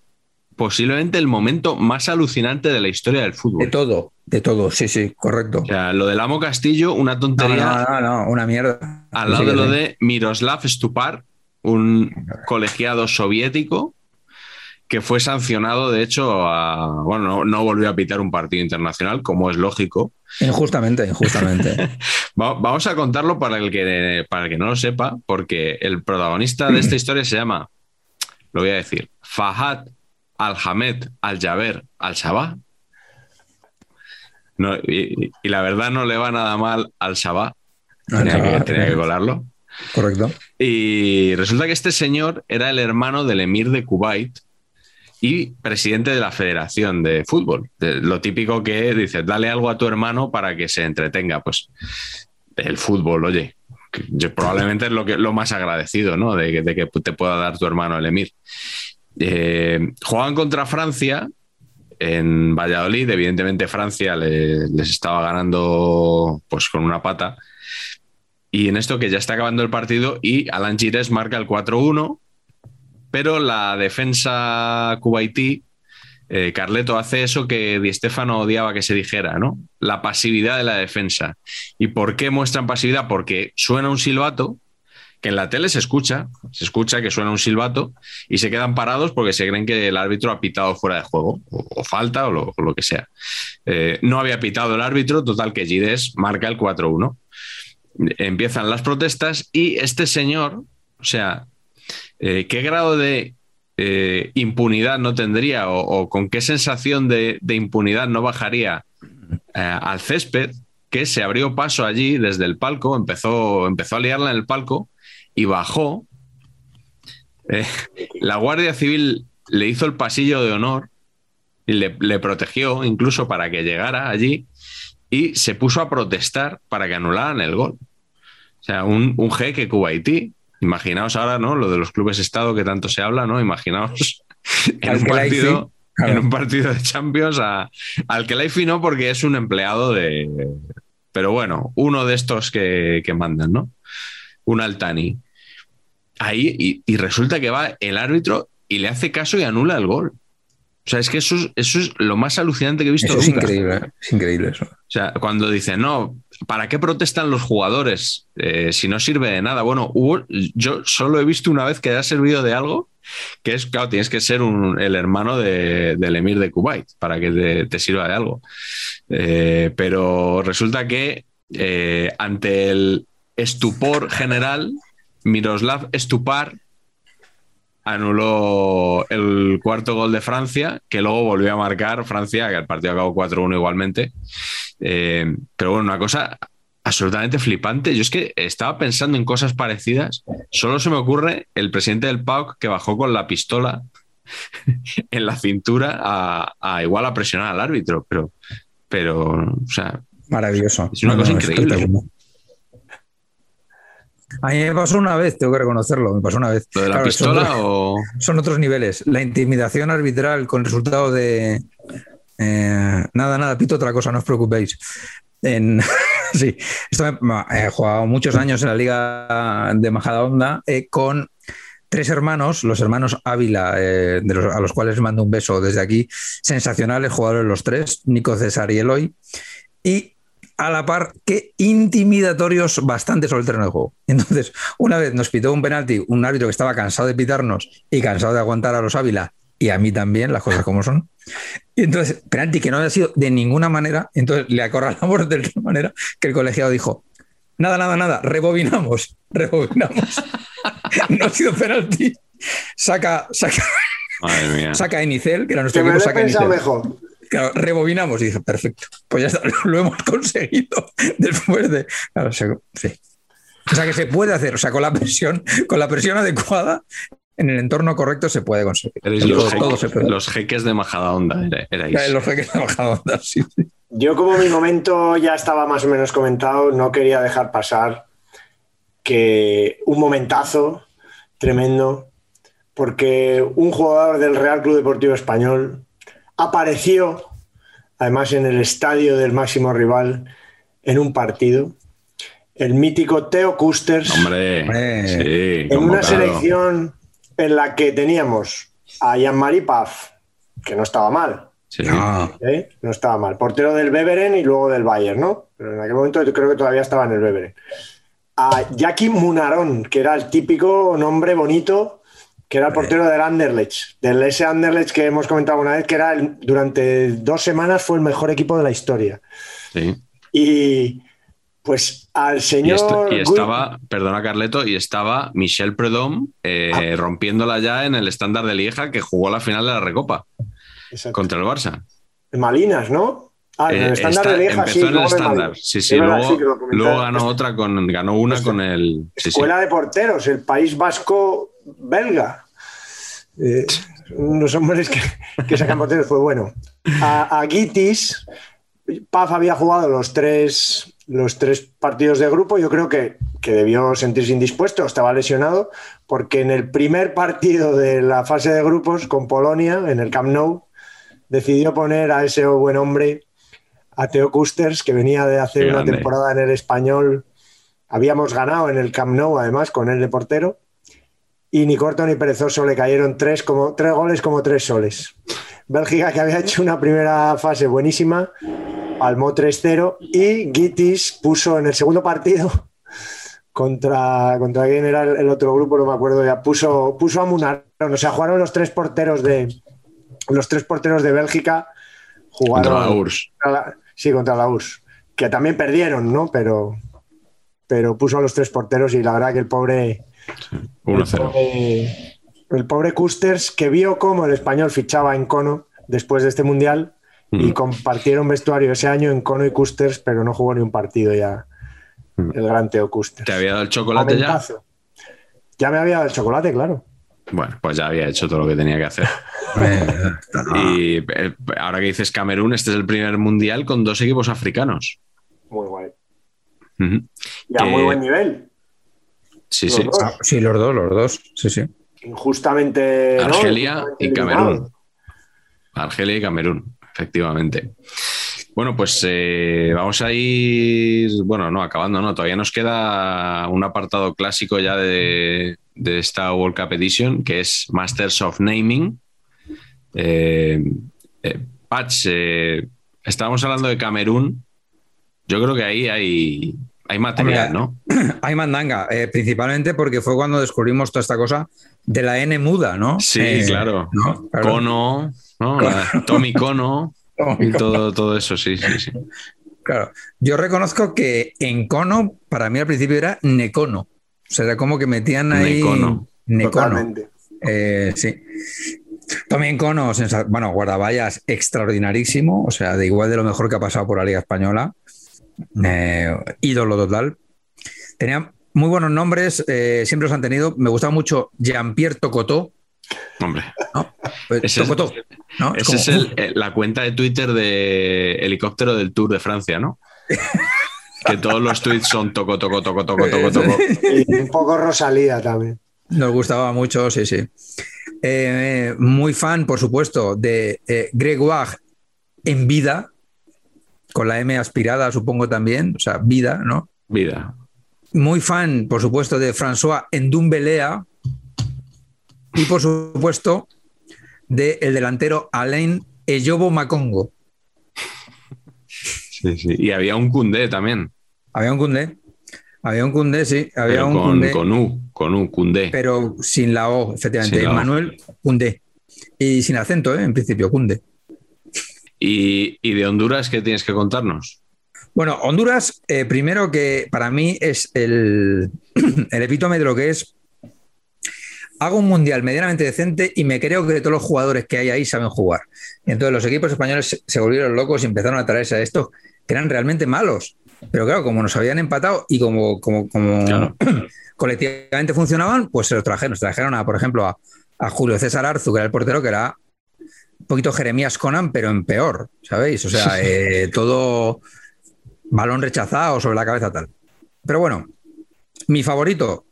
posiblemente el momento más alucinante de la historia del fútbol. De todo, de todo, sí, sí, correcto. O sea, lo del Amo Castillo, una tontería. No, no, no, una mierda. Al lado de lo de Miroslav Stupar, un colegiado soviético que fue sancionado, de hecho, a, bueno, no, volvió a pitar un partido internacional, como es lógico. Injustamente, injustamente. Vamos a contarlo para el, que, para el que no lo sepa, porque el protagonista de esta historia se llama, lo voy a decir, Fahad Al-Hamed Al-Jaber Al-Sabah y, la verdad no le va nada mal al Shabbat. Tenía, que, colarlo. Correcto. Y resulta que este señor era el hermano del emir de Kuwait y presidente de la Federación de Fútbol. lo típico que dices, dale algo a tu hermano para que se entretenga. Pues el fútbol, oye, probablemente es lo, que, lo más agradecido, ¿no? De, que te pueda dar tu hermano el emir. Eh, juegan contra Francia en Valladolid. Evidentemente Francia les estaba ganando pues con una pata. Y en esto que ya está acabando el partido y Alan Gires marca el 4-1, pero la defensa kuwaití, eh, Carleto, hace eso que Di Stefano odiaba que se dijera, ¿no? La pasividad de la defensa. ¿Y por qué muestran pasividad? Porque suena un silbato que en la tele se escucha, se escucha que suena un silbato y se quedan parados porque se creen que el árbitro ha pitado fuera de juego o, falta o lo, que sea. Eh, no había pitado el árbitro, total que Gides marca el 4-1. Empiezan las protestas y este señor, o sea, eh, ¿qué grado de eh, impunidad no tendría o, con qué sensación de, de impunidad no bajaría al césped? que se abrió paso allí desde el palco, empezó, empezó a liarla en el palco y bajó. Eh, la Guardia Civil le hizo el pasillo de honor y le, protegió incluso para que llegara allí y se puso a protestar para que anularan el gol. O sea, un, un jeque Kuwaití. Imaginaos ahora, ¿no? Lo de los clubes Estado que tanto se habla, ¿no? Imaginaos en un partido, en un partido de Champions al que Laifi no, porque es un empleado de. Pero bueno, uno de estos que, que mandan, ¿no? Un Altani ahí y, resulta que va el árbitro y le hace caso y anula el gol. O sea, es que eso es, eso es lo más alucinante que he visto. Es increíble, es increíble eso. O sea, cuando dicen, no, ¿para qué protestan los jugadores eh, si no sirve de nada? Bueno, yo solo he visto una vez que ha servido de algo, que es, claro, tienes que ser el hermano del emir de Kuwait para que te, sirva de algo. Eh, pero resulta que eh, ante el estupor general, Miroslav Stupar anuló el cuarto gol de Francia, que luego volvió a marcar Francia, que el partido acabó 4-1 igualmente. Eh, pero bueno, una cosa absolutamente flipante. Yo es que estaba pensando en cosas parecidas. Solo se me ocurre el presidente del PAOK que bajó con la pistola en la cintura a, a igual a presionar al árbitro, pero, pero, o sea, Maravilloso. Es una cosa increíble. A mí me pasó una vez, tengo que reconocerlo, me pasó una vez. ¿lo de la Claro, son pistola otros- o...? Son otros niveles. La intimidación arbitral con resultado de. eh, nada, nada, pito otra cosa, no os preocupéis. En- sí, esto he jugado muchos años en la Liga de Majadahonda eh, con tres hermanos, los hermanos Ávila, eh, de los- a los cuales les mando un beso desde aquí. Sensacionales jugadores los tres, Nico César y Eloy. Y a la par, qué intimidatorios bastante sobre el terreno de juego. Entonces, una vez nos pitó un penalti, un árbitro que estaba cansado de pitarnos y cansado de aguantar a los Ávila y a mí también, las cosas como son. Y entonces, penalti que no había sido de ninguna manera, entonces le acorralamos de tal manera que el colegiado dijo: Nada, nada, nada, rebobinamos, rebobinamos. no ha sido penalti. Saca, saca, Madre mía. saca Enicel, que era Que nuestro me lo equipo, he saca Enicel. mejor. Claro, rebobinamos y dije, perfecto, pues ya está, lo hemos conseguido después de. claro, se- sí. O sea que se puede hacer, o sea, con la presión, con la presión adecuada, en el entorno correcto se puede conseguir. Los, todo jeques, se puede. los jeques de Majadahonda, era- erais. Ya, Los jeques de bajada onda, sí, sí. Yo como mi momento ya estaba más o menos comentado, no quería dejar pasar que un momentazo tremendo, porque un jugador del Real Club Deportivo Español apareció, además en el estadio del máximo rival, en un partido, el mítico Teo Kusters, Hombre, Hombre. sí, en una selección en la que teníamos a Jean-Marie Paf, que no estaba mal, Sí. No, ¿eh? No estaba mal. Portero del Beveren y luego del Bayern, ¿no? Pero en aquel momento yo creo que todavía estaba en el Beveren. A Jackie Munarón, que era el típico nombre bonito, que era el portero del Anderlecht, del ese Anderlecht que hemos comentado una vez, que era el- durante dos semanas fue el mejor equipo de la historia. sí. Y pues al Y, señor... y estaba, perdona Carleto, y estaba Michel Predom eh, Ah. rompiéndola ya en el estándar de Lieja que jugó la final de la Recopa Exacto. contra el Barça. Malinas, ¿no? Ah, en Eh, el estándar está- de Lieja, empezó sí. en el estándar. Sí, sí, luego, sí, luego ganó otra con, ganó una Pues- con el. Sí. Escuela de porteros, el País Vasco belga. Eh, unos hombres que, que sacan porteros, pues bueno. A, a Guitis, Paf había jugado los tres, los tres partidos de grupo. Yo creo que, que debió sentirse indispuesto, estaba lesionado, porque en el primer partido de la fase de grupos con Polonia, en el Camp Nou, decidió poner a ese buen hombre, a Teo Kusters, que venía de hacer una temporada en el español. Habíamos ganado en el Camp Nou, además, con él de portero. Y ni corto ni perezoso le cayeron tres, como, tres goles como tres soles. Bélgica, que había hecho una primera fase buenísima, palmó 3-0 y Gitis puso en el segundo partido contra, contra quién era el, otro grupo, no me acuerdo ya, puso, puso a Munarón. O sea, jugaron los tres porteros de los tres porteros de Bélgica. Jugaron Contra la URSS. contra la- sí, contra la URSS. Que también perdieron, ¿no? Pero, pero puso a los tres porteros y la verdad que el pobre. El 1-0. pobre, el pobre Custers, que vio cómo el español fichaba en Cono después de este mundial y Mm. compartieron vestuario ese año en Cono y Custers, pero no jugó ni un partido ya Mm. el gran Teo Custers. ¿Te había dado el chocolate ya? Ya me había dado el chocolate, claro. Bueno, pues ya había hecho todo lo que tenía que hacer. Y eh, ahora que dices Camerún, este es el primer mundial con dos equipos africanos. Muy guay. Y a Que- muy buen nivel. Sí, Los sí. dos. Ah, sí, los dos, los dos. Sí, sí. Injustamente. Argelia y. Camerún. Argelia y Camerún, efectivamente. Bueno, pues eh, vamos a ir, bueno, no, acabando, no, todavía nos queda un apartado clásico ya de, de esta World Cup Edition, que es Masters of Naming. Eh, eh, Patch, eh, estábamos hablando de Camerún. Yo creo que ahí hay, hay material, ¿no? Hay mandanga, eh, principalmente porque fue cuando descubrimos toda esta cosa de la N muda, ¿no? Sí, Eh, claro. ¿no? Claro. Cono, ¿no? La- Tommy Cono y todo, todo eso, sí, sí, sí. Claro. Yo reconozco que en cono, para mí al principio era necono. O sea, era como que metían ahí. Necono. Necono. Eh, sí. También Cono, bueno, guardaballas extraordinarísimo, o sea, de igual de lo mejor que ha pasado por la Liga Española. Eh, ídolo total. Tenía muy buenos nombres, eh, siempre los han tenido. Me gustaba mucho Jean-Pierre Tocotó, Hombre. ¿no? Ese es- tocotó, ¿no? Es Esa es como, el- eh, la cuenta de Twitter de helicóptero del Tour de Francia, ¿no? que todos los tweets son toco, toco, toco, toco, toco, toco. Y un poco Rosalía también. Nos gustaba mucho, sí, sí. Eh, muy fan, por supuesto, de eh, Gregoire en vida, con la M aspirada, supongo también, o sea, vida, ¿no? Vida. Muy fan, por supuesto, de François Ndumbelea y, por supuesto, del delantero Alain Eyobo Macongo. Sí, sí. Y había un Cundé también. Había un Cundé, había un Cundé, sí, había Pero un con, Koundé, con U, con U, Cundé. pero sin la O, efectivamente. Sin la O. Manuel Cundé. Y sin acento, ¿eh? en principio, Cundé. Y, y de Honduras, ¿qué tienes que contarnos? Bueno, Honduras, eh, primero que para mí es el, el epítome de lo que es. Hago un mundial medianamente decente y me creo que todos los jugadores que hay ahí saben jugar. Entonces los equipos españoles se, volvieron locos y empezaron a traerse a estos que eran realmente malos. Pero claro, como nos habían empatado y como, como, como Claro. colectivamente funcionaban, pues se los trajeron. Se trajeron a, por ejemplo, a, a Julio César Arzu, que era el portero, que era poquito Jeremías Conan, pero en peor, ¿sabéis? O sea, eh, todo balón rechazado sobre la cabeza tal. Pero bueno, mi favorito,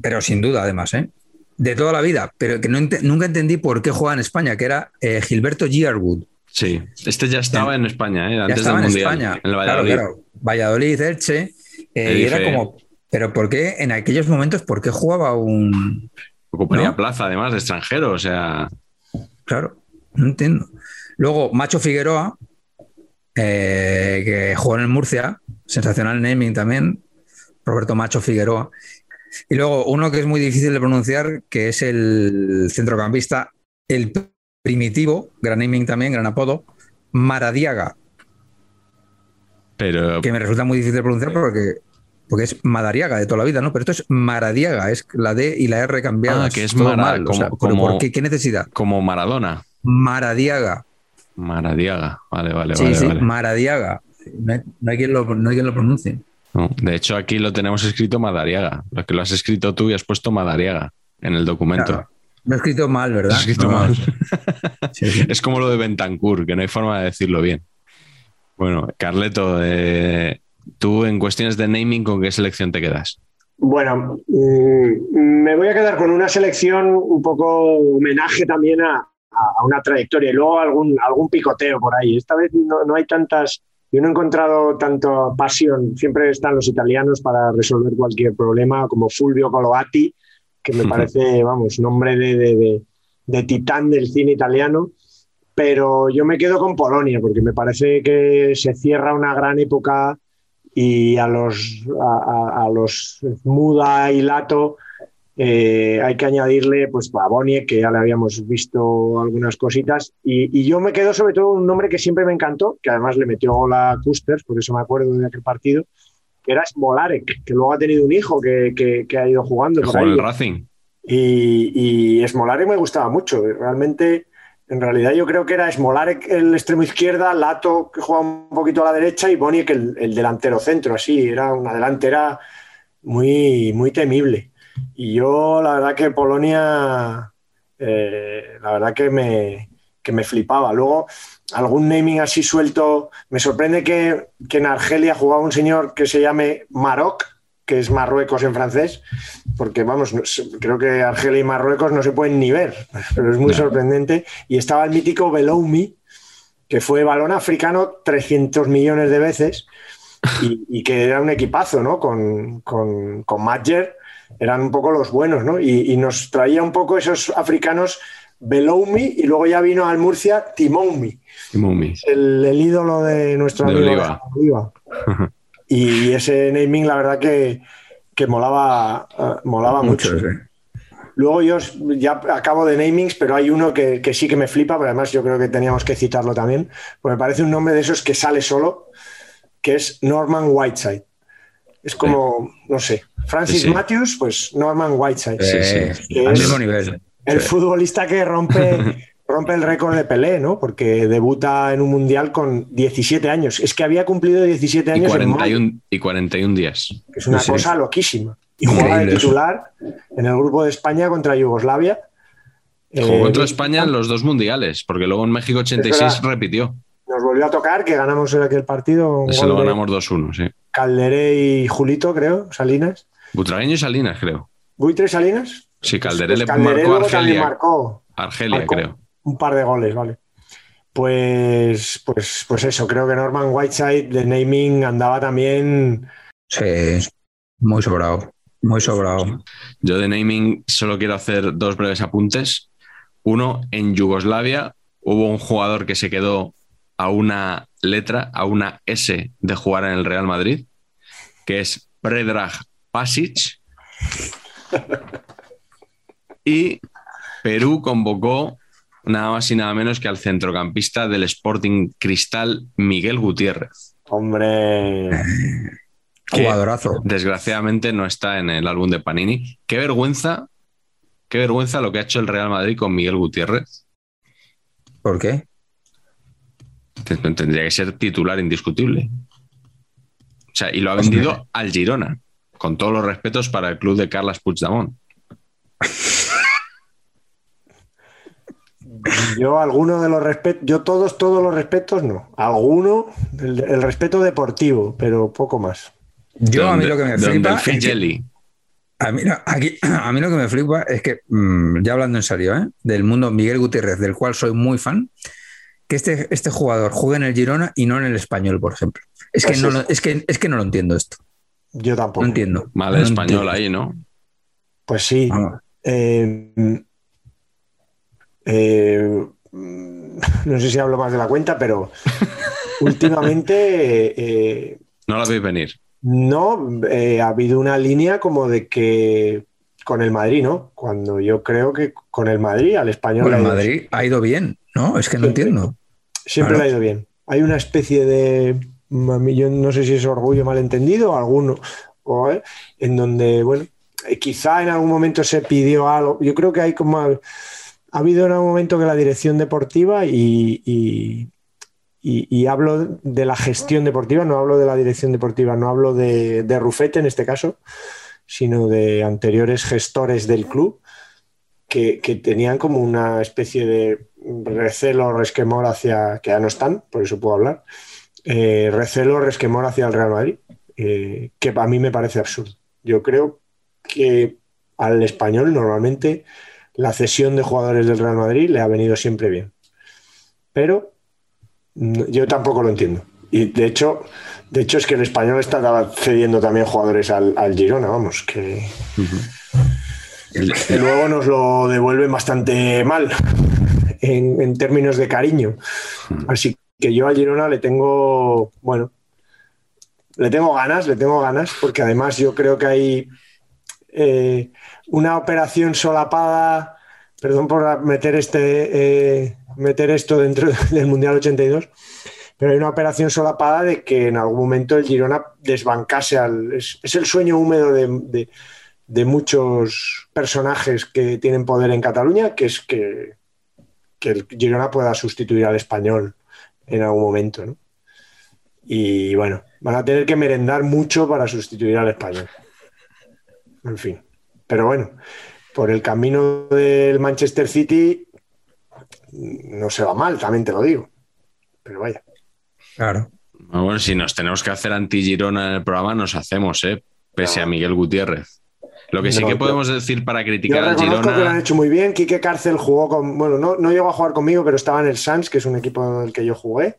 pero sin duda además, ¿eh? de toda la vida, pero que no nunca entendí por qué juega en España, que era eh, Gilberto Giarwood. Sí, este ya estaba Ya- en España, ¿eh? Ya antes estaba del en Mundial. España. En el Claro, Valladolid. claro. Valladolid, Elche. eh, y era como, pero ¿por qué en aquellos momentos, por qué jugaba un... Ocuparía ¿No? plaza, además, de extranjero. O sea, Claro, no entiendo. Luego, Macho Figueroa, eh, que jugó en el Murcia, sensacional naming también, Roberto Macho Figueroa. Y luego uno que es muy difícil de pronunciar, que es el centrocampista, el primitivo, gran naming también, gran apodo, Maradiaga, pero que me resulta muy difícil de pronunciar porque, porque es Madariaga de toda la vida, ¿no? Pero esto es Maradiaga, es la D y la R cambiadas. Ah, que es Mara- mal, o sea, como- ¿pero como- ¿por qué? ¿Qué necesidad? como Maradona. Maradiaga. Maradiaga. Vale, vale, Sí, vale. sí, vale. Maradiaga. No hay, no hay quien lo, no hay quien lo pronuncie. No, de hecho, aquí lo tenemos escrito Madariaga. Lo que lo has escrito tú y has puesto Madariaga en el documento. Claro. Lo he escrito mal, ¿verdad? Lo has escrito No, mal. sí, sí. Es como lo de Bentancur, que no hay forma de decirlo bien. Bueno, Carleto, eh, tú en cuestiones de naming, ¿con qué selección te quedas? Bueno, mm, me voy a quedar con una selección un poco homenaje también a, a una trayectoria y luego algún, algún picoteo por ahí. Esta vez no, no hay tantas, yo no he encontrado tanta pasión. Siempre están los italianos para resolver cualquier problema, como Fulvio Colovati, que me parece, vamos, nombre de, de- de- de titán del cine italiano. Pero yo me quedo con Polonia, porque me parece que se cierra una gran época y a los, a, a- a los Muda y Lato eh, hay que añadirle pues a Boniek, que ya le habíamos visto algunas cositas. Y, y yo me quedo sobre todo un nombre que siempre me encantó, que además le metió gol a Kusters, por eso me acuerdo de aquel partido, que era Smolarek, que luego ha tenido un hijo que, que- que ha ido jugando. Por ahí. el Racing. Y, y Smolarek me gustaba mucho. Realmente, en realidad, yo creo que era Smolarek el extremo izquierda, Lato que jugaba un poquito a la derecha y Boniek el, el delantero centro. Así, era una delantera muy, muy temible. Y yo, la verdad, que Polonia, eh, la verdad que me, que me flipaba. Luego, algún naming así suelto. Me sorprende que, que en Argelia jugaba un señor que se llame Maroc, que es Marruecos en francés, porque vamos, creo que Argelia y Marruecos no se pueden ni ver, pero es muy sorprendente. Y estaba el mítico Beloumi, que fue balón africano 300 millones de veces y, y que era un equipazo, ¿no? Con, con, con Madjer eran un poco los buenos, ¿no? Y, y nos traía un poco esos africanos Beloumi y luego ya vino al Murcia Timoumi Mumi. el, el ídolo de nuestro De amigo Oliva. Oliva. Y ese naming, la verdad que, que molaba, eh, molaba mucho. Luego yo ya acabo de namings, pero hay uno que, que sí que me flipa, pero además yo creo que teníamos que citarlo también, porque me parece un nombre de esos que sale solo, que es Norman Whiteside. Es como, no sé, Francis Sí, sí. Matthews, pues Norman Whiteside. Sí, al es- mismo nivel. el Sí. futbolista que rompe, rompe el récord de Pelé, ¿no? Porque debuta en un mundial con 17 años. Es que había cumplido 17 Y años en mayo, 41, y 41 días. que es una Sí. cosa loquísima. Y jugaba de titular en el grupo de España contra Yugoslavia. Jugó Eh, contra España en los dos mundiales, porque luego en México 86 verdad. repitió. Nos volvió a tocar, que ganamos en aquel partido. Se lo ganamos 2-1, sí. Calderé y Julito, creo, Salinas. Butragueño y Salinas, creo. ¿Buitre Salinas? Sí, Calderé Pues le Calderé marcó a luego también Argelia. marcó Argelia, marcó creo. un par de goles, vale. Pues, pues, pues eso, creo que Norman Whiteside de naming andaba también. Sí, muy sobrado. Muy sobrado. Yo de naming solo quiero hacer dos breves apuntes. Uno, en Yugoslavia hubo un jugador que se quedó a una letra, a una S de jugar en el Real Madrid, que es Predrag Pasic. Y Perú convocó nada más y nada menos que al centrocampista del Sporting Cristal, Miguel Gutiérrez. Hombre, que Jugadorazo. Desgraciadamente no está en el álbum de Panini. Qué vergüenza, qué vergüenza lo que ha hecho el Real Madrid con Miguel Gutiérrez. ¿Por qué? Tendría que ser titular indiscutible. O sea, y lo ha vendido al Girona, con todos los respetos para el club de Carlas Puigdemont. yo alguno de los respetos, yo todos, todos los respetos no. Alguno, el, el respeto deportivo, pero poco más. Yo a mí lo que me flipa. el es que- a, mí, aquí- a mí lo que me flipa es que, mm, ya hablando en serio, ¿eh? del mundo Miguel Gutiérrez, del cual soy muy fan, que este, este jugador juegue en el Girona y no en el español, por ejemplo. Es que, Pues no, lo- es que, es que no lo entiendo esto. Yo tampoco. No entiendo. Mal No español entiendo. ahí, ¿no? Pues sí. Vamos. Eh, eh, no sé si hablo más de la cuenta, pero últimamente eh, No lo veis venir. no eh, ha habido una línea como de que con el Madrid, ¿no? Cuando yo creo que con el Madrid al español Bueno, le el Madrid ha ido bien, ¿no? Es que no Siempre. entiendo. siempre Claro. le ha ido bien. Hay una especie de, yo no sé si es orgullo malentendido o alguno, o, eh, en donde, bueno, eh, quizá en algún momento se pidió algo. Yo creo que hay como. Ha habido en algún momento que la dirección deportiva y- y hablo de la gestión deportiva, no hablo de la dirección deportiva, no hablo de, de Rufete en este caso, sino de anteriores gestores del club que, que tenían como una especie de recelo, resquemor hacia, que ya no están, por eso puedo hablar, eh, recelo, resquemor hacia el Real Madrid, eh, que a mí me parece absurdo. Yo creo que al español normalmente la cesión de jugadores del Real Madrid le ha venido siempre bien. Pero mm, yo tampoco lo entiendo. Y de hecho, de hecho es que el español está cediendo también jugadores al, al Girona, vamos, que, que luego nos lo devuelven bastante mal en, en términos de cariño. Así que yo al Girona le tengo, bueno, le tengo ganas, le tengo ganas, porque además yo creo que hay eh, una operación solapada, perdón por meter, este, eh, meter esto dentro del Mundial 82, pero hay una operación solapada de que en algún momento el Girona desbancase al... Es, el sueño húmedo de, de, de, muchos personajes que tienen poder en Cataluña, que es que, que el Girona pueda sustituir al español en algún momento, ¿no? Y bueno, van a tener que merendar mucho para sustituir al español. En fin. Pero bueno, por el camino del Manchester City no se va mal, también te lo digo. Pero vaya. Claro. Bueno, si nos tenemos que hacer anti-Girona en el programa, nos hacemos, ¿eh? Pese a Miguel Gutiérrez. Lo que sí No, que yo- podemos decir para criticar Yo al reconozco que lo han Girona. hecho muy bien. Quique Cárcel jugó con. Bueno, no, no llegó a jugar conmigo, pero estaba en el Sans, que es un equipo en el que yo jugué,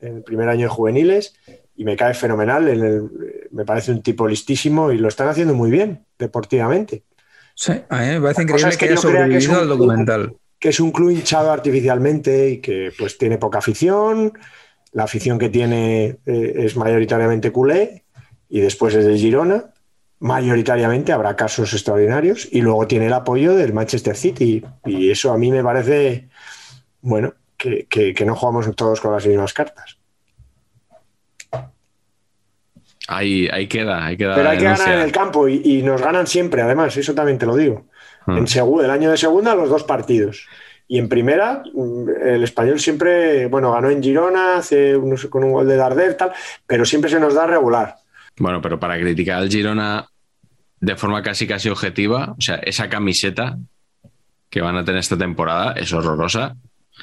en el primer año de juveniles, y me cae fenomenal. En el- me parece un tipo listísimo y lo están haciendo muy bien, deportivamente. Sí, a mí me parece increíble es que, que haya sobrevivido un al club- documental. que es un club hinchado artificialmente y que pues tiene poca afición, la afición que tiene eh, es mayoritariamente culé y después es de Girona, mayoritariamente habrá casos extraordinarios y luego tiene el apoyo del Manchester City y eso a mí me parece, bueno, que, que- que no jugamos todos con las mismas cartas. Ahí, ahí queda, ahí queda. Pero hay que ganar en el campo y, y nos ganan siempre, además, eso también te lo digo. Mm. En el año de segunda, los dos partidos. Y en primera, mm, el español siempre, bueno, ganó en Girona, hace unos- con un gol de Darder, tal, pero siempre se nos da regular. Bueno, pero para criticar al Girona de forma casi casi objetiva, o sea, esa camiseta que van a tener esta temporada es horrorosa.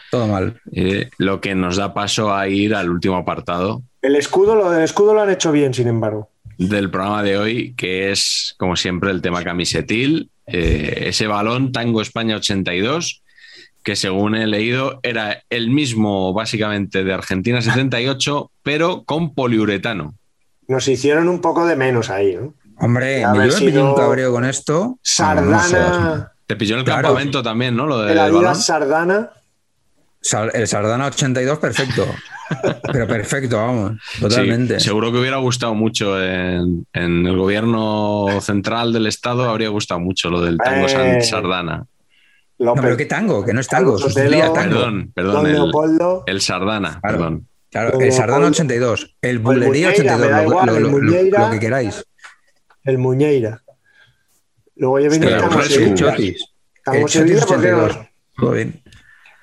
Todo mal. Eh, lo que nos da paso a ir al último apartado El escudo, lo del escudo lo han hecho bien, sin embargo. del programa de hoy, que es, como siempre, el tema camisetil. Eh, ese balón Tango España 82, que según he leído era el mismo básicamente de Argentina 78, pero con poliuretano. Nos hicieron un poco de menos ahí, ¿no? Hombre, yo me pillé un cabreo con esto. No, no Sardana, sé. Te pilló en el Claro. campamento también, ¿no? Lo del el balón. Adidas Sardana. Sal- El Sardana 82, perfecto. Pero perfecto, vamos, totalmente. Sí, seguro que hubiera gustado mucho en, en el gobierno central del estado, habría gustado mucho lo del tango Eh, Sardana. López, No, pero qué tango, que no es tango. Perdón, perdón, Don el, Leopoldo. el Sardana, Claro. perdón. Claro, el Sardana Leopoldo. 82, el Bulería Muñeira, 82, me da lo, igual, lo- el lo- lo- Muñeira. lo que queráis. el Muñeira. Luego ya viene el. Chotis. Tango El Sevilla, Chotis ¿por qué no? 82. Todo bien.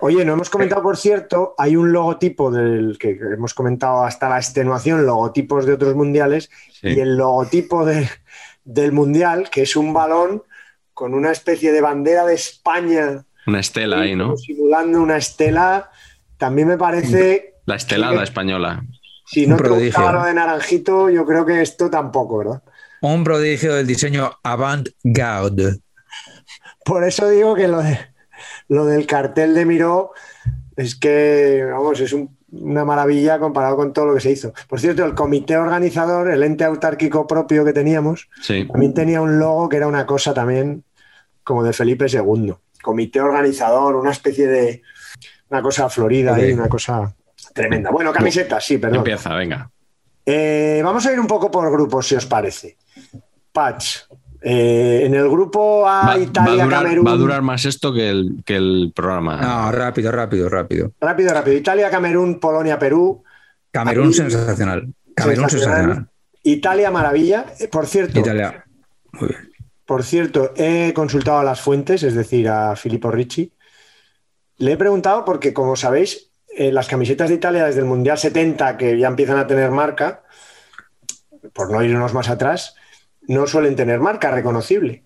Oye, no hemos comentado, por cierto, hay un logotipo del que hemos comentado hasta la extenuación, logotipos de otros mundiales, Sí. y el logotipo de- del mundial, que es un balón con una especie de bandera de España Una estela ahí, ¿no? simulando una estela, también me parece, La estelada española. si no Un te prodigio. lo de naranjito, yo creo que esto tampoco, ¿verdad? Un prodigio del diseño avant-garde. Por eso digo que lo, de, lo del cartel de Miró es que, vamos, es un- una maravilla comparado con todo lo que se hizo. Por cierto, el comité organizador, el ente autárquico propio que teníamos, Sí. también tenía un logo que era una cosa también como de Felipe II. Comité organizador, una especie de... una cosa florida ahí, una cosa tremenda. Bueno, camisetas, sí, perdón. Empieza, venga. Eh, vamos a ir un poco por grupos, si os parece. Patch, eh, en el grupo A, Va, va a Italia, durar, Camerún. va a durar más esto que el, que el programa. No, rápido, rápido, rápido. Rápido, rápido. Italia, Camerún, Polonia, Perú. Camerún sensacional. Camerún Sensacional. sensacional. Italia, maravilla. Eh, Por cierto, Italia. Muy bien. por cierto, he consultado a las fuentes, es decir, a Filippo Ricci. Le he preguntado porque, como sabéis, eh, las camisetas de Italia desde el Mundial 70, que ya empiezan a tener marca, por no irnos más atrás, no suelen tener marca reconocible.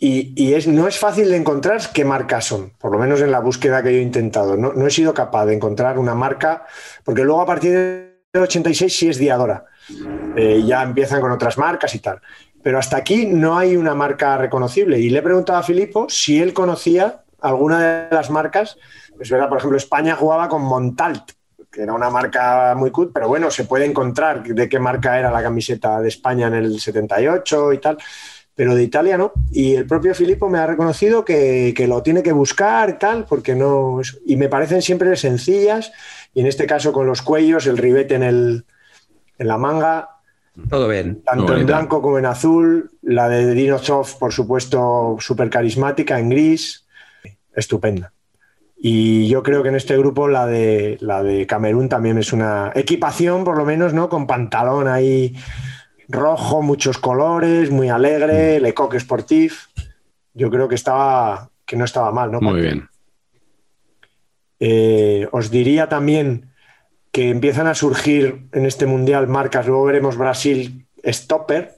Y, es, no es fácil de encontrar qué marcas son, por lo menos en la búsqueda que yo he intentado. No, no he sido capaz de encontrar una marca, porque luego a partir del 86 sí es Diadora. Eh, ya empiezan con otras marcas y tal. Pero hasta aquí no hay una marca reconocible. Y le he preguntado a Filipo si él conocía alguna de las marcas. Es verdad, por ejemplo, España jugaba con Montalt, que era una marca muy cool, pero bueno, se puede encontrar de qué marca era la camiseta de España en el 78 y tal, pero de Italia no. Y el propio Filippo me ha reconocido que, que lo tiene que buscar y tal, porque no. Y me parecen siempre sencillas, y en este caso con los cuellos, el ribete en, el, en la manga, Todo bien. tanto en blanco como en azul. La de Dino Soft, por supuesto, súper carismática, en gris. Estupenda. Y yo creo que en este grupo la de, la de Camerún también es una equipación, por lo menos, ¿no? Con pantalón ahí rojo, muchos colores, muy alegre, Le Coq Sportif. Yo creo que estaba que no estaba mal, ¿no? Muy bien. Eh, os diría también que empiezan a surgir en este mundial marcas, luego veremos Brasil Stopper,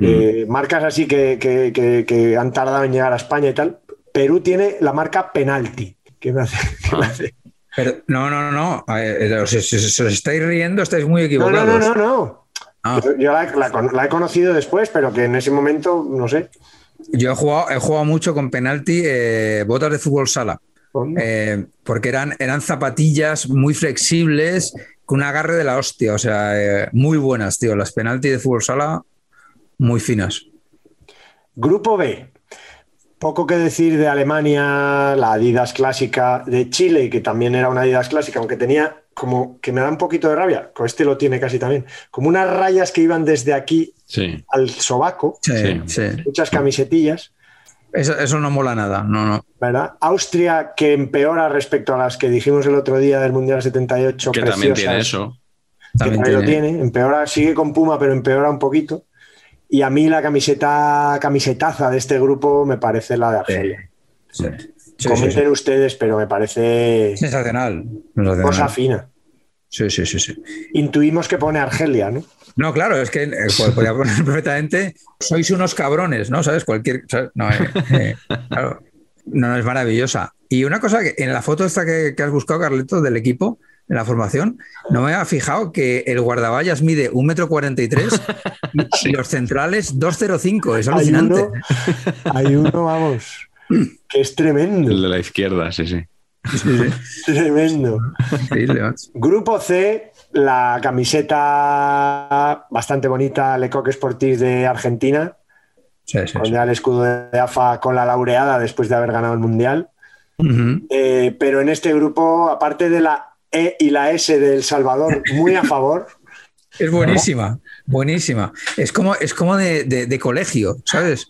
eh, marcas así que, que- que- que han tardado en llegar a España y tal. Perú tiene la marca Penalti, que me hace, me hace- Pero, no, no, no, no. Eh, Si, si- si os estáis riendo, estáis muy No, equivocados. no, no, no, no. Ah. Yo, yo la, la con- la he conocido después, pero que en ese momento, no sé. Yo he jugado, he jugado mucho con penalti, eh, botas de fútbol sala, eh, porque eran, eran zapatillas muy flexibles, con un agarre de la hostia, o sea, eh, muy buenas, tío. Las penalti de fútbol sala, muy finas. Grupo B. Poco que decir de Alemania, la Adidas clásica de Chile, que también era una Adidas clásica, aunque tenía como que me da un poquito de rabia, con este lo tiene casi también, como unas rayas que iban desde aquí Sí. al sobaco, Sí, Sí. sí. muchas camisetillas, Eso, eso no mola nada, no, no. ¿verdad? Austria que empeora respecto a las que dijimos el otro día del Mundial 78, Que también preciosas, tiene eso. que También también lo tiene- tiene, empeora, sigue con Puma, pero empeora un poquito. Y a mí la camiseta, camisetaza de este grupo me parece la de Argelia. Sí, sí, Comenten sí. ustedes, pero me parece Sensacional. sensacional. cosa fina. Sí, sí, sí, sí. Intuimos que pone Argelia, ¿no? No, claro, es que eh, pod- podría poner perfectamente, sois unos cabrones, ¿no? ¿Sabes? Cualquier. ¿sabes? No, eh, eh, claro. No, no, es maravillosa. Y una cosa que en la foto esta que, que has buscado, Carleto, del equipo, en la formación, no me había fijado que el guardaballas mide 1,43 m y los centrales 2,05. Es Hay alucinante. uno, hay uno, vamos, que es tremendo. El de la izquierda, sí, sí. Sí, sí. Tremendo. Grupo C, la camiseta bastante bonita, Lecoq Sportif de Argentina, Sí, sí, con sí. ya el escudo de AFA con la laureada después de haber ganado el Mundial. Eh, pero en este grupo, aparte de la E y la S de El Salvador, muy a favor. Es buenísima, buenísima. Es como, es como de, de- de colegio, ¿sabes?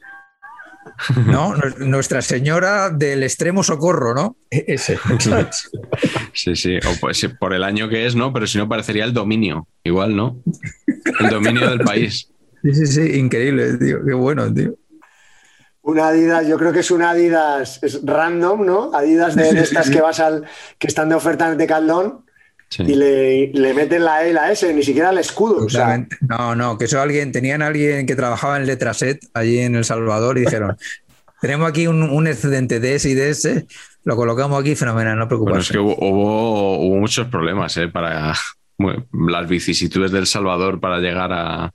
¿No? Nues- Nuestra Señora del Extremo Socorro, ¿no? E- Ese. Sí, sí. O pues, sí, por el año que es, ¿no? Pero si no, parecería el dominio. Igual, ¿no? El dominio del país. Sí, sí, sí, increíble, tío. Qué bueno, tío. Una Adidas, yo creo que es una Adidas es random, ¿no? Adidas de, de estas que vas al que están de oferta en Decathlon Sí. y le, le meten la E y la S, ni siquiera el escudo. O sea. No, no, que eso alguien, tenían alguien que trabajaba en Letraset allí en El Salvador y dijeron, tenemos aquí un, un excedente de ese y de ese, lo colocamos aquí, fenomenal, no Bueno, es preocuparse. que hubo, hubo, hubo muchos problemas ¿eh? para bueno, las vicisitudes del Salvador para llegar a-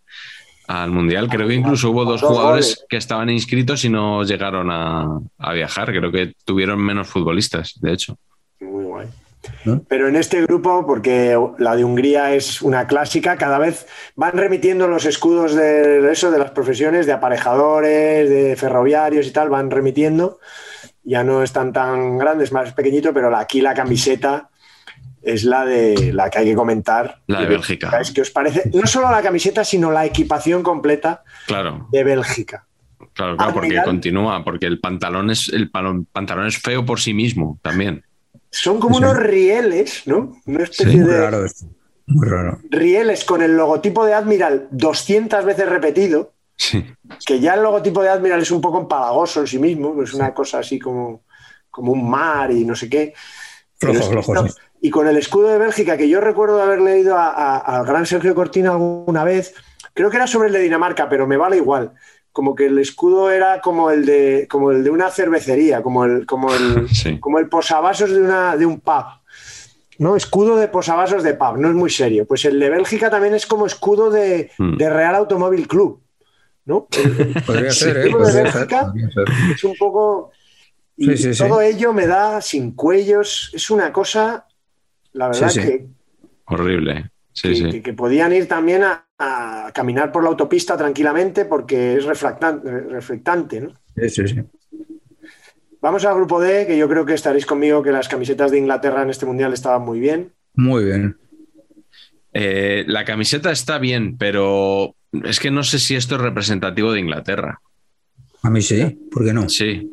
al Mundial. Creo que incluso hubo dos jugadores que estaban inscritos y no llegaron a, a viajar. Creo que tuvieron menos futbolistas, de hecho. Muy guay. ¿No? Pero en este grupo, porque la de Hungría es una clásica, cada vez van remitiendo los escudos de eso, de las profesiones, de aparejadores, de ferroviarios y tal, van remitiendo. Ya no están tan grandes, más pequeñito, pero aquí la camiseta es la de la que hay que comentar. La de Bélgica. Es que os parece, no solo la camiseta, sino la equipación completa Claro, de Bélgica. claro, claro, porque Admiral. continúa, porque el pantalón es el pantalón es feo por sí mismo también. Son como Sí. unos rieles, ¿no? Una Sí, especie muy de raro esto. Muy raro. rieles con el logotipo de Admiral 200 veces repetido, Sí, que ya el logotipo de Admiral es un poco empalagoso en sí mismo, es una cosa así como, como un mar y no sé qué. Flojo, flojo, sí. Y con el escudo de Bélgica, que yo recuerdo haber leído al gran Sergio Cortina alguna vez, creo que era sobre el de Dinamarca, pero me vale igual. Como que el escudo era como el de, como el de una cervecería, como el, como el, sí. como el posavasos de, una, de un pub. ¿no? Escudo de posavasos de pub, no es muy serio. Pues el de Bélgica también es como escudo de, Mm. de Real Automóvil Club. ¿no? El- Podría Sí. ser, ¿eh? escudo de Podría ser, Bélgica podría ser. es un poco. Y Sí, sí, sí. todo ello me da sin cuellos. Es una cosa, la verdad, Sí, sí. que, Horrible. Sí, que- sí. que- que podían ir también a, a caminar por la autopista tranquilamente porque es reflectante, ¿no? Sí, sí, sí. Vamos al grupo D, que yo creo que estaréis conmigo que las camisetas de Inglaterra en este mundial estaban muy bien. Muy bien. Eh, la camiseta está bien, pero es que no sé si esto es representativo de Inglaterra. A mí sí, ¿por qué no? Sí,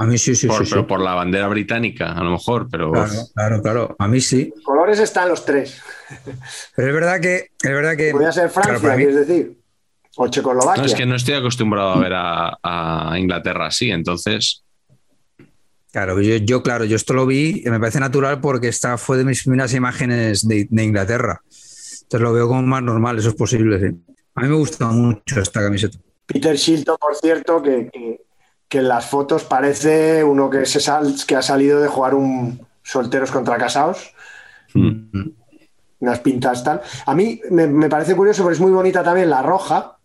A mí sí, sí, por, sí. sí. pero por la bandera británica, a lo mejor, pero Claro, claro, claro. A mí sí. Colores están los tres. Pero es verdad que, es verdad que. Podría ser Francia, claro, mí- quieres decir. O Checoslovaquia. no, es que no estoy acostumbrado a ver a, a Inglaterra así, entonces Claro, yo, yo, claro, yo esto lo vi y me parece natural porque esta fue de mis primeras imágenes de, de Inglaterra. Entonces lo veo como más normal, eso es posible, sí. A mí me gusta mucho esta camiseta. Peter Shilton, por cierto, que, que- que en las fotos parece uno que, se sal- que ha salido de jugar un solteros contra casados. mm, unas pintas tal. A mí me, me parece curioso porque es muy bonita también la roja,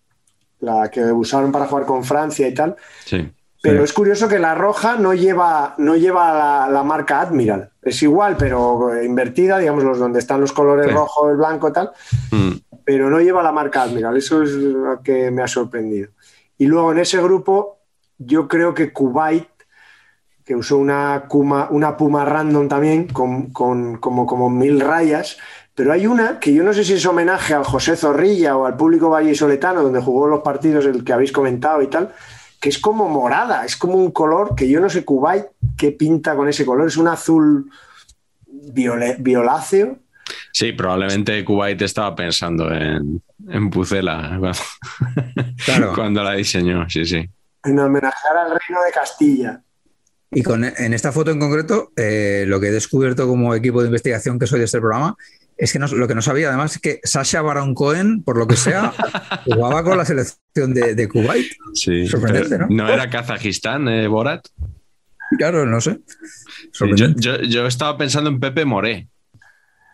la que usaron para jugar con Francia y tal. sí. Pero Sí. es curioso que la roja no lleva, no lleva la, la marca Admiral. Es igual, pero invertida, digamos, los donde están los colores Sí. rojo, el blanco y tal, Mm, pero no lleva la marca Admiral. Eso es lo que me ha sorprendido. Y luego en ese grupo, yo creo que Kuwait, que usó una, Kuma- una Puma random también, con, con- como, como mil rayas, pero hay una que yo no sé si es homenaje al José Zorrilla o al público vallisoletano, donde jugó los partidos el que habéis comentado y tal, que es como morada, es como un color que yo no sé Kuwait qué pinta con ese color, es un azul viole- violáceo. Sí, probablemente Kuwait estaba pensando en, en Pucela cuando, Claro. cuando la diseñó, sí, sí. En homenajear al reino de Castilla. Y con, en esta foto en concreto, eh, lo que he descubierto como equipo de investigación que soy de este programa, es que no- lo que no sabía además es que Sasha Baron Cohen, por lo que sea, jugaba con la selección de, de Kuwait. sí. Sorprendente, ¿no? ¿No era Kazajistán, eh, Borat? Claro, no sé. Yo, yo, yo estaba pensando en Pepe Moré.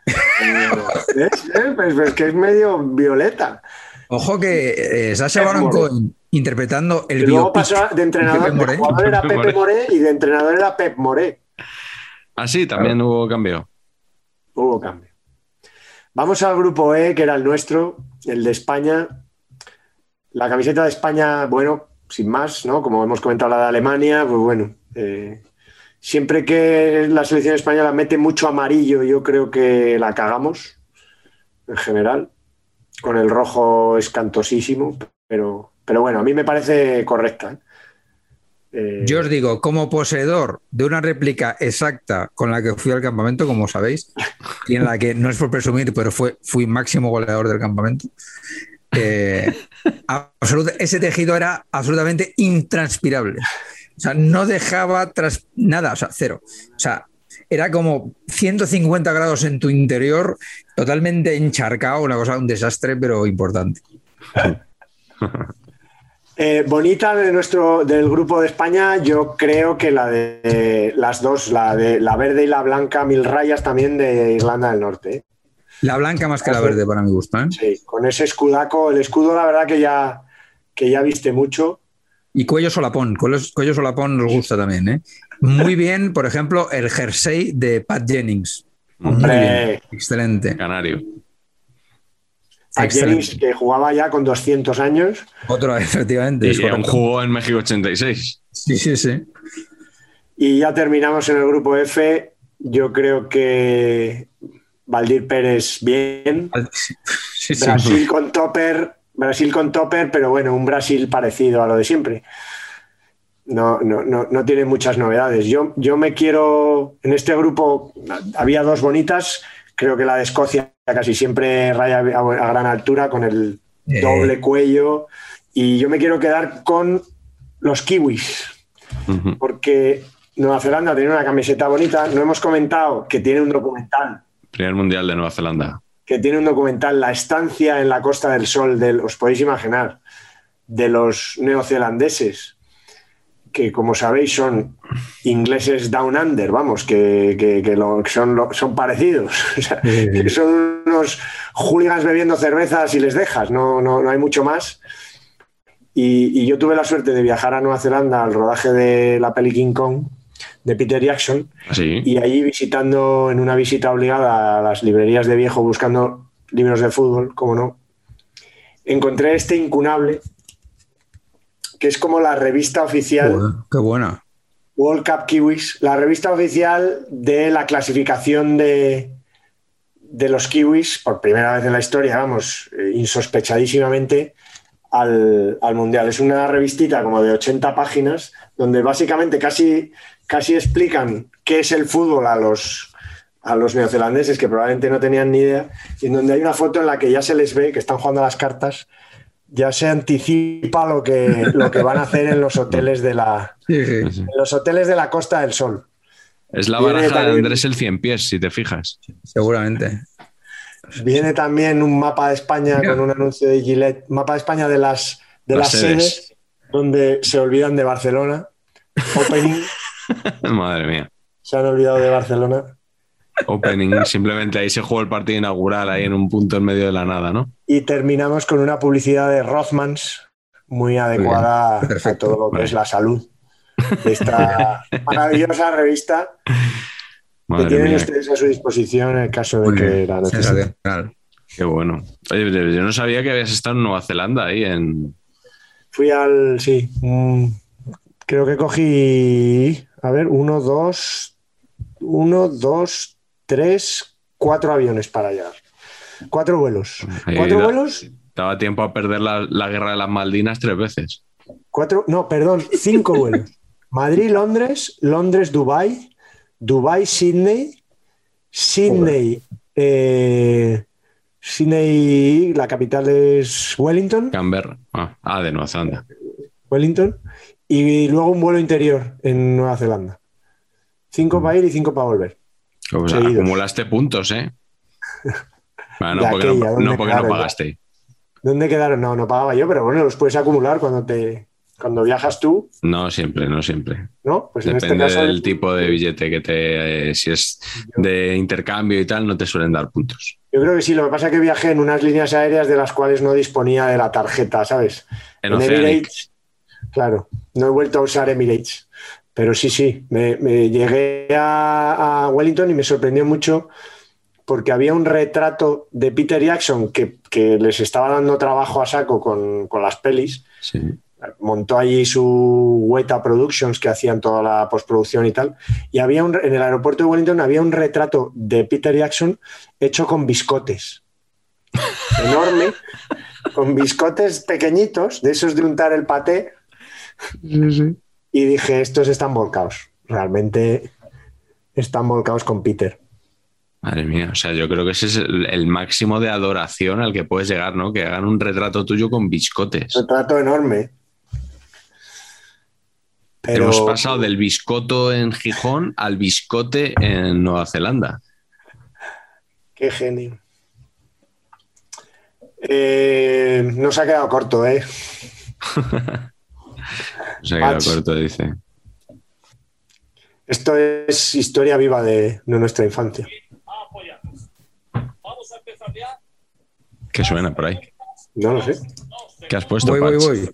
¿Eh? Pues, pues que es medio violeta. Ojo que eh, Sacha Baron. Cohen interpretando el Y luego pasó de entrenador, Pepe de jugador era Pepe Moré. Moré y de entrenador era Pep Moré. Ah, sí, también hubo cambio. Hubo cambio. Vamos al grupo E, que era el nuestro, el de España. La camiseta de España, bueno, sin más, ¿no? Como hemos comentado la de Alemania, pues bueno. eh, siempre que la selección española mete mucho amarillo, yo creo que la cagamos, en general. Con el rojo escantosísimo, pero, pero bueno, a mí me parece correcta. ¿eh? Eh, Yo os digo, como poseedor de una réplica exacta con la que fui al campamento, como sabéis, y en la que no es por presumir, pero fue, fui máximo goleador del campamento, eh, ese tejido era absolutamente intranspirable. O sea, no dejaba tras nada, o sea, cero. O sea, era como 150 grados en tu interior, totalmente encharcado, una cosa, un desastre, pero importante. Eh, bonita de nuestro del grupo de España, yo creo que la de las dos, la de la verde y la blanca, mil rayas también de Irlanda del Norte. ¿eh? La blanca más que la verde, para mi gusto. ¿eh? Sí, con ese escudaco, el escudo, la verdad que ya, que ya viste mucho. Y cuello solapón, cuello, cuello solapón nos gusta también. ¿eh? Muy bien, por ejemplo, el jersey de Pat Jennings. Muy Hombre. bien, excelente. Canario. Excelente. Jennings, que jugaba ya con 200 años. Otro, efectivamente. Y aún jugó en México 86. Sí, sí, sí. Y ya terminamos en el grupo F. Yo creo que Valdir Pérez bien. Sí, sí, sí. Brasil con topper, Brasil con topper, pero bueno, un Brasil parecido a lo de siempre. No, no, no, no tiene muchas novedades. Yo, yo me quiero, en este grupo había dos bonitas, creo que la de Escocia casi siempre raya a, a gran altura con el Eh. doble cuello y yo me quiero quedar con los kiwis porque Nueva Zelanda tiene una camiseta bonita, no hemos comentado que tiene un documental Primer mundial de Nueva Zelanda. que tiene un documental, La estancia en la Costa del Sol, del, os podéis imaginar, de los neozelandeses, que como sabéis son ingleses down under, vamos, que, que- que lo- que son, lo- son parecidos, O sea, que son unos hooligans bebiendo cervezas y les dejas, no, no, no hay mucho más. Y, y yo tuve la suerte de viajar a Nueva Zelanda al rodaje de la peli King Kong de Peter Jackson Así. y allí visitando en una visita obligada a las librerías de viejo buscando libros de fútbol, como no, encontré este incunable, que es como la revista oficial Joder, Qué buena. World Cup Kiwis, la revista oficial de la clasificación de, de los kiwis, por primera vez en la historia, vamos, eh, insospechadísimamente, al, al Mundial. Es una revistita como de 80 páginas, donde básicamente casi, casi explican qué es el fútbol a los, a los neozelandeses, que probablemente no tenían ni idea, y en donde hay una foto en la que ya se les ve que están jugando a las cartas, ya se anticipa lo que, lo que van a hacer en los hoteles de la, Sí, sí. Sí, sí. en los hoteles de la Costa del Sol. Es la Viene baraja de también- Andrés el Cien Pies, si te fijas. Seguramente. Viene también un mapa de España con un anuncio de Gillette, mapa de España de las, de Las las, sedes. sedes. donde se olvidan de Barcelona. Opening, Madre mía. se han olvidado de Barcelona. Opening, simplemente ahí se jugó el partido inaugural, ahí en un punto en medio de la nada, ¿no? Y terminamos con una publicidad de Rothmans muy adecuada Perfecto. a todo lo que Vale. es la salud de esta maravillosa revista que tienen mía, ustedes a su disposición en el caso de Muy que la necesiten. Qué bueno. Oye, yo no sabía que habías estado en Nueva Zelanda ahí en... Fui al. Sí. creo que cogí. A ver, uno, dos. Uno, dos, tres, cuatro aviones para llegar. Cuatro vuelos. ahí ¿Cuatro da- vuelos? Daba tiempo a perder la, la guerra de las Maldinas tres veces. Cuatro. No, perdón, cinco vuelos. Madrid, Londres, Londres, Dubai, Dubai, Sydney, Sydney. eh, Sydney, la capital es Wellington. Canberra. Ah, ah, de Nueva Zelanda. Wellington, y luego un vuelo interior en Nueva Zelanda. Cinco para ir y cinco para volver. Acumulaste puntos, ¿eh? Bueno, no, porque, aquella, no, pagaste. ¿Dónde quedaron? No, no pagaba yo, pero bueno, los puedes acumular cuando te, Cuando viajas tú, No siempre, no siempre. ¿no? Pues en Depende este caso. del tipo de billete que te. eh, si es de intercambio y tal, no te suelen dar puntos. Yo creo que sí, lo que pasa es que viajé en unas líneas aéreas de las cuales no disponía de la tarjeta, ¿sabes? En Oceanic. claro, no he vuelto a usar Emirates. Pero sí, sí, me, me llegué a, a Wellington y me sorprendió mucho porque había un retrato de Peter Jackson que, que les estaba dando trabajo a saco con, con las pelis. Sí. Montó allí su Weta Productions que hacían toda la postproducción y tal. Y había un, en el aeropuerto de Wellington había un retrato de Peter Jackson hecho con biscotes. Enorme, con biscotes pequeñitos, de esos de untar el paté. Y dije, estos están volcados. Realmente están volcados con Peter. Madre mía, o sea, yo creo que ese es el, el máximo de adoración al que puedes llegar, ¿no? Que hagan un retrato tuyo con biscotes. Retrato enorme. Pero Hemos pasado del biscoto en Gijón al biscote en Nueva Zelanda. qué genio. Eh, no se ha quedado corto, ¿eh? O sea, que lo Patch. corto dice. Esto es historia viva de, de nuestra infancia. ¿Qué suena por ahí? No lo sé. ¿Qué has puesto? Voy, voy, voy.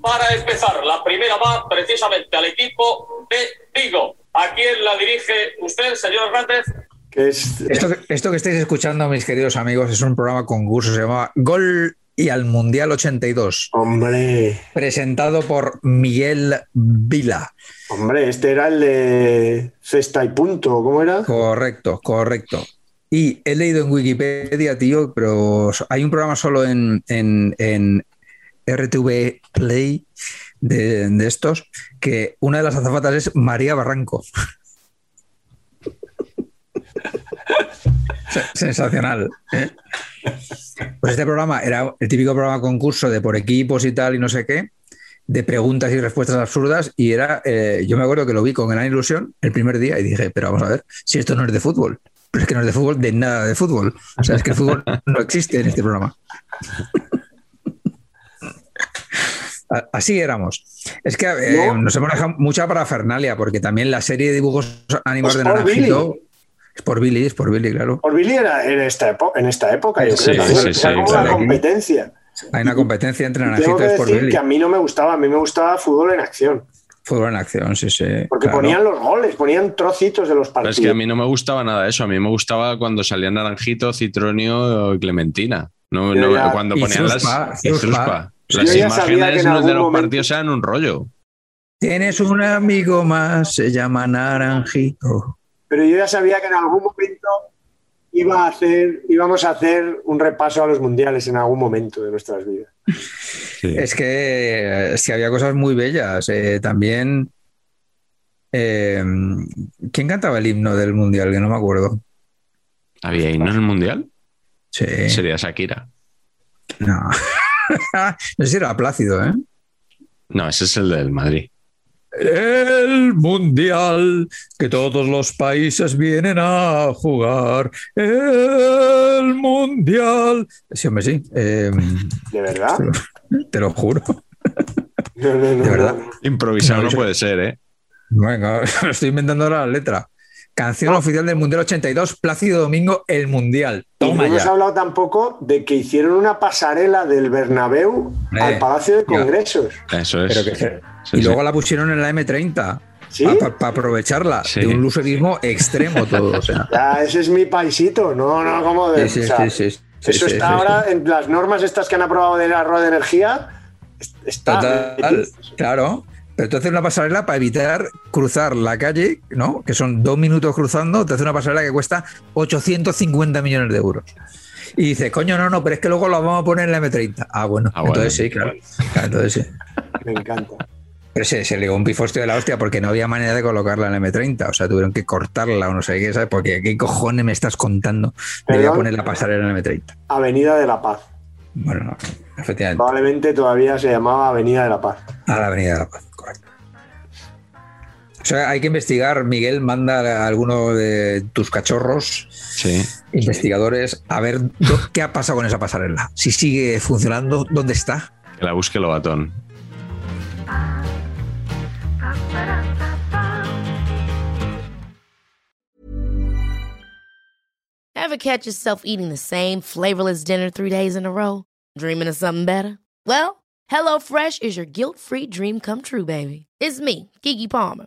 Para empezar, la primera va precisamente al equipo de Vigo. ¿A quién la dirige usted, señor Hernández? Es, Esto, que- esto que estáis escuchando, mis queridos amigos, es un programa concurso, se llama Gol y al Mundial 82, Hombre, presentado por Miguel Vila. hombre, este era el de Cesta y Punto, ¿cómo era? Correcto, correcto. Y he leído en Wikipedia, tío, pero hay un programa solo en, en- en RTV Play de, de estos, que una de las azafatas es María Barranco. Se- Sensacional. ¿eh? Pues este programa era el típico programa concurso de por equipos y tal y no sé qué, de preguntas y respuestas absurdas y era, eh, yo me acuerdo que lo vi con gran ilusión el primer día y dije, pero vamos a ver, si esto no es de fútbol, pero es que no es de fútbol, de nada de fútbol. O sea, es que el fútbol no existe en este programa. Así éramos. Es que eh, No. nos hemos dejado mucha parafernalia, porque también la serie de dibujos animados Pues de por Naranjito es por Billy, es por Billy, claro. Por Billy era en esta, epo- en esta época, yo Sí, creo. sí, Era sí, como claro. una competencia. Hay una competencia entre Naranjito y por decir Billy. que a mí no me gustaba, a mí me gustaba fútbol en acción. Fútbol en acción, sí, sí. Porque claro. ponían los goles, ponían trocitos de los Pero partidos. es que a mí no me gustaba nada eso. A mí me gustaba cuando salían Naranjito, Citronio y Clementina. No, no, ya- cuando y ponían las. Las ya sabía que imágenes en de los momento- partidos eran un rollo. Tienes un amigo más, se llama Naranjito. Pero yo ya sabía que en algún momento iba a hacer, íbamos a hacer un repaso a los mundiales en algún momento de nuestras vidas. Sí. Es que, es que había cosas muy bellas. eh, también. eh, ¿Quién cantaba el himno del mundial? Que no me acuerdo. ¿Había himno en el mundial? Sí. Sería Shakira. No. no sé si era Plácido, ¿eh? No, ese es el del Madrid. El mundial que todos los países vienen a jugar. El mundial. Sí, hombre, sí. eh, ¿De verdad? te lo juro. No, no, no, De verdad. no. Improvisado No, puede ser, ¿eh? Venga, estoy inventando la letra. Canción oficial del Mundial 82, Plácido Domingo, el Mundial. Y no Toma hemos hablado tampoco de que hicieron una pasarela del Bernabéu Eh, al Palacio de ya. Congresos. Eso es. Pero que se- Sí, y sí. luego la pusieron en la M30 ¿Sí? para aprovecharla Sí. de un lucerismo extremo todo. O sea. Ya, ese es mi paisito. No, no, como de. Sí, sí, o sea, sí, sí, sí, eso sí, está sí, ahora en las normas estas que han aprobado del ahorro de energía. es- Está. Total, claro. Pero tú haces una pasarela para evitar cruzar la calle, ¿no? Que son dos minutos cruzando, te hace una pasarela que cuesta 850 millones de euros. Y dices, coño, no, no, pero es que luego lo vamos a poner en la M30. Ah, bueno, Ah, bueno. entonces sí, claro. Claro, Entonces sí. Me encanta. Pero se, se ligó un pifostio de la hostia porque no había manera de colocarla en la M30. O sea, tuvieron que cortarla o no sé qué, ¿sabes? Porque ¿qué cojones me estás contando? Debía Perdón. poner la pasarela en la M30. Avenida de la Paz. Bueno, no, efectivamente. Probablemente todavía se llamaba Avenida de la Paz. A la Avenida de la Paz. O sea, hay que investigar. Miguel manda a alguno de tus cachorros, Sí. investigadores, a ver do- qué ha pasado con esa pasarela. Si sigue funcionando, ¿dónde está? Que la busque Lobatón. Ever catch yourself eating the same flavorless dinner three days in a row? Dreaming of something better? Well, HelloFresh is your guilt-free dream come true, baby. It's me, Kiki Palmer.